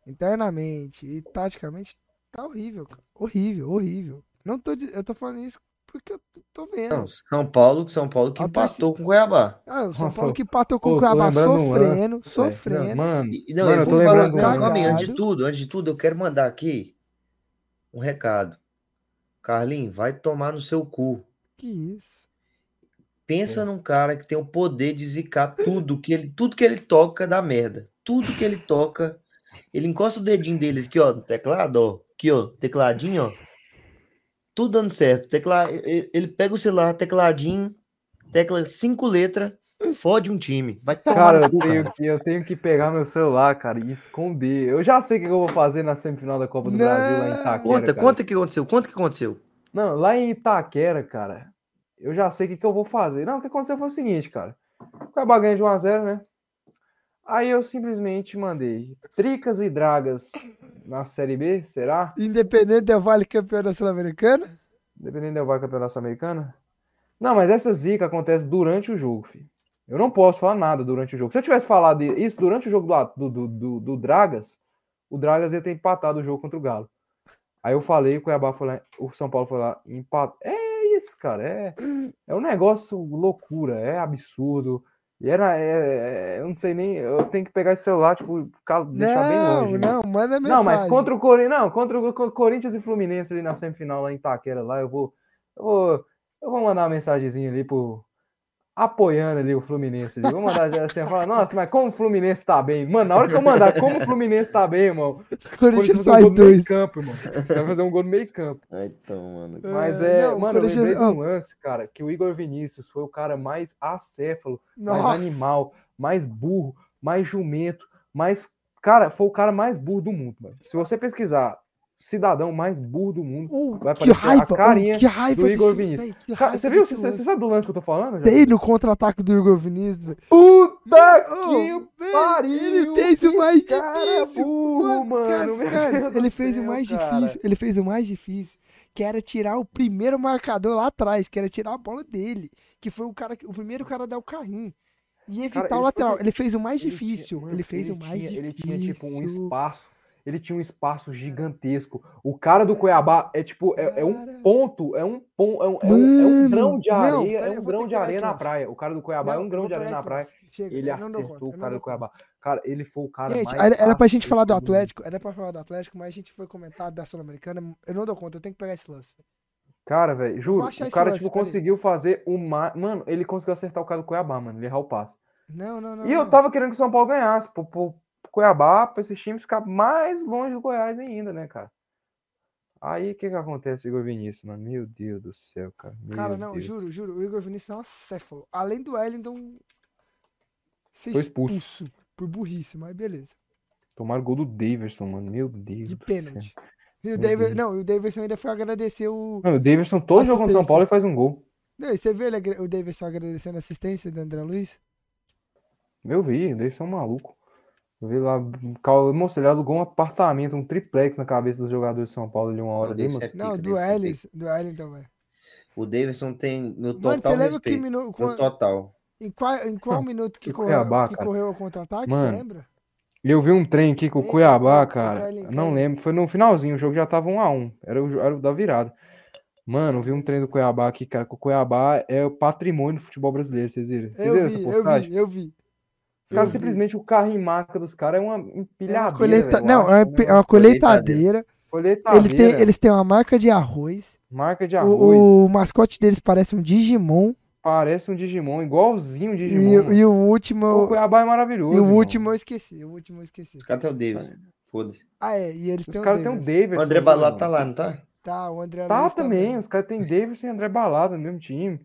internamente e taticamente tá horrível, cara. Horrível, horrível. Não tô, eu tô falando isso porque eu tô vendo. Não, São Paulo, São Paulo que A empatou com o Cuiabá. Ah, o São Nossa, Paulo que empatou com o Cuiabá um lance, sofrendo, Não, sofrendo. mano, E, não, mano, eu eu tô vou lembrando calma aí, antes de tudo, antes de tudo, eu quero mandar aqui um recado. Carlinhos, vai tomar no seu cu. Que isso? Pensa É. num cara que tem o poder de zicar tudo que ele, tudo que ele toca dá merda. Tudo que ele toca, ele encosta o dedinho dele aqui, ó, no teclado, ó, aqui, ó, tecladinho, ó. Tudo dando certo. Tecla, ele pega o celular, tecladinho, tecla cinco letras, fode um time. Vai Cara, eu tenho, que, eu tenho que pegar meu celular, cara, e esconder. Eu já sei o que eu vou fazer na semifinal da Copa do Brasil lá em Não. Itaquera. Conta, cara. conta o que aconteceu, conta o que aconteceu. Não, lá em Itaquera, cara, eu já sei o que, que eu vou fazer. Não, o que aconteceu foi o seguinte, cara. O Cuiabá ganha de 1x0, né? Aí eu simplesmente mandei Tricas e Dragas na Série B, será? Independente do Vale campeão da Sul-Americana? Dependendo do vai campeonato americano. Não, mas essa zica acontece durante o jogo, filho. Eu não posso falar nada durante o jogo. Se eu tivesse falado isso durante o jogo do, do, do, do, Dragas, o Dragas ia ter empatado o jogo contra o Galo. Aí eu falei, o Cuiabá foi lá, o São Paulo foi lá e empatou. É isso, cara. É, é um negócio loucura, é absurdo. E era. é- é- eu não sei nem. Eu tenho que pegar esse celular, tipo, ficar, deixar bem Não, longe. né? não, manda mensagem. Não, mas contra o Corinthians, não, contra o Co- Corinthians e Fluminense ali na semifinal lá em Itaquera, lá eu vou, eu vou, eu vou mandar uma mensagenzinha ali pro apoiando ali o Fluminense ali. Vou mandar assim, falar, nossa, mas como o Fluminense tá bem? Mano, na hora que eu mandar como o Fluminense tá bem, irmão. o *laughs* Corinthians um faz gol no meio dois. campo, irmão. Você vai fazer um gol no meio campo. Ah, então, mano. Mas É, é, não, mano, eu lembrei de um ó. lance, cara, que o Igor Vinícius foi o cara mais acéfalo, mais Nossa. animal, mais burro, mais jumento, mais. Cara, foi o cara mais burro do mundo, mano. Se você pesquisar cidadão mais burro do mundo, Uh, vai que a raiva, uh, carinha que raiva do Igor Vinícius. Cara, você viu? Você, sabe do lance que eu tô falando? Dei no contra-ataque do Igor Vinícius. velho. Puta Oh, que pariu! Ele fez o mais difícil. burro, mano. Cara, cara, ele fez o céu, mais cara. difícil. Ele fez o mais difícil, que era tirar o primeiro marcador lá atrás, que era tirar a bola dele, que foi o cara, o primeiro cara a dar o carrinho. E evitar o ele, tipo lateral. assim, Ele fez o mais Ele difícil. tinha- ele fez o mais tinha- difícil. Ele tinha tipo um espaço. Ele tinha um espaço gigantesco. O cara do Cuiabá é tipo, é, é um ponto, é um ponto, é um, é um, é um grão de não, areia, pera aí, é um grão de areia na praia. O cara do Cuiabá é Não, um eu grão de areia na praia. Chega, Ele não acertou o não cara do. Cuiabá. Cara, ele foi o cara Gente, mais era, era pra gente falar do. Atlético, era pra falar do Atlético, mas a gente foi comentar da Sul-Americana. Eu não dou conta, eu tenho que pegar esse lance. Cara, velho, juro, o cara, lance, tipo, conseguiu fazer o mais. Mano, ele conseguiu acertar o cara do Cuiabá, mano, ele errar o passe. Não, não, não. E eu não. tava querendo que o São Paulo ganhasse, pro, pro Cuiabá, pra esses times ficar mais longe do Goiás ainda, né, cara? Aí o que que acontece com o Igor Vinícius, mano? Meu Deus do céu, cara. Meu Cara, não, Deus. juro, juro. O Igor Vinícius é um acéfalo. Além do Wellington ser Foi expulso. expulso por burrice, mas beleza. Tomaram o gol do Daverson, mano. Meu Deus De do céu. pênalti. E o David, não, e o Davidson ainda foi agradecer o. Não, o Daverson todo jogo contra São. Paulo ele faz um gol. Não, e você vê ele o Davidson agradecendo a assistência do André Luiz? Eu vi, o Daverson é um maluco. Eu vi lá, moço, ele alugou um apartamento, um triplex na cabeça dos jogadores de São Paulo ali uma hora Não, ali, moço. ser- Não, Pica, do Ellis, do Wellington, velho. O Davidson tem meu Mano, total você lembra que respeito. minu... Meu total. em qual, em qual *laughs* minuto que correu, Cuiabá, que correu o contra-ataque, você Mano, lembra? E eu vi um trem aqui com o Cuiabá, cara. Não lembro, foi no finalzinho, o jogo já tava 1 a 1 Era o, era o da virada. Mano, eu vi um trem do Cuiabá aqui, cara, que o Cuiabá é o patrimônio do futebol brasileiro, vocês viram? Vocês Eu viram essa vi, eu postagem? vi, eu vi. Os caras simplesmente, o carro em marca dos caras é uma É uma empilhadeira, colheita... velho, eu Não, acho, é uma, pe- é uma colheitadeira. Colheitadeira, Ele tem, eles têm uma marca de arroz. marca de O, arroz, o mascote deles parece um Digimon. parece um Digimon, igualzinho um E, Digimon. mano. e o último. O Cuiabá é maravilhoso, E o irmão. último eu esqueci. O último eu esqueci. Os caras têm o Davidson. Foda-se. Ah, é. E eles Os têm o caras têm um Davis. O André Balado mano? tá lá, não tá? Tá, o André Tá também, os caras têm Davidson e André Balada no mesmo time.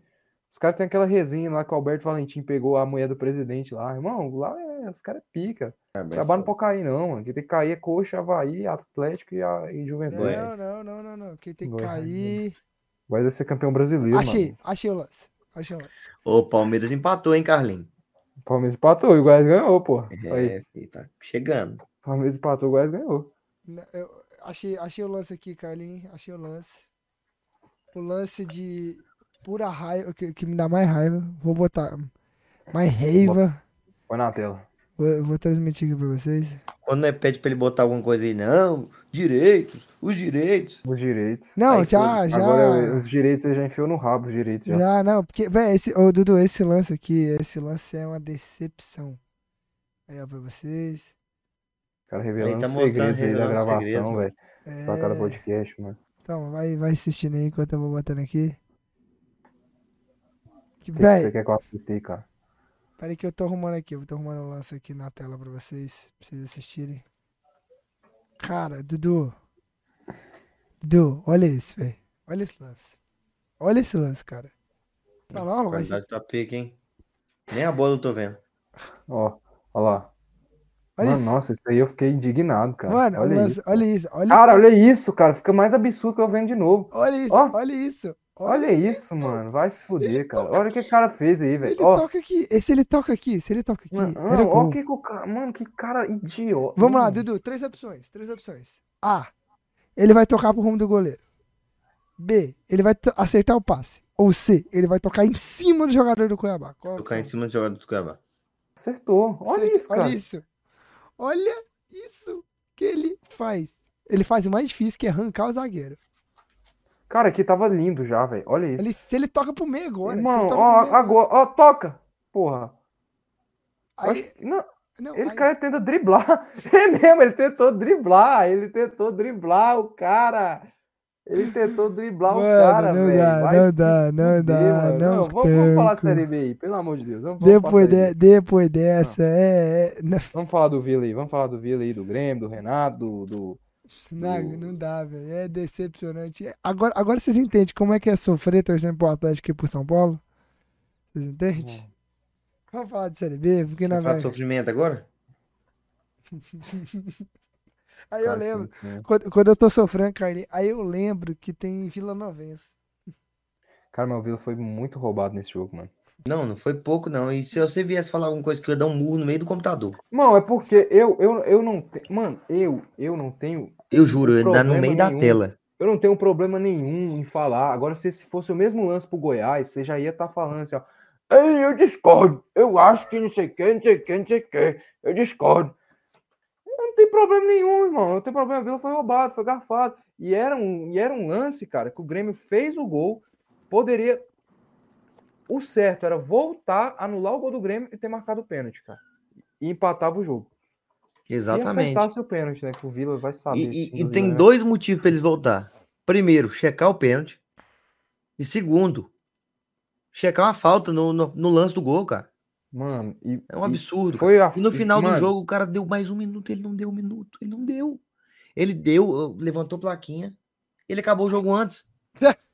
Os caras têm aquela resenha lá que o Alberto Valentim pegou a mulher do presidente lá. Irmão, lá é, os caras é pica. É, Trabalho não pode cair, não, mano. Quem tem que cair é Coxa, Havaí, Atlético e, a, e Não, Juventude. Goiás. não, não, não, não. Quem tem que cair. Vai ser campeão brasileiro, Achei, mano. achei o lance. Achei o lance. Ô, o Palmeiras empatou, hein, Carlinhos? O Palmeiras empatou e o Goiás ganhou, pô. Aí, É, filho, tá chegando. o Palmeiras empatou, o Goiás ganhou. Não, eu achei, achei o lance aqui, Carlinhos. Achei o lance. O lance de pura raiva, que, que me dá mais raiva. Vou botar mais raiva. Põe na tela. Vou, vou transmitir aqui pra vocês. Quando é pede pra ele botar alguma coisa aí, não, direitos, os direitos. Os direitos. Não, Aí já, foda-se. já. Agora os direitos você já enfiou no rabo, os direitos já. Já, não, porque, velho, esse, ô Dudu, esse lance aqui, esse lance é uma decepção. Aí, ó, pra vocês. O cara revelando tá os mostrando, segredos aí da gravação, velho. É... Sacada podcast, mano. Então, vai, vai assistindo aí enquanto eu vou botando aqui. Que, que, que você quer que eu assista aí, cara? peraí que eu tô arrumando aqui. Eu tô arrumando o lance aqui na tela pra vocês, pra vocês assistirem. Cara, Dudu. Dudu, olha isso, velho. Olha esse lance. Olha esse lance, cara. Tá Nossa, lá, a vai ser- qualidade tá pica, hein? Nem a bola eu tô vendo. *laughs* Ó, ó lá. Olha Mano, isso. nossa, isso aí eu fiquei indignado, cara. Mano, olha lance- isso. olha isso. Olha, Cara, olha isso, cara. Fica mais absurdo que eu vendo de novo. olha isso, ó. olha isso. Olha isso, mano. Vai se fuder, cara. Olha o que o cara fez aí, velho. Ele Ó, toca aqui. Se ele toca aqui? Se ele toca aqui, mano, era ó, o que que o cara. Mano, que cara idiota. Vamos lá, Mano, Dudu. Três opções. Três opções. A. Ele vai tocar pro rumo do goleiro. B. Ele vai acertar o passe. Ou C. Ele vai tocar em cima do jogador do Cuiabá. Qual Tocar em opção? cima do jogador do Cuiabá. Acertou. Olha Acerta- isso, cara. Olha isso. Olha isso que ele faz. Ele faz o mais difícil, que é arrancar o zagueiro. Cara, aqui tava lindo já, velho. Olha isso. Ele, se ele toca pro meio agora. Irmão, ó, agora. Ó, toca. Porra. Aí, acho não, não, ele aí- cara tenta driblar. *laughs* É mesmo, ele tentou driblar. Ele tentou driblar o cara. Ele tentou driblar o Mano, cara, não velho. dá, Vai não dá, não dá, mano. não vamos, vamos falar de. Série B aí, pelo amor de Deus. Vamos, vamos depois, de- depois dessa, é, é- não, Vamos falar do Vila aí, vamos falar do Vila aí, do Grêmio, do Renato, do. do- não, dá, velho. É decepcionante. É- Agora, agora vocês entendem como é que é sofrer torcendo pro Atlético e pro São Paulo? Vocês entendem? Vamos falar de Série B, porque Você na fala de verdade. sofrimento agora? *laughs* Aí eu lembro. sim. Quando, quando eu tô sofrendo, Carlinhos, aí eu lembro que tem Vila Novense. Cara, meu Vila foi muito roubado nesse jogo, mano. Não, não foi pouco, não. E se você viesse falar alguma coisa que eu ia dar um murro no meio do computador? Mano, é porque eu, eu, eu não tenho. Mano, eu, eu não tenho. Eu juro, eu ia dar no meio da nenhum. tela. Eu não tenho problema nenhum em falar. Agora, se esse fosse o mesmo lance pro Goiás, você já ia estar falando assim, ó. Ei, eu discordo. Eu acho que não sei o que, não sei o que, não sei o que. Eu discordo. Eu não tem problema nenhum, irmão. Não tem problema. A Vila foi roubado, foi garfado. E era, um, e era um lance, cara, que o Grêmio fez o gol. Poderia. O certo era voltar, anular o gol do Grêmio e ter marcado o pênalti, cara. E empatava o jogo. E Exatamente. acertasse o pênalti, né? Que o Vila vai saber. E, e- e tem nenhuma. dois motivos para eles voltar. Primeiro, checar o pênalti. E segundo, checar uma falta no, no, no lance do gol, cara. Mano, e, É um e absurdo. Foi a, E no final mano, do jogo, o cara deu mais um minuto, ele não deu um minuto, ele não deu. Ele deu, levantou plaquinha, Ele acabou o jogo antes. *laughs*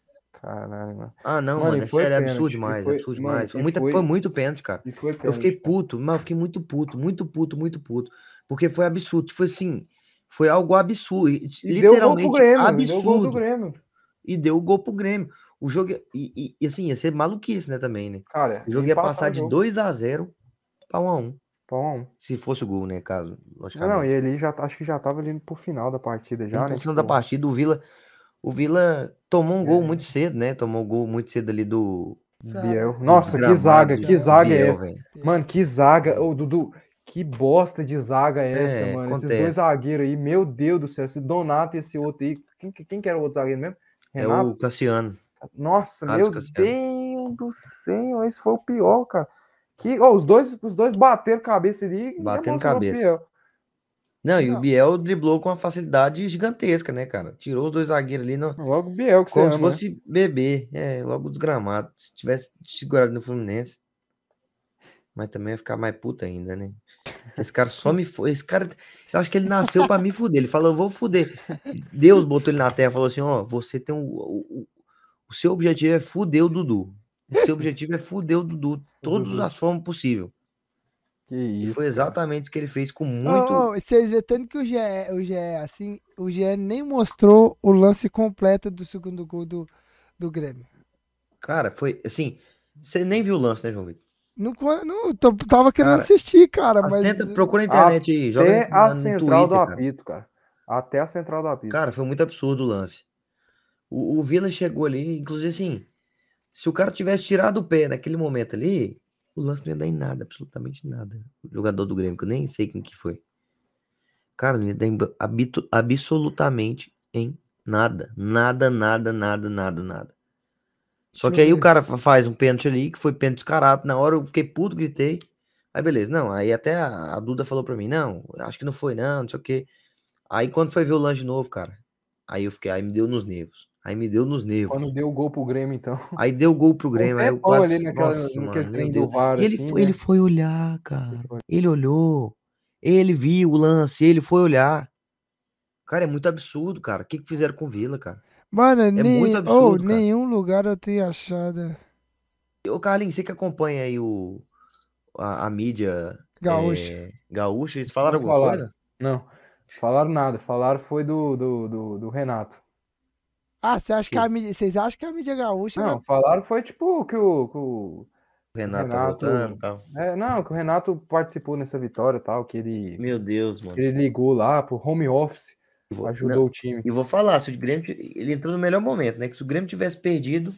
Caralho, mano. Ah, não, Mano, mano, é sério, é pênalti, absurdo demais, foi- é absurdo demais. Foi, muita, foi- foi muito pênalti, cara. E foi Eu fiquei pênalti. puto, mas eu fiquei muito puto, muito puto, muito puto. Porque foi absurdo. Foi assim, foi algo absurdo. E deu gol pro Literalmente Grêmio. Deu absurdo. Grêmio. E deu o gol pro Grêmio. O jogo, ia- e, e- e, assim, ia ser maluquice, né, também, né? Cara, O jogo ia passar de jogo. 2 a 0 para 1 a 1 Pau a um. Se fosse o gol, né, caso, Não, logicamente. não, e ele já acho que já tava ali pro final da partida já, né? no final da tipo, partida, o Vila, o Vila tomou um gol É. muito cedo, né? Tomou um gol muito cedo ali do, Biel. Do Nossa, que gramado zaga, do que zaga é Biel, essa? velho. Mano, que zaga. Ô, Dudu, que bosta de zaga é essa, É, mano? Esses acontece. dois zagueiros aí, meu Deus do céu. Esse Donato e esse outro aí. Quem, que- quem que era o outro zagueiro mesmo? É Renato? o Cassiano. Nossa, Carlos meu Cassiano. Deus do céu, esse foi o pior, cara. Que, ó, os dois, os dois bateram cabeça ali. Batendo cabeça. Não, e o. Biel driblou com uma facilidade gigantesca, né, cara? Tirou os dois zagueiros ali no, Logo o Biel que você como se ama, né? fosse bebê. É, logo desgramado. Se tivesse segurado no Fluminense. Mas também ia ficar mais puta ainda, né? Esse cara só me foi. Esse cara, eu acho que ele nasceu pra me fuder. Ele falou, eu vou fuder. Deus botou ele na terra e falou assim: ó, você tem um. O, o, o seu objetivo é fuder o Dudu. O seu objetivo é fuder o Dudu. Todas as formas possíveis. Que E isso. foi cara. exatamente o que ele fez com muito. ô, vocês vê tanto que o GE, o GE, assim, o GE nem mostrou o lance completo do segundo gol do, do Grêmio. Cara, foi assim. Você nem viu o lance, né, João Vitor? Não, não tô- tava querendo Cara, assistir, cara, Mas. Tenta, procura na internet aí, joga Até na- a central do Twitter, cara. apito, cara. Até a central do apito. Cara, foi muito absurdo o lance. O, o Vila chegou ali, inclusive assim, se o cara tivesse tirado o pé naquele momento ali, o lance não ia dar em nada, absolutamente nada. O jogador do Grêmio, que eu nem sei quem que foi. Cara, não ia dar em habito- absolutamente em nada. Nada, nada, nada, nada, nada. Só Deixa que aí o cara fa- faz um pênalti ali, que foi pênalti descarado. Na hora eu fiquei puto, gritei. Aí beleza, não. Aí até a, a Duda falou pra mim, não, acho que não foi não, não sei o quê. Aí quando foi ver o lance de novo, cara, aí eu fiquei, aí me deu nos nervos. Aí me deu nos nervos. Quando deu o gol pro Grêmio, então. Aí deu gol pro *laughs* Grêmio, aí eu quase... ali naquela- Nossa, naquele mano, do. VAR, ele, assim, foi, ele né? foi olhar, cara. Ele olhou. Ele viu o lance, ele foi olhar. Cara, é muito absurdo, cara. O que, que fizeram com o Vila, cara? Mano, nem, muito absurdo, cara. nenhum lugar eu tenho achado. Ô, Carlinhos, você que acompanha aí o, a, a mídia Gaúcho. é, gaúcha, eles falaram Não alguma falaram. coisa? Não. Falaram nada. Falaram foi do, do, do, do Renato. Ah, você acha que a mídia, vocês acham que a mídia gaúcha Não, falaram foi tipo que o. Que o O Renato, tá Renato- voltando e tal. é, não, que o Renato participou nessa vitória e tal, que ele, Meu Deus, mano. ele ligou lá pro home office, Vou- ajudou não, o time. E vou falar, se o Grêmio. Ele entrou no melhor momento, né? Que se o Grêmio tivesse perdido,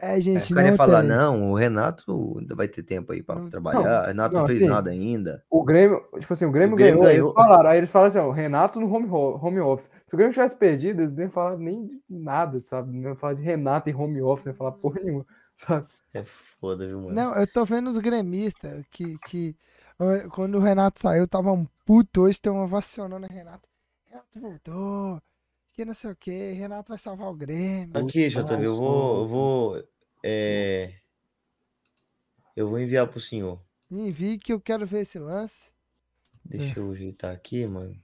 É, gente, ia não falar, tem. não, o Renato ainda vai ter tempo aí pra Não. trabalhar. o Renato não, não, fez assim, nada ainda. O Grêmio, tipo assim, o Grêmio, O Grêmio ganhou, ganhou. eles falaram, aí eles falaram assim, ó, o Renato no home, ho- home office. Se o Grêmio tivesse perdido, eles nem falaram nem de nada, sabe? Não falar de Renato em home office, nem falar porra nenhuma, *laughs* sabe? É foda, viu, mano? Não, eu tô vendo os gremistas que, que quando o Renato saiu, tava um puto, hoje estão ovacionando o Renato. Renato voltou, que não sei o que, Renato vai salvar o Grêmio. Aqui, JV, eu vou. Eu vou. é, Eu vou enviar pro senhor. Me envie que eu quero ver esse lance. Deixa eu ajeitar aqui, mano.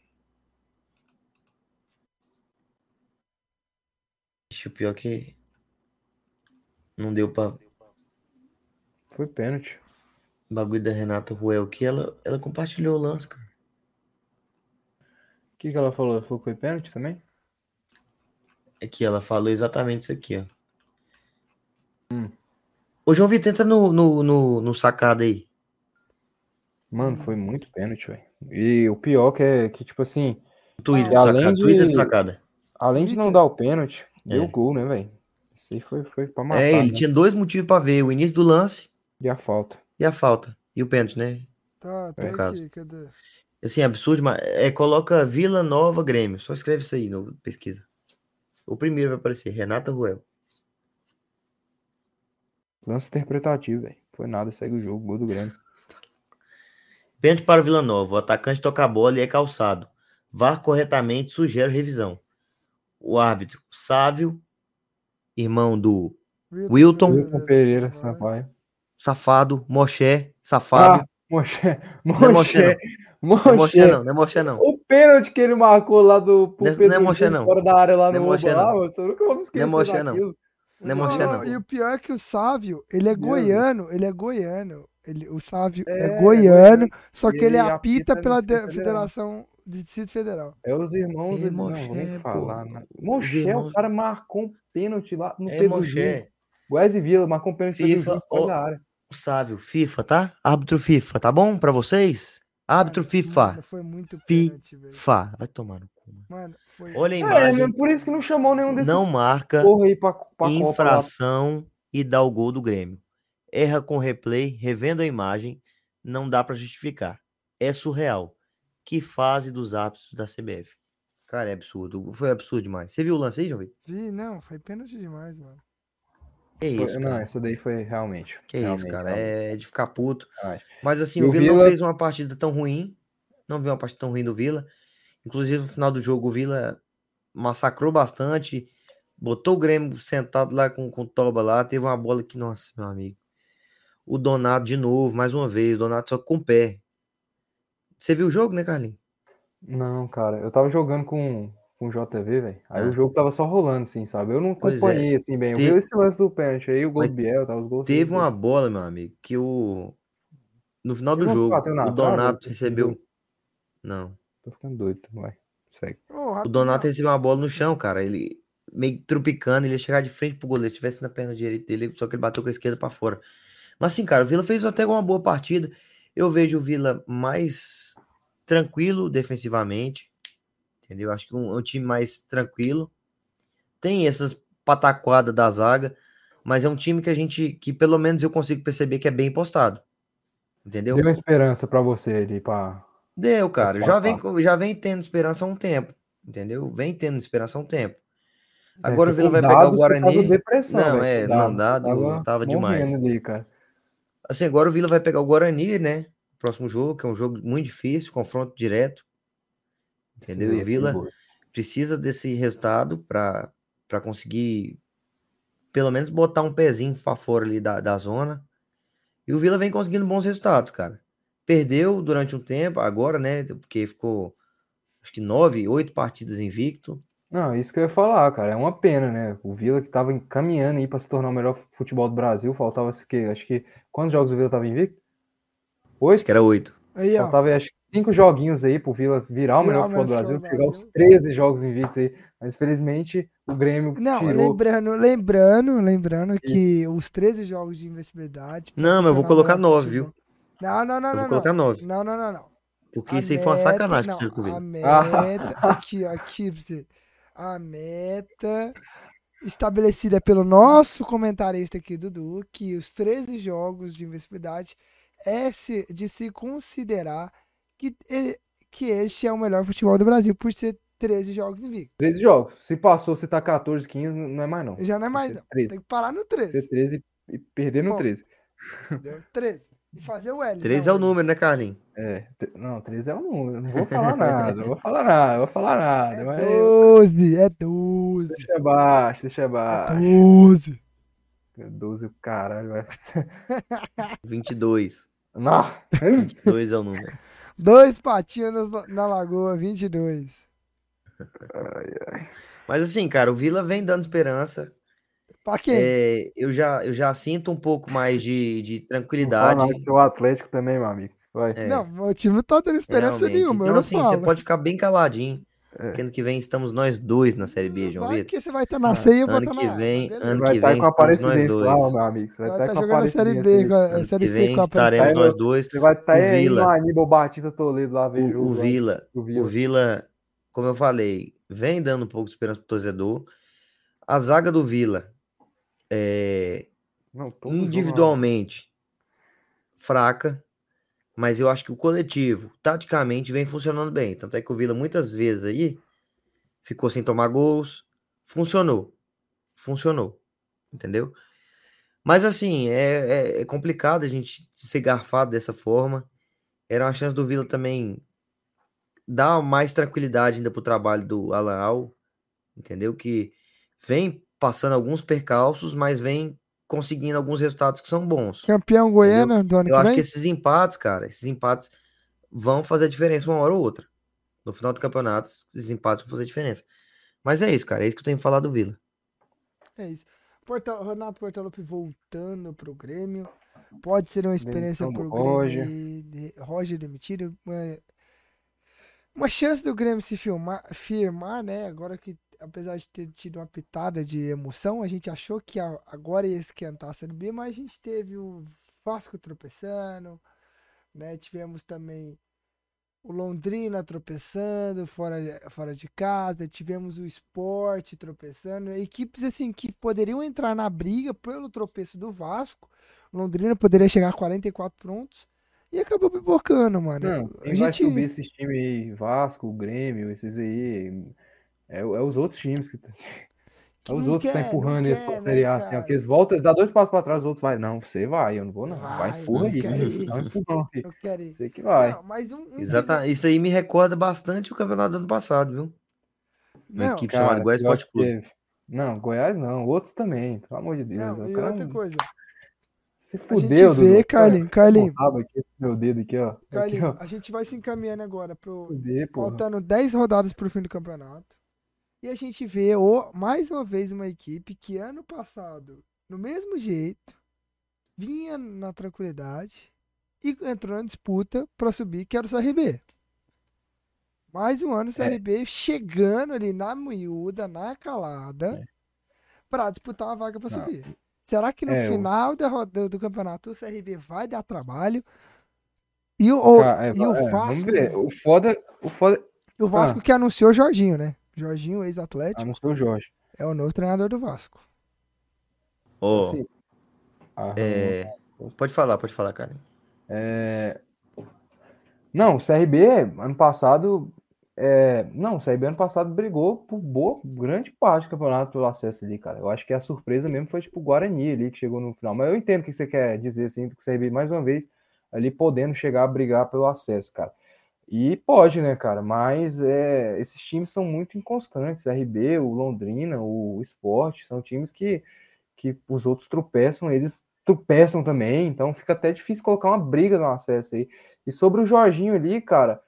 Deixa o pior que. Não deu pra. Foi pênalti. Bagulho da Renata Ruel que ela, ela compartilhou o lance, cara. O que, que ela falou? Ela falou que foi pênalti também? Que ela falou exatamente isso aqui, ó. Hum. Ô, João Vitor, tenta no, no, no, no sacada aí. Mano, foi muito pênalti, velho. E o pior que é que, tipo assim, Twitter além sacada. de- Twitter do sacada. além de não dar o pênalti, deu É. o gol, né, velho? Isso aí foi, foi pra matar, É, ele né? tinha dois motivos pra ver: o início do lance E a falta. e a falta. E o pênalti, né? Tá, tá No aqui, caso. cadê? Assim, absurdo, mas é, coloca Vila Nova Grêmio. Só escreve isso aí no pesquisa. O primeiro vai aparecer, Renata Ruel. Lance interpretativo, velho. Foi nada, segue o jogo, gol do Grêmio. *laughs* Pênalti para o Vila Nova. O atacante toca a bola e é calçado. VAR corretamente sugere revisão. O árbitro, Sávio, irmão do Wilton. Wilton Pereira, Sampaio. Safado, Moché, safado. Ah, Moché, Não é Moché, Moché, não é Moché Moché. não, não é Moché não. O pênalti que ele marcou lá do pro Não é- Pedro não é Moché, não. fora da área lá Não é no Moché, Oba lá, não. mano. Eu nunca vou me esquecer Moché, não. daquilo. Não Moché, não. E o pior é que o Sávio, ele é goiano, ele é goiano. Ele, o Sávio é, É, goiano, só que Ele ele apita pela de-. Federação de Distrito Federal. É os irmãos. É não, vou nem Moché, falar. né? Moché, irmãos- o cara marcou um pênalti lá no É Pedro Moché. Goiás e Vila, marcou um pênalti no Pedro FIFA, Gil, ó, da área. O Sávio, FIFA, tá? Árbitro FIFA, tá bom pra vocês? Árbitro Mano, FIFA. Foi muito pênalti. FIFA. Vai tomar no cu. mano. Mano, foi. Olha a É, imagem. mesmo, por isso que não chamou nenhum desses não marca porra aí pra, pra Copa infração e dá o gol do Grêmio. Erra com replay, revendo a imagem, não dá pra justificar. É surreal. Que fase dos árbitros da CBF. Cara, é absurdo. Foi absurdo demais. Você viu o lance aí, João Vitor? Vi, não, foi pênalti demais, mano. Que isso, não, cara. essa daí foi realmente. Que isso, realmente, cara. realmente. É de ficar puto. Mas assim, o o Vila, não Vila- fez uma partida tão ruim. Não viu uma partida tão ruim do Vila. Inclusive, no final do jogo, o Vila massacrou bastante. Botou o Grêmio sentado lá com, com o Toba lá. Teve uma bola que, nossa, meu amigo. O Donato de novo, mais uma vez. O Donato só com o pé. Você viu o jogo, né, Carlinhos? Não, cara, eu tava jogando com, com o JV, velho. Aí Ah. o jogo tava só rolando, assim, sabe? Eu não é. acompanhei, assim, bem. Eu Te- vi esse lance do pênalti aí, o gol Mas do Biel, tá, os gols. Teve todos uma dele. bola, meu amigo, que o. No final do jogo, o Donato recebeu. Não. Tô ficando doido, vai. Segue. O. Donato recebeu uma bola no chão, cara. Ele meio que trupicando, ele ia chegar de frente pro goleiro. Se tivesse na perna direita dele, só que ele bateu com a esquerda pra fora. Mas assim, cara, o Vila fez até uma boa partida. Eu vejo o Vila mais tranquilo defensivamente. Entendeu? Acho que um, um time mais tranquilo. Tem essas pataquadas da zaga, mas é um time que a gente, que pelo menos eu consigo perceber que é bem postado. Entendeu? Deu uma esperança pra você ali. Deu, cara. Já vem, já vem tendo esperança há um tempo. Entendeu? Vem tendo esperança há um tempo. É, Agora o que Vila vai pegar o Guarani. Não, é, não, dado tava tava demais. ali. Assim, agora o Vila vai pegar o Guarani, né? Próximo jogo, que é um jogo muito difícil, confronto direto. Entendeu? E o Vila precisa desse resultado para conseguir pelo menos botar um pezinho para fora ali da, da zona. E o Vila vem conseguindo bons resultados, cara. Perdeu durante um tempo, agora, né? Porque ficou acho que nove, oito partidas invicto. Não, isso que eu ia falar, cara. É uma pena, né? O Vila que tava encaminhando aí pra se tornar o melhor futebol do Brasil. Faltava, acho que, acho que quantos jogos o Vila tava invicto? Oito? Acho que era oito. Aí, ó. Faltava acho que cinco joguinhos aí pro Vila virar o melhor o futebol do Brasil, do chegar aos Brasil. 13 jogos invictos aí. Mas infelizmente o Grêmio Não, tirou. lembrando, lembrando, lembrando que os 13 jogos de invencibilidade. Não, mas eu vou colocar o melhor nove, futebol- viu? Não, não, não, Eu não. vou colocar não. nove. Não, não, não, não. Porque A isso aí foi uma meta- sacanagem não, com o Circo A Vila. *laughs* meta. aqui, aqui pra você. A meta estabelecida pelo nosso comentarista aqui, Dudu, que os 13 jogos de invencibilidade é se- de se considerar que, e- que este é o melhor futebol do Brasil, por ser 13 jogos invictos. 13 jogos. Se passou, se tá 14, 15, não é mais não. Já não é mais, não. Você 13. tem que parar no 13. Ser 13 e perder no Bom, 13. Entendeu? 13. E fazer o L. 13 não, é o número, né, Carlinhos? É, não, 13 é um número. Não vou falar nada, não vou falar nada, não vou falar nada. É mas 12, é 12. deixa abaixo, deixa É abaixo. 12. 12 o caralho, vai. *laughs* 22. Não. 22 é o número. Dois patinhos na, lagoa, 22. Mas assim, cara, o Vila vem dando esperança. Pra quem? É, eu, já, eu já sinto um pouco mais de, de Não tranquilidade. do seu Atlético também, meu amigo. Vai. É, Não, meu time não tá dando esperança realmente. nenhuma. Então, eu não assim, falo. você pode ficar bem caladinho. É. Que ano que vem estamos nós dois na Série B, João Vai Vitor. que você vai estar na ceia e eu vou Ano estar que na vem, beleza. ano Vai que estar vem com a nós Aparecidense lá, dois. meu amigo. Você vai Vai estar estar com a jogando a Série. B, com a, Ano que Série C vem com a estaremos nós dois. Você vai estar O aí Vila. no Aníbal Batista Toledo lá ver O, jogo. o Vila, o Vila. Vila, como eu falei, vem dando um pouco de esperança pro torcedor. A zaga do Vila é Não, jogo, individualmente fraca, mas eu acho que o coletivo, taticamente, vem funcionando bem. Tanto é que o Vila muitas vezes aí ficou sem tomar gols. Funcionou. Funcionou. Entendeu? Mas assim, é, é- é complicado a gente ser garfado dessa forma. Era uma chance do Vila também dar mais tranquilidade ainda pro trabalho do Alan Al, entendeu? Que vem passando alguns percalços, mas vem conseguindo alguns resultados que são bons. Campeão Goiânia do ano Eu que acho vem? que esses empates, cara, esses empates vão fazer a diferença uma hora ou outra. No final do campeonato, os empates vão fazer diferença. Mas é isso, cara. É isso que eu tenho que falar do Vila. É isso. Porta, Renato Portaluppi voltando pro Grêmio. Pode ser uma experiência Demissão pro Roger. Grêmio. De, Roger demitido. Uma, uma chance do Grêmio se filmar, firmar, né? Agora que, apesar de ter tido uma pitada de emoção, a gente achou que a- agora ia esquentar a Série B, mas a gente teve o Vasco tropeçando, né? Tivemos também o Londrina tropeçando fora, fora de casa, tivemos o Sport tropeçando, equipes assim que poderiam entrar na briga pelo tropeço do Vasco. O Londrina poderia chegar a 44 pontos e acabou pipocando, mano. Não, a quem vai gente subir esses times aí, Vasco, Grêmio, esses aí, é, é os outros times que, que é os não outros que quer, tá empurrando eles quer, pra né, Série A, assim, ó, cara? que eles voltam, eles dão dois passos pra trás, os outros vai, não, você vai, eu não vou não, vai, Vai, empurra aí, *laughs* dá um empurrão, filho. Eu quero ir. você que vai. Não, mas um, um Exata, Isso aí me recorda bastante o campeonato do ano passado, viu? Uma Não, equipe Cara, chamada Goiás Esporte Clube. que teve. Não, Goiás não, outros também, pelo amor de Deus. não, e cara outra coisa. se A gente fudeu, vê. Carlinhos, Carlinhos, meu dedo aqui, ó. Carlinhos, a gente vai se encaminhando agora pro, Fuder, faltando 10 rodadas pro fim do campeonato. E a gente vê o, mais uma vez uma equipe que ano passado, no mesmo jeito, vinha na tranquilidade e entrou na disputa para subir, que era o CRB. Mais um ano o É. CRB chegando ali na miúda, na calada, para disputar uma vaga para subir. Será que no É, final ro- do, do campeonato o CRB vai dar trabalho? E o, o- Ca- é, e o é, Vasco. O foda, o foda. o Vasco Ah. que anunciou o Jorginho, né? Jorginho, ex-atlético, Anunciou o Jorge. é o novo treinador do Vasco. Ô, ah, é, Pode falar, pode falar, cara. É, Não, o CRB ano passado. é, Não, o CRB ano passado brigou por boa, grande parte do campeonato pelo acesso ali, cara. Eu acho que a surpresa mesmo foi tipo o Guarani ali que chegou no final. Mas eu entendo o que você quer dizer, assim, do que o CRB mais uma vez ali podendo chegar a brigar pelo acesso, cara. E pode, né, cara? Mas é, esses times são muito inconstantes. RB, o Londrina, o Sport, são times que, que os outros tropeçam, eles tropeçam também, então fica até difícil colocar uma briga no acesso aí. E sobre o Jorginho ali, cara,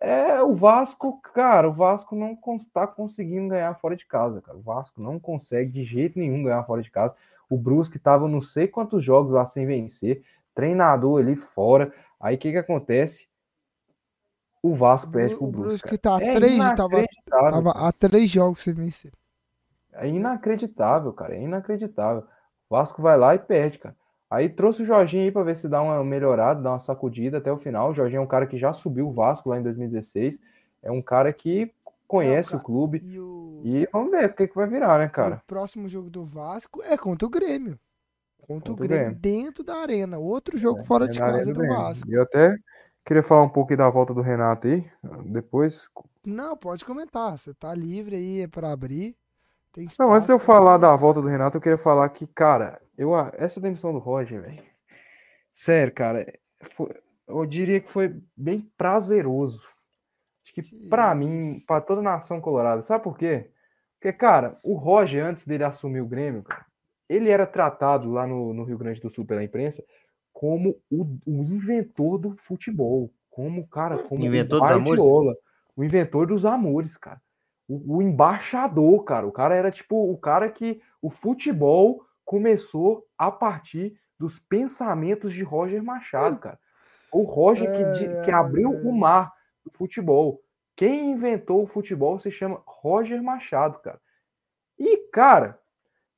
é o Vasco, cara, o Vasco não está conseguindo ganhar fora de casa, cara. O Vasco não consegue de jeito nenhum ganhar fora de casa. O Brusque tava não sei quantos jogos lá sem vencer, treinador ali fora. Aí o que que acontece? O Vasco perde pro o Brusque. Brusque tá a É três, tava, tava a três jogos sem vencer. É inacreditável, cara. É inacreditável. O Vasco vai lá e perde, cara. Aí trouxe o Jorginho aí pra ver se dá uma melhorada, dá uma sacudida até o final. O Jorginho é um cara que já subiu o Vasco lá em 2016. É um cara que conhece cara, o clube. E o, E vamos ver o que, que vai virar, né, o cara? próximo jogo do Vasco é contra o Grêmio. Contra, o Contra o Grêmio, Grêmio. dentro da arena. Outro jogo fora de É na Arena casa do. Vasco. E eu até queria falar um pouco da volta do Renato aí. Depois. Não, pode comentar. Você tá livre aí para abrir. Tem Não, antes de eu falar da volta do Renato, eu queria falar que, cara, eu, essa demissão do Roger, velho. Sério, cara, foi- eu diria que foi bem prazeroso. Acho que isso. mim, pra toda a nação colorada, sabe por quê? Porque, cara, o Roger, antes dele assumir o Grêmio, cara, ele era tratado lá no, no Rio Grande do Sul pela imprensa como o, o inventor do futebol, como, cara, como Inventor o? Guardiola, o inventor dos amores, cara. O, o embaixador, cara. O cara era tipo o cara que o futebol começou a partir dos pensamentos de Roger Machado, cara. O Roger que, di- que abriu o mar do futebol. Quem inventou o futebol se chama Roger Machado, cara. E, cara,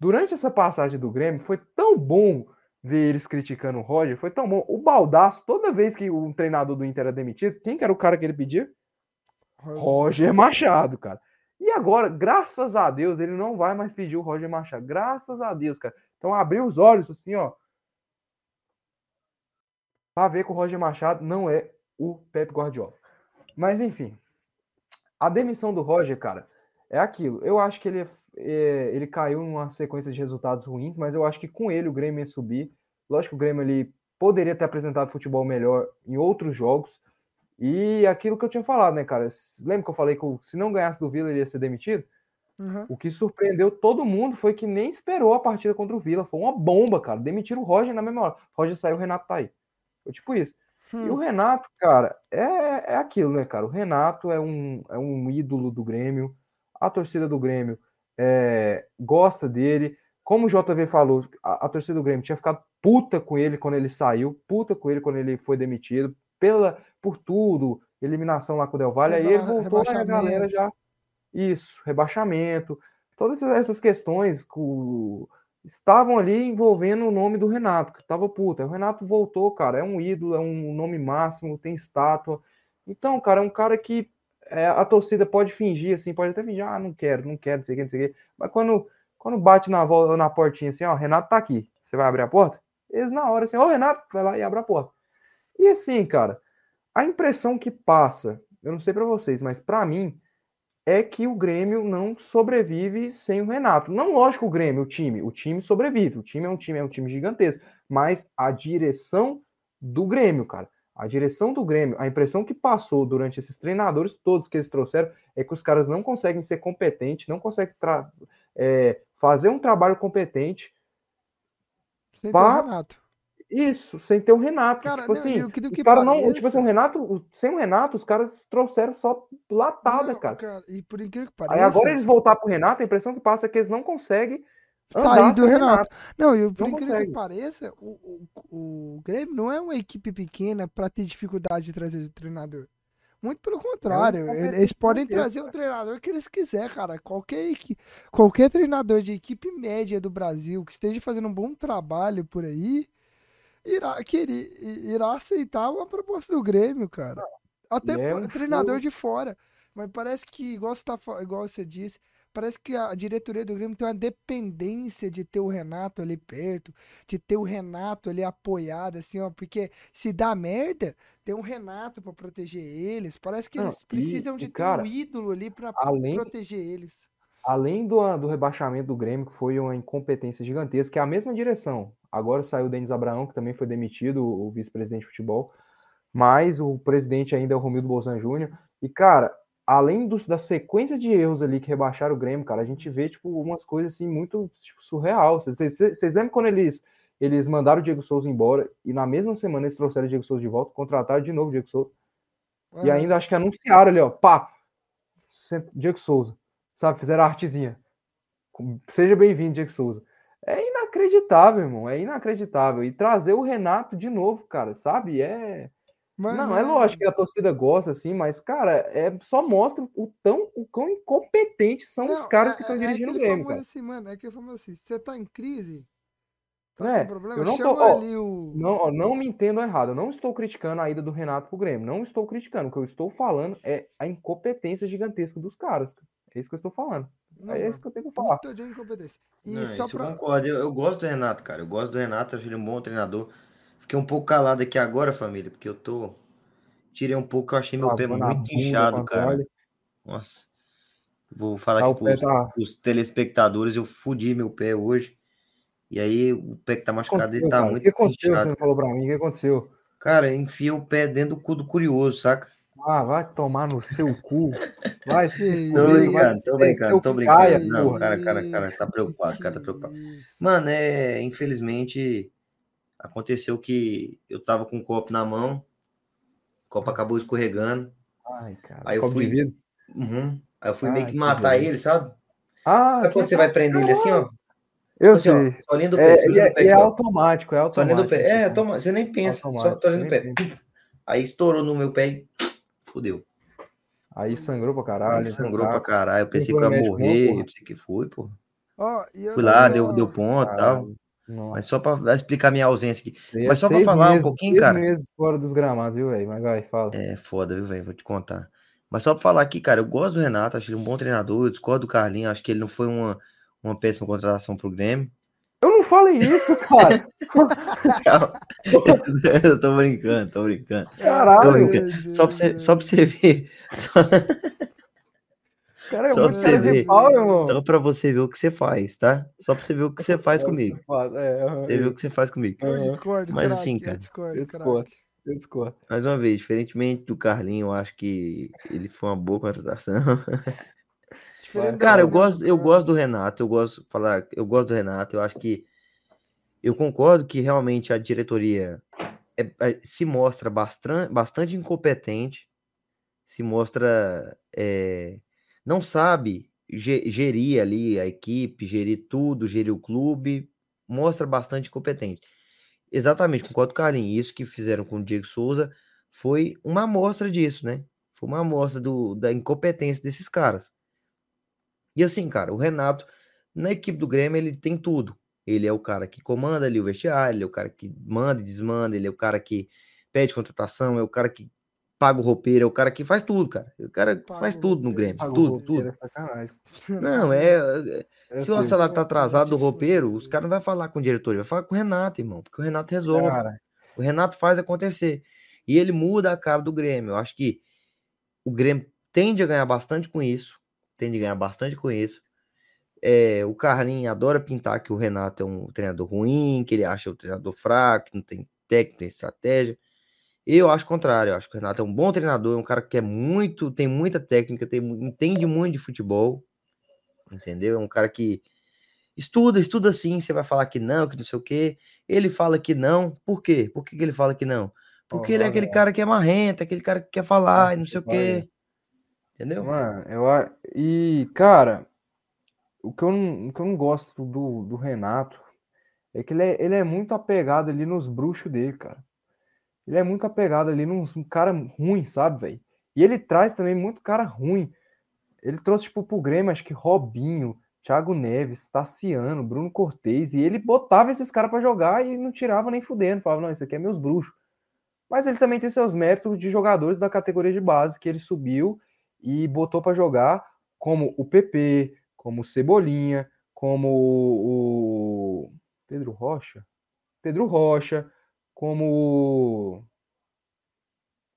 durante essa passagem do Grêmio, foi tão bom ver eles criticando o Roger, foi tão bom. O Baldaço, toda vez que um treinador do Inter era demitido, quem que era o cara que ele pedia? Roger Machado, cara. E agora, graças a Deus, ele não vai mais pedir o Roger Machado. Graças a Deus, cara. Então, abrir os olhos, assim, ó. Pra ver que o Roger Machado não é o Pep Guardiola. Mas, enfim. A demissão do Roger, cara, é aquilo. Eu acho que ele, é, ele caiu numa sequência de resultados ruins, mas eu acho que com ele o Grêmio ia subir. Lógico que o Grêmio ele poderia ter apresentado futebol melhor em outros jogos. E aquilo que eu tinha falado, né, cara? Lembra que eu falei que se não ganhasse do Vila, ele ia ser demitido? Uhum. O que surpreendeu todo mundo foi que nem esperou a partida contra o Vila. Foi uma bomba, cara. Demitiram o Roger na mesma hora. O Roger saiu, o Renato tá aí. Foi tipo isso. E o Hum, Renato, cara, é, é aquilo, né, cara? O Renato é um, é um ídolo do Grêmio. A torcida do Grêmio é, gosta dele. Como o JV falou, a, a torcida do Grêmio tinha ficado puta com ele quando ele saiu, puta com ele quando ele foi demitido, pela, por tudo, eliminação lá com o Del Valle. Aí ele voltou a galera já. Isso, rebaixamento. Todas essas- questões que o- estavam ali envolvendo o nome do Renato, que tava puto. Aí O Renato voltou, cara, é um ídolo, é um nome máximo, tem estátua. Então, cara, é um cara que é, a torcida pode fingir, assim, pode até fingir, ah, não quero, não quero, não sei o que, não sei o que. Mas quando, quando bate na, vol- na portinha assim, ó, Renato tá aqui, você vai abrir a porta? Eles na hora assim, ô Renato, vai lá e abre a porta. E assim, cara, a impressão que passa, eu não sei pra vocês, mas pra mim, é que o Grêmio não sobrevive sem o Renato. Não, lógico, o Grêmio, o time, o time sobrevive. O time é um time, é um time gigantesco, mas a direção do Grêmio, cara, a direção do Grêmio, a impressão que passou durante esses treinadores todos que eles trouxeram é que os caras não conseguem ser competentes, não conseguem é, fazer um trabalho competente. sem ter o Renato. Isso, sem ter o Renato. Cara, tipo não, assim, e o que os caras não. Tipo assim, o Renato, sem o Renato, os caras trouxeram só latada, Não, cara. E por incrível que Aí pareça, agora eles voltar pro Renato, a impressão que passa é que eles não conseguem sair andar do sem o Renato. Não, e por incrível que pareça, o, o, o Grêmio não é uma equipe pequena pra ter dificuldade de trazer o treinador. Muito pelo contrário, ele- competente eles podem trazer o treinador que eles quiser, cara. Qualquer, qualquer treinador de equipe média do Brasil que esteja fazendo um bom trabalho por aí, irá, querer, irá aceitar uma proposta do Grêmio, cara. Até é um treinador show. de fora. Mas parece que, igual você, tá, igual você disse, parece que a diretoria do Grêmio tem uma dependência de ter o Renato ali perto, de ter o Renato ali apoiado, assim, ó, porque se dá merda, tem um Renato pra proteger eles. Parece que Não, eles e- precisam e, de ter cara, um ídolo ali pra além- proteger eles. Além do, do rebaixamento do Grêmio, que foi uma incompetência gigantesca, que é a mesma direção. Agora saiu o Denis Abraão, que também foi demitido, o vice-presidente de futebol, mas o presidente ainda é o Romildo Bolzan Júnior. E, cara, além dos, da sequência de erros ali que rebaixaram o Grêmio, cara, a gente vê, tipo, umas coisas assim muito tipo, surreal. Vocês- lembram quando eles, eles mandaram o Diego Souza embora e na mesma semana eles trouxeram o Diego Souza de volta, contrataram de novo o Diego Souza? E ainda acho que anunciaram ali, ó, pá, Diego Souza, sabe? Fizeram a artezinha. Seja bem-vindo, Diego Souza. É inacreditável, irmão, é inacreditável. E trazer o Renato de novo, cara, sabe? É. mas- Não, é lógico que a torcida gosta, assim, mas, cara, é só mostra o tão o quão incompetentes são os Não, caras é- que estão é- dirigindo é o aquele Grêmio, cara. assim, mano, é aquele famoso assim, se você tá em crise, tá É, com problema, eu não tô- ó, o... Não, ó, não me entendam errado, eu não estou criticando a ida do Renato pro Grêmio, não estou criticando. O que eu estou falando é a incompetência gigantesca dos caras. É isso que eu estou falando. Não, É isso que eu tenho que falar. puta de incompetência. E Não, só isso pra... eu concordo. Eu, eu gosto do Renato, cara. Eu gosto do Renato, acho ele um bom treinador. Fiquei um pouco calado aqui agora, família, porque eu tô. Tirei um pouco, eu achei meu pé Lavando muito inchado, cara. Nossa. Vou falar Tá, aqui o pros, tá- pros telespectadores, eu fudi meu pé hoje. E aí o pé que tá O que machucado, ele tá cara? O muito que aconteceu? que Você inchado. não falou pra mim? O que aconteceu? Cara, enfia o pé dentro do cu do curioso, saca? Ah, vai tomar no seu cu. Vai se *laughs* Tô brincando, tô brincando, tô caia, brincando. Não, porra. cara, cara, cara, tá preocupado, cara, tá preocupado. Mano, é, infelizmente aconteceu que eu tava com o copo na mão, o copo acabou escorregando. Ai, cara. Aí eu fui-. Uhum. Aí eu fui meio Ai, que que matar beleza. ele, sabe? Ah, Sabe quando que- você vai prender ele assim, ó? Eu Assim, ó, sei. solinho do pé, É, é, pé, é aqui, ó. automático, é automático. do pé. É, toma, você nem pensa, só Automático, solinho do pé. nem Aí estourou no meu pé e fudeu. Aí sangrou pra caralho. Aí sangrou pra caralho. Eu pensei que eu ia morrer. Eu pensei que foi, pô. Ó, eu Fui lá, deu, deu ponto e tal. Mas só pra explicar minha ausência aqui. Mas só Seis falar um meses- pouquinho, seis cara. meses fora dos gramados, viu, velho? Mas vai, fala. É foda, viu, velho? Vou te contar. Mas só pra falar aqui, cara, eu gosto do Renato, acho ele um bom treinador. Eu discordo do Carlinhos, acho que ele não foi uma, uma péssima contratação pro Grêmio. Eu não falei isso, cara. *laughs* eu tô brincando, tô brincando. Caralho. Tô brincando. Só pra você, só pra você ver. Só, *laughs* Cara, é Só pra você ver. pau, irmão. só pra você ver o que você faz, tá? Só pra você ver o que você *laughs* faz comigo. É, Você vê o que você faz comigo. Eu discordo, Mas craque, assim, eu cara, discordo, eu discordo. eu discordo. Mais uma vez, diferentemente do Carlinho, eu acho que ele foi uma boa contratação. Cara, eu do- gosto, eu do- gosto do Renato, eu gosto de falar, eu gosto do Renato, eu acho que eu concordo que realmente a diretoria é- é- se mostra bastante, bastante incompetente, se mostra. é, não sabe ge- gerir ali a equipe, gerir tudo, gerir o clube, mostra bastante incompetente. Exatamente, concordo com o Carlinhos. Isso que fizeram com o Diego Souza foi uma amostra disso, né? Foi uma amostra do, da incompetência desses caras. E assim, cara, o Renato, na equipe do Grêmio, ele tem tudo. Ele é o cara que comanda ali o vestiário, ele é o cara que manda e desmanda, ele é o cara que pede contratação, é o cara que paga o roupeiro, é o cara que faz tudo, cara. O cara Paga faz tudo no Grêmio, tudo, tudo. É. *laughs* Não, é, é- se o sei. salário tá Não, cara, atrasado do roupeiro, os caras não vai falar com o diretor, vai falar com o Renato, irmão, porque o Renato resolve. Cara, O Renato faz acontecer. E ele muda a cara do Grêmio. Eu acho que o Grêmio tende a ganhar bastante com isso. Tende a ganhar bastante com isso. É, o Carlinhos adora pintar que o Renato é um treinador ruim, que ele acha o treinador fraco, que não tem técnica, tem estratégia. Eu acho o contrário. Eu acho que o Renato é um bom treinador, é um cara que é muito, tem muita técnica, tem, entende muito de futebol. Entendeu? É um cara que estuda, estuda sim. Você vai falar que não, que não sei o quê. Ele fala que não. Por quê? Por que, que ele fala que não? Porque ele é aquele cara que é marrento, aquele cara que quer falar e não sei o quê. Entendeu? Mano, eu e cara, o que eu não, o que eu não gosto do, do Renato é que ele é, ele é muito apegado ali nos bruxos dele, cara. Ele é muito apegado ali nos um cara ruim, sabe, velho? E ele traz também muito cara ruim. Ele trouxe tipo pro Grêmio, acho que Robinho, Thiago Neves, Tassiano, Bruno Cortez, e ele botava esses caras pra jogar e não tirava nem fudendo, falava, não, isso aqui é meus bruxos. Mas ele também tem seus méritos de jogadores da categoria de base que ele subiu e botou para jogar, como o PP, como o Cebolinha, como o Pedro Rocha, Pedro Rocha, como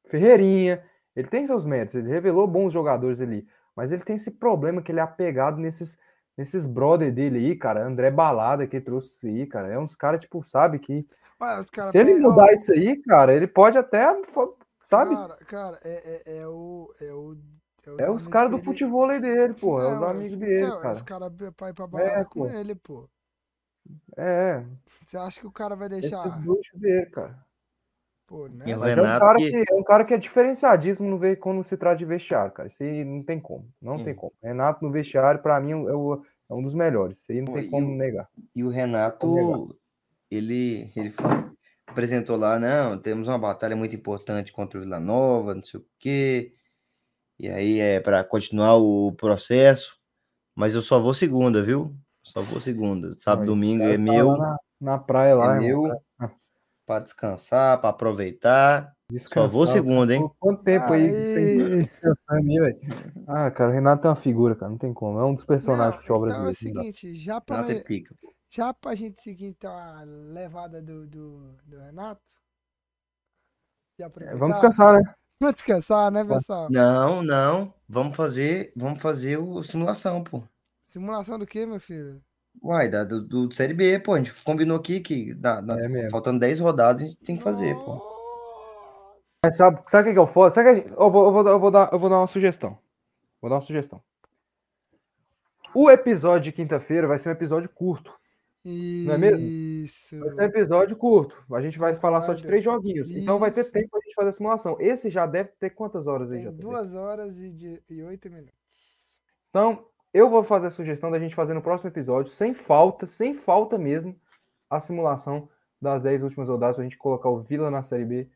Ferreirinha. Ele tem seus méritos, ele revelou bons jogadores ali, mas ele tem esse problema que ele é apegado nesses nesses brother dele aí, cara, André Balada que trouxe aí, cara, é uns caras tipo, sabe que Ué, os se ele mudar isso aí, cara, ele pode até, sabe? Cara, cara, é, é, é o. É, o, É os amigos caras do futebol aí dele, pô. É os Não, amigos esse- dele, então, cara. Os caras pra ir pra balada com pô. ele, pô. É, Você acha que o cara vai esses deixar. bruxos dele, cara. Pô, né? Mas é um, Renato cara que- que, é um cara que é diferenciadíssimo no ve- quando se trata de vestiário, cara. Isso aí não tem como. Não tem como. Renato no vestiário, pra mim, é, o- é um dos melhores. Isso aí não Pô, tem como o- negar. E o Renato, ele, ele apresentou lá, não, temos uma batalha muito importante contra o Vila Nova, não sei o quê. E aí é para continuar o processo, mas eu só vou segunda, viu? Só vou segunda. Sábado, domingo é tá meu, lá Na, praia lá, é meu para descansar, para aproveitar. Só vou Descansar. segunda, hein? Quanto tempo aí sem Aí. aí? Ah, cara, o Renato é uma figura, cara. Não tem como. É um dos personagens Não, do futebol então é o seguinte, já pra, é pica. já pra gente seguir então a levada do, do, do Renato. É, Vamos descansar, né? Vamos descansar, né, pessoal? Não, não, vamos fazer, vamos fazer o simulação, pô. Simulação do que, meu filho? Uai, da, do, do Série B, pô. A gente combinou aqui que na- na- É faltando 10 rodadas a gente tem que fazer, pô. Nossa. Mas sabe, sabe o que que é o foda? Sabe que a gente- eu, vou, eu, vou, eu, vou dar, eu vou dar uma sugestão. Vou dar uma sugestão. O episódio de quinta-feira vai ser um episódio curto. Não é mesmo? Isso. Vai ser um episódio curto. A gente vai falar só de três joguinhos. Então vai ter Isso. tempo pra gente fazer a simulação. Esse já deve ter quantas horas aí? Tem já tem? duas horas e, de, e oito minutos. Então, eu vou fazer a sugestão da gente fazer no próximo episódio, sem falta, sem falta mesmo, a simulação das 10 últimas rodadas, pra gente colocar o Vila na Série B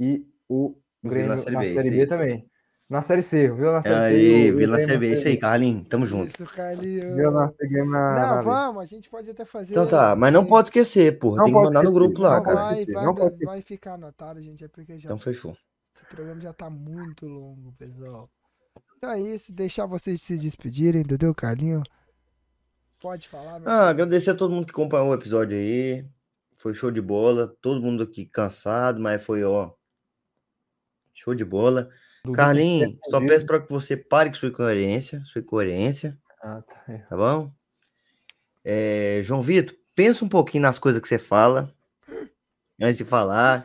e o Grêmio na na Série Série, B, isso B aí. tambaí. Na Série C, o Vila na Série C. Aí, e o Vila Grêmio Série B, na isso aí, Série Carlinhos, tamo junto. Isso, Carlinhos. Vila na Série na, Não, na vamos, a gente pode até fazer. Então tá, mas não pode esquecer, porra. Não Tem que mandar no esquecer, grupo lá, Não, cara. vai, vai, não pode vai ficar anotado, gente. É porque já, Então fechou. esse programa já tá muito longo, pessoal. Então é isso, deixar vocês se despedirem, entendeu, Carlinho? Pode falar, meu Ah, agradecer a todo mundo que acompanhou o episódio aí. Foi show de bola. Todo mundo aqui cansado, mas foi, ó. Show de bola. Dudu Carlinhos, só peço pra que você pare com sua incoerência. Sua incoerência. Ah, tá. tá bom? É, João Vitor, pensa um pouquinho nas coisas que você fala antes de falar.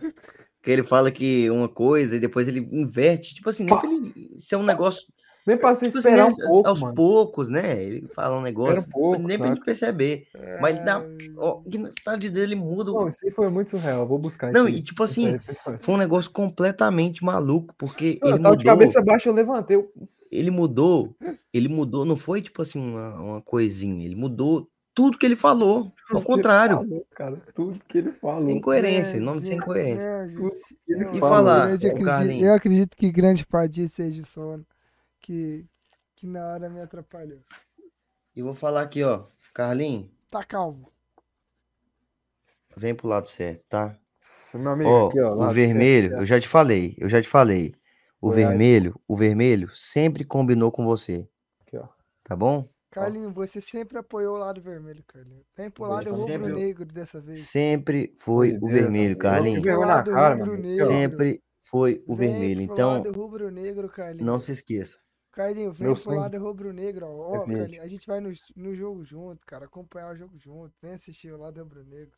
Que ele fala que uma coisa e depois ele inverte. Tipo assim, nem pra ele, isso é um negócio. Nem pra você Tipo assim, esperar um né, pouco, aos mano. poucos, né? Ele fala um negócio, um pouco, nem pra gente perceber. Mas ele dá. É, Ó, que na cidade dele muda. Não, isso aí foi muito surreal. eu Vou buscar Não, e tipo assim, foi- um negócio completamente maluco, porque Não, ele eu tava de mudou. cabeça baixa, eu levantei. eu- Ele mudou. Ele mudou, não foi tipo assim, uma, uma coisinha. Ele mudou tudo que ele falou. Ao contrário. Ele falou, cara, tudo que ele falou. Incoerência, é, em nome de incoerência. é, eu- E eu falar, ô, acredito- eu acredito que grande parte disso seja o sono que, que na hora me atrapalhou. E vou falar aqui, ó. Carlinhos, Tá calmo. vem pro lado certo, tá? Meu amigo, Ó, aqui, ó, o vermelho, certo, eu já te falei, eu já te falei. O Goiás. vermelho, o vermelho sempre combinou com você. Aqui, ó. Tá bom? Carlinho, você sempre apoiou o lado vermelho, Carlinho. Vem pro lado rubro-negro dessa vez. Sempre foi Meu o Deus, vermelho, cara, amigo. Sempre foi o Vem vermelho. Então, Carlinho. não se esqueça. Carlinho, vem Meu pro sonho lado rubro-negro, ó. Ó, é verde. Carlinho, a gente vai no, no jogo junto, cara. Acompanhar o jogo junto. Vem assistir o lado rubro-negro.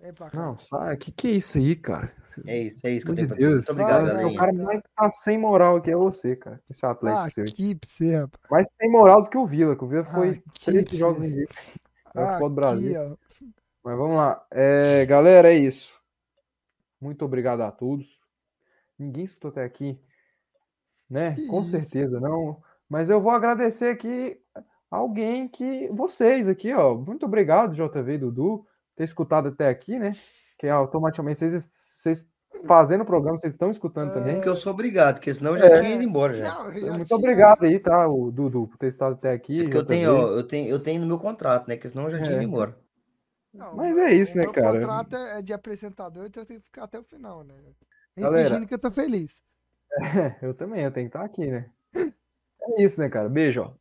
Vem pra cá. Não, sai. Que que é isso aí, cara? É isso, é isso que eu Pelo tenho de pra dizer. Deus. Muito obrigado, é o cara mais que tá sem moral aqui é você, cara. Esse Atlético Ah, seu. pra você, rapaz. Mais sem moral do que o Vila, que o Vila foi Aqui 13 pra jogos. É o futebol do Brasil. Aqui, ó. Mas vamos lá. É, galera, é isso. Muito obrigado a todos. Ninguém escutou até aqui, né? Que Com isso. certeza não. Mas eu vou agradecer aqui alguém que vocês aqui, ó. Muito obrigado, JV e Dudu, ter escutado até aqui, né? Que automaticamente vocês, vocês fazendo o programa, vocês estão escutando também. Porque eu sou obrigado, porque senão eu já É. tinha ido embora já. Não, já Muito tinha- obrigado aí, tá, o Dudu, por ter estado até aqui. É porque eu tenho, ó, eu tenho, eu tenho no meu contrato, né? Porque senão eu já tinha É. ido embora. Não, Mas o é isso, o né, meu cara? contrato é de apresentador, então eu tenho que ficar até o final, né? Fingindo que eu tô feliz. *laughs* Eu também, eu tenho que estar aqui, né? É isso, né, cara? Beijo, ó.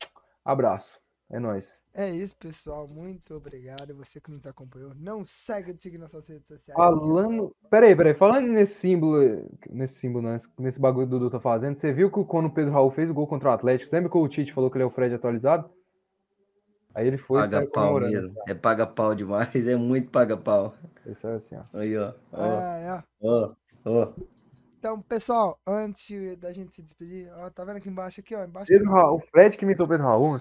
Abraço. É nóis. É isso, pessoal. Muito obrigado. Você que nos acompanhou. Não segue de seguir nossas redes sociais. Falando. Peraí, peraí. Falando nesse símbolo. Nesse símbolo, não, nesse bagulho que o Dudu tá fazendo, você viu que quando o Pedro Raul fez o gol contra o Atlético, lembra que o Tite falou que ele é o Fred atualizado? Aí ele foi Paga pau mesmo. É paga pau demais, *laughs* é muito paga pau. Ele saiu assim, ó. Aí, ó. Ó, Ah, é. ó, ó. Então, pessoal, antes da gente se despedir, ó, tá vendo aqui embaixo aqui, ó, embaixo. Pedro Raul, o Fred que imitou o Pedro Raul.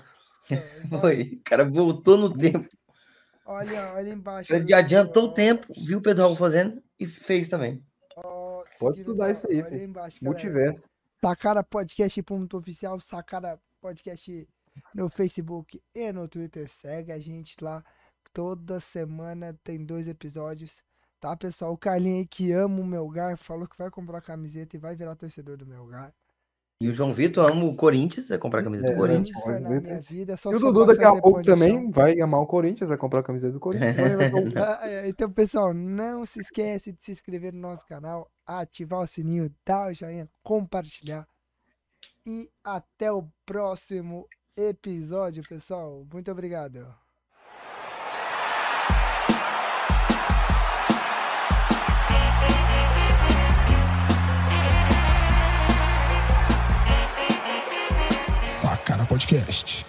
Foi. *laughs* O cara voltou no tempo. Olha, olha embaixo. Ele adiantou ó, o tempo, viu o Pedro Raul fazendo e fez também. ó, Pode estudar lá, isso aí, olha filho. embaixo. Multiverso. Sacara Podcast ponto oficial, Sacara Podcast no Facebook e no Twitter. Segue a gente lá. Toda semana tem dois episódios. Tá, pessoal? O Carlinho aí que ama o Melgar falou que vai comprar camiseta e vai virar torcedor do Melgar. E o João Vitor ama o Corinthians, vai comprar a camisa É, do Corinthians. minha vida. Só E o Dudu daqui a pouco também vai amar o Corinthians, vai comprar a camisa do *laughs* Corinthians. Ah, é, Então, pessoal, não se esquece de se inscrever no nosso canal, ativar o sininho, dar o joinha, compartilhar. E até o próximo episódio, pessoal. Muito obrigado. Podcast.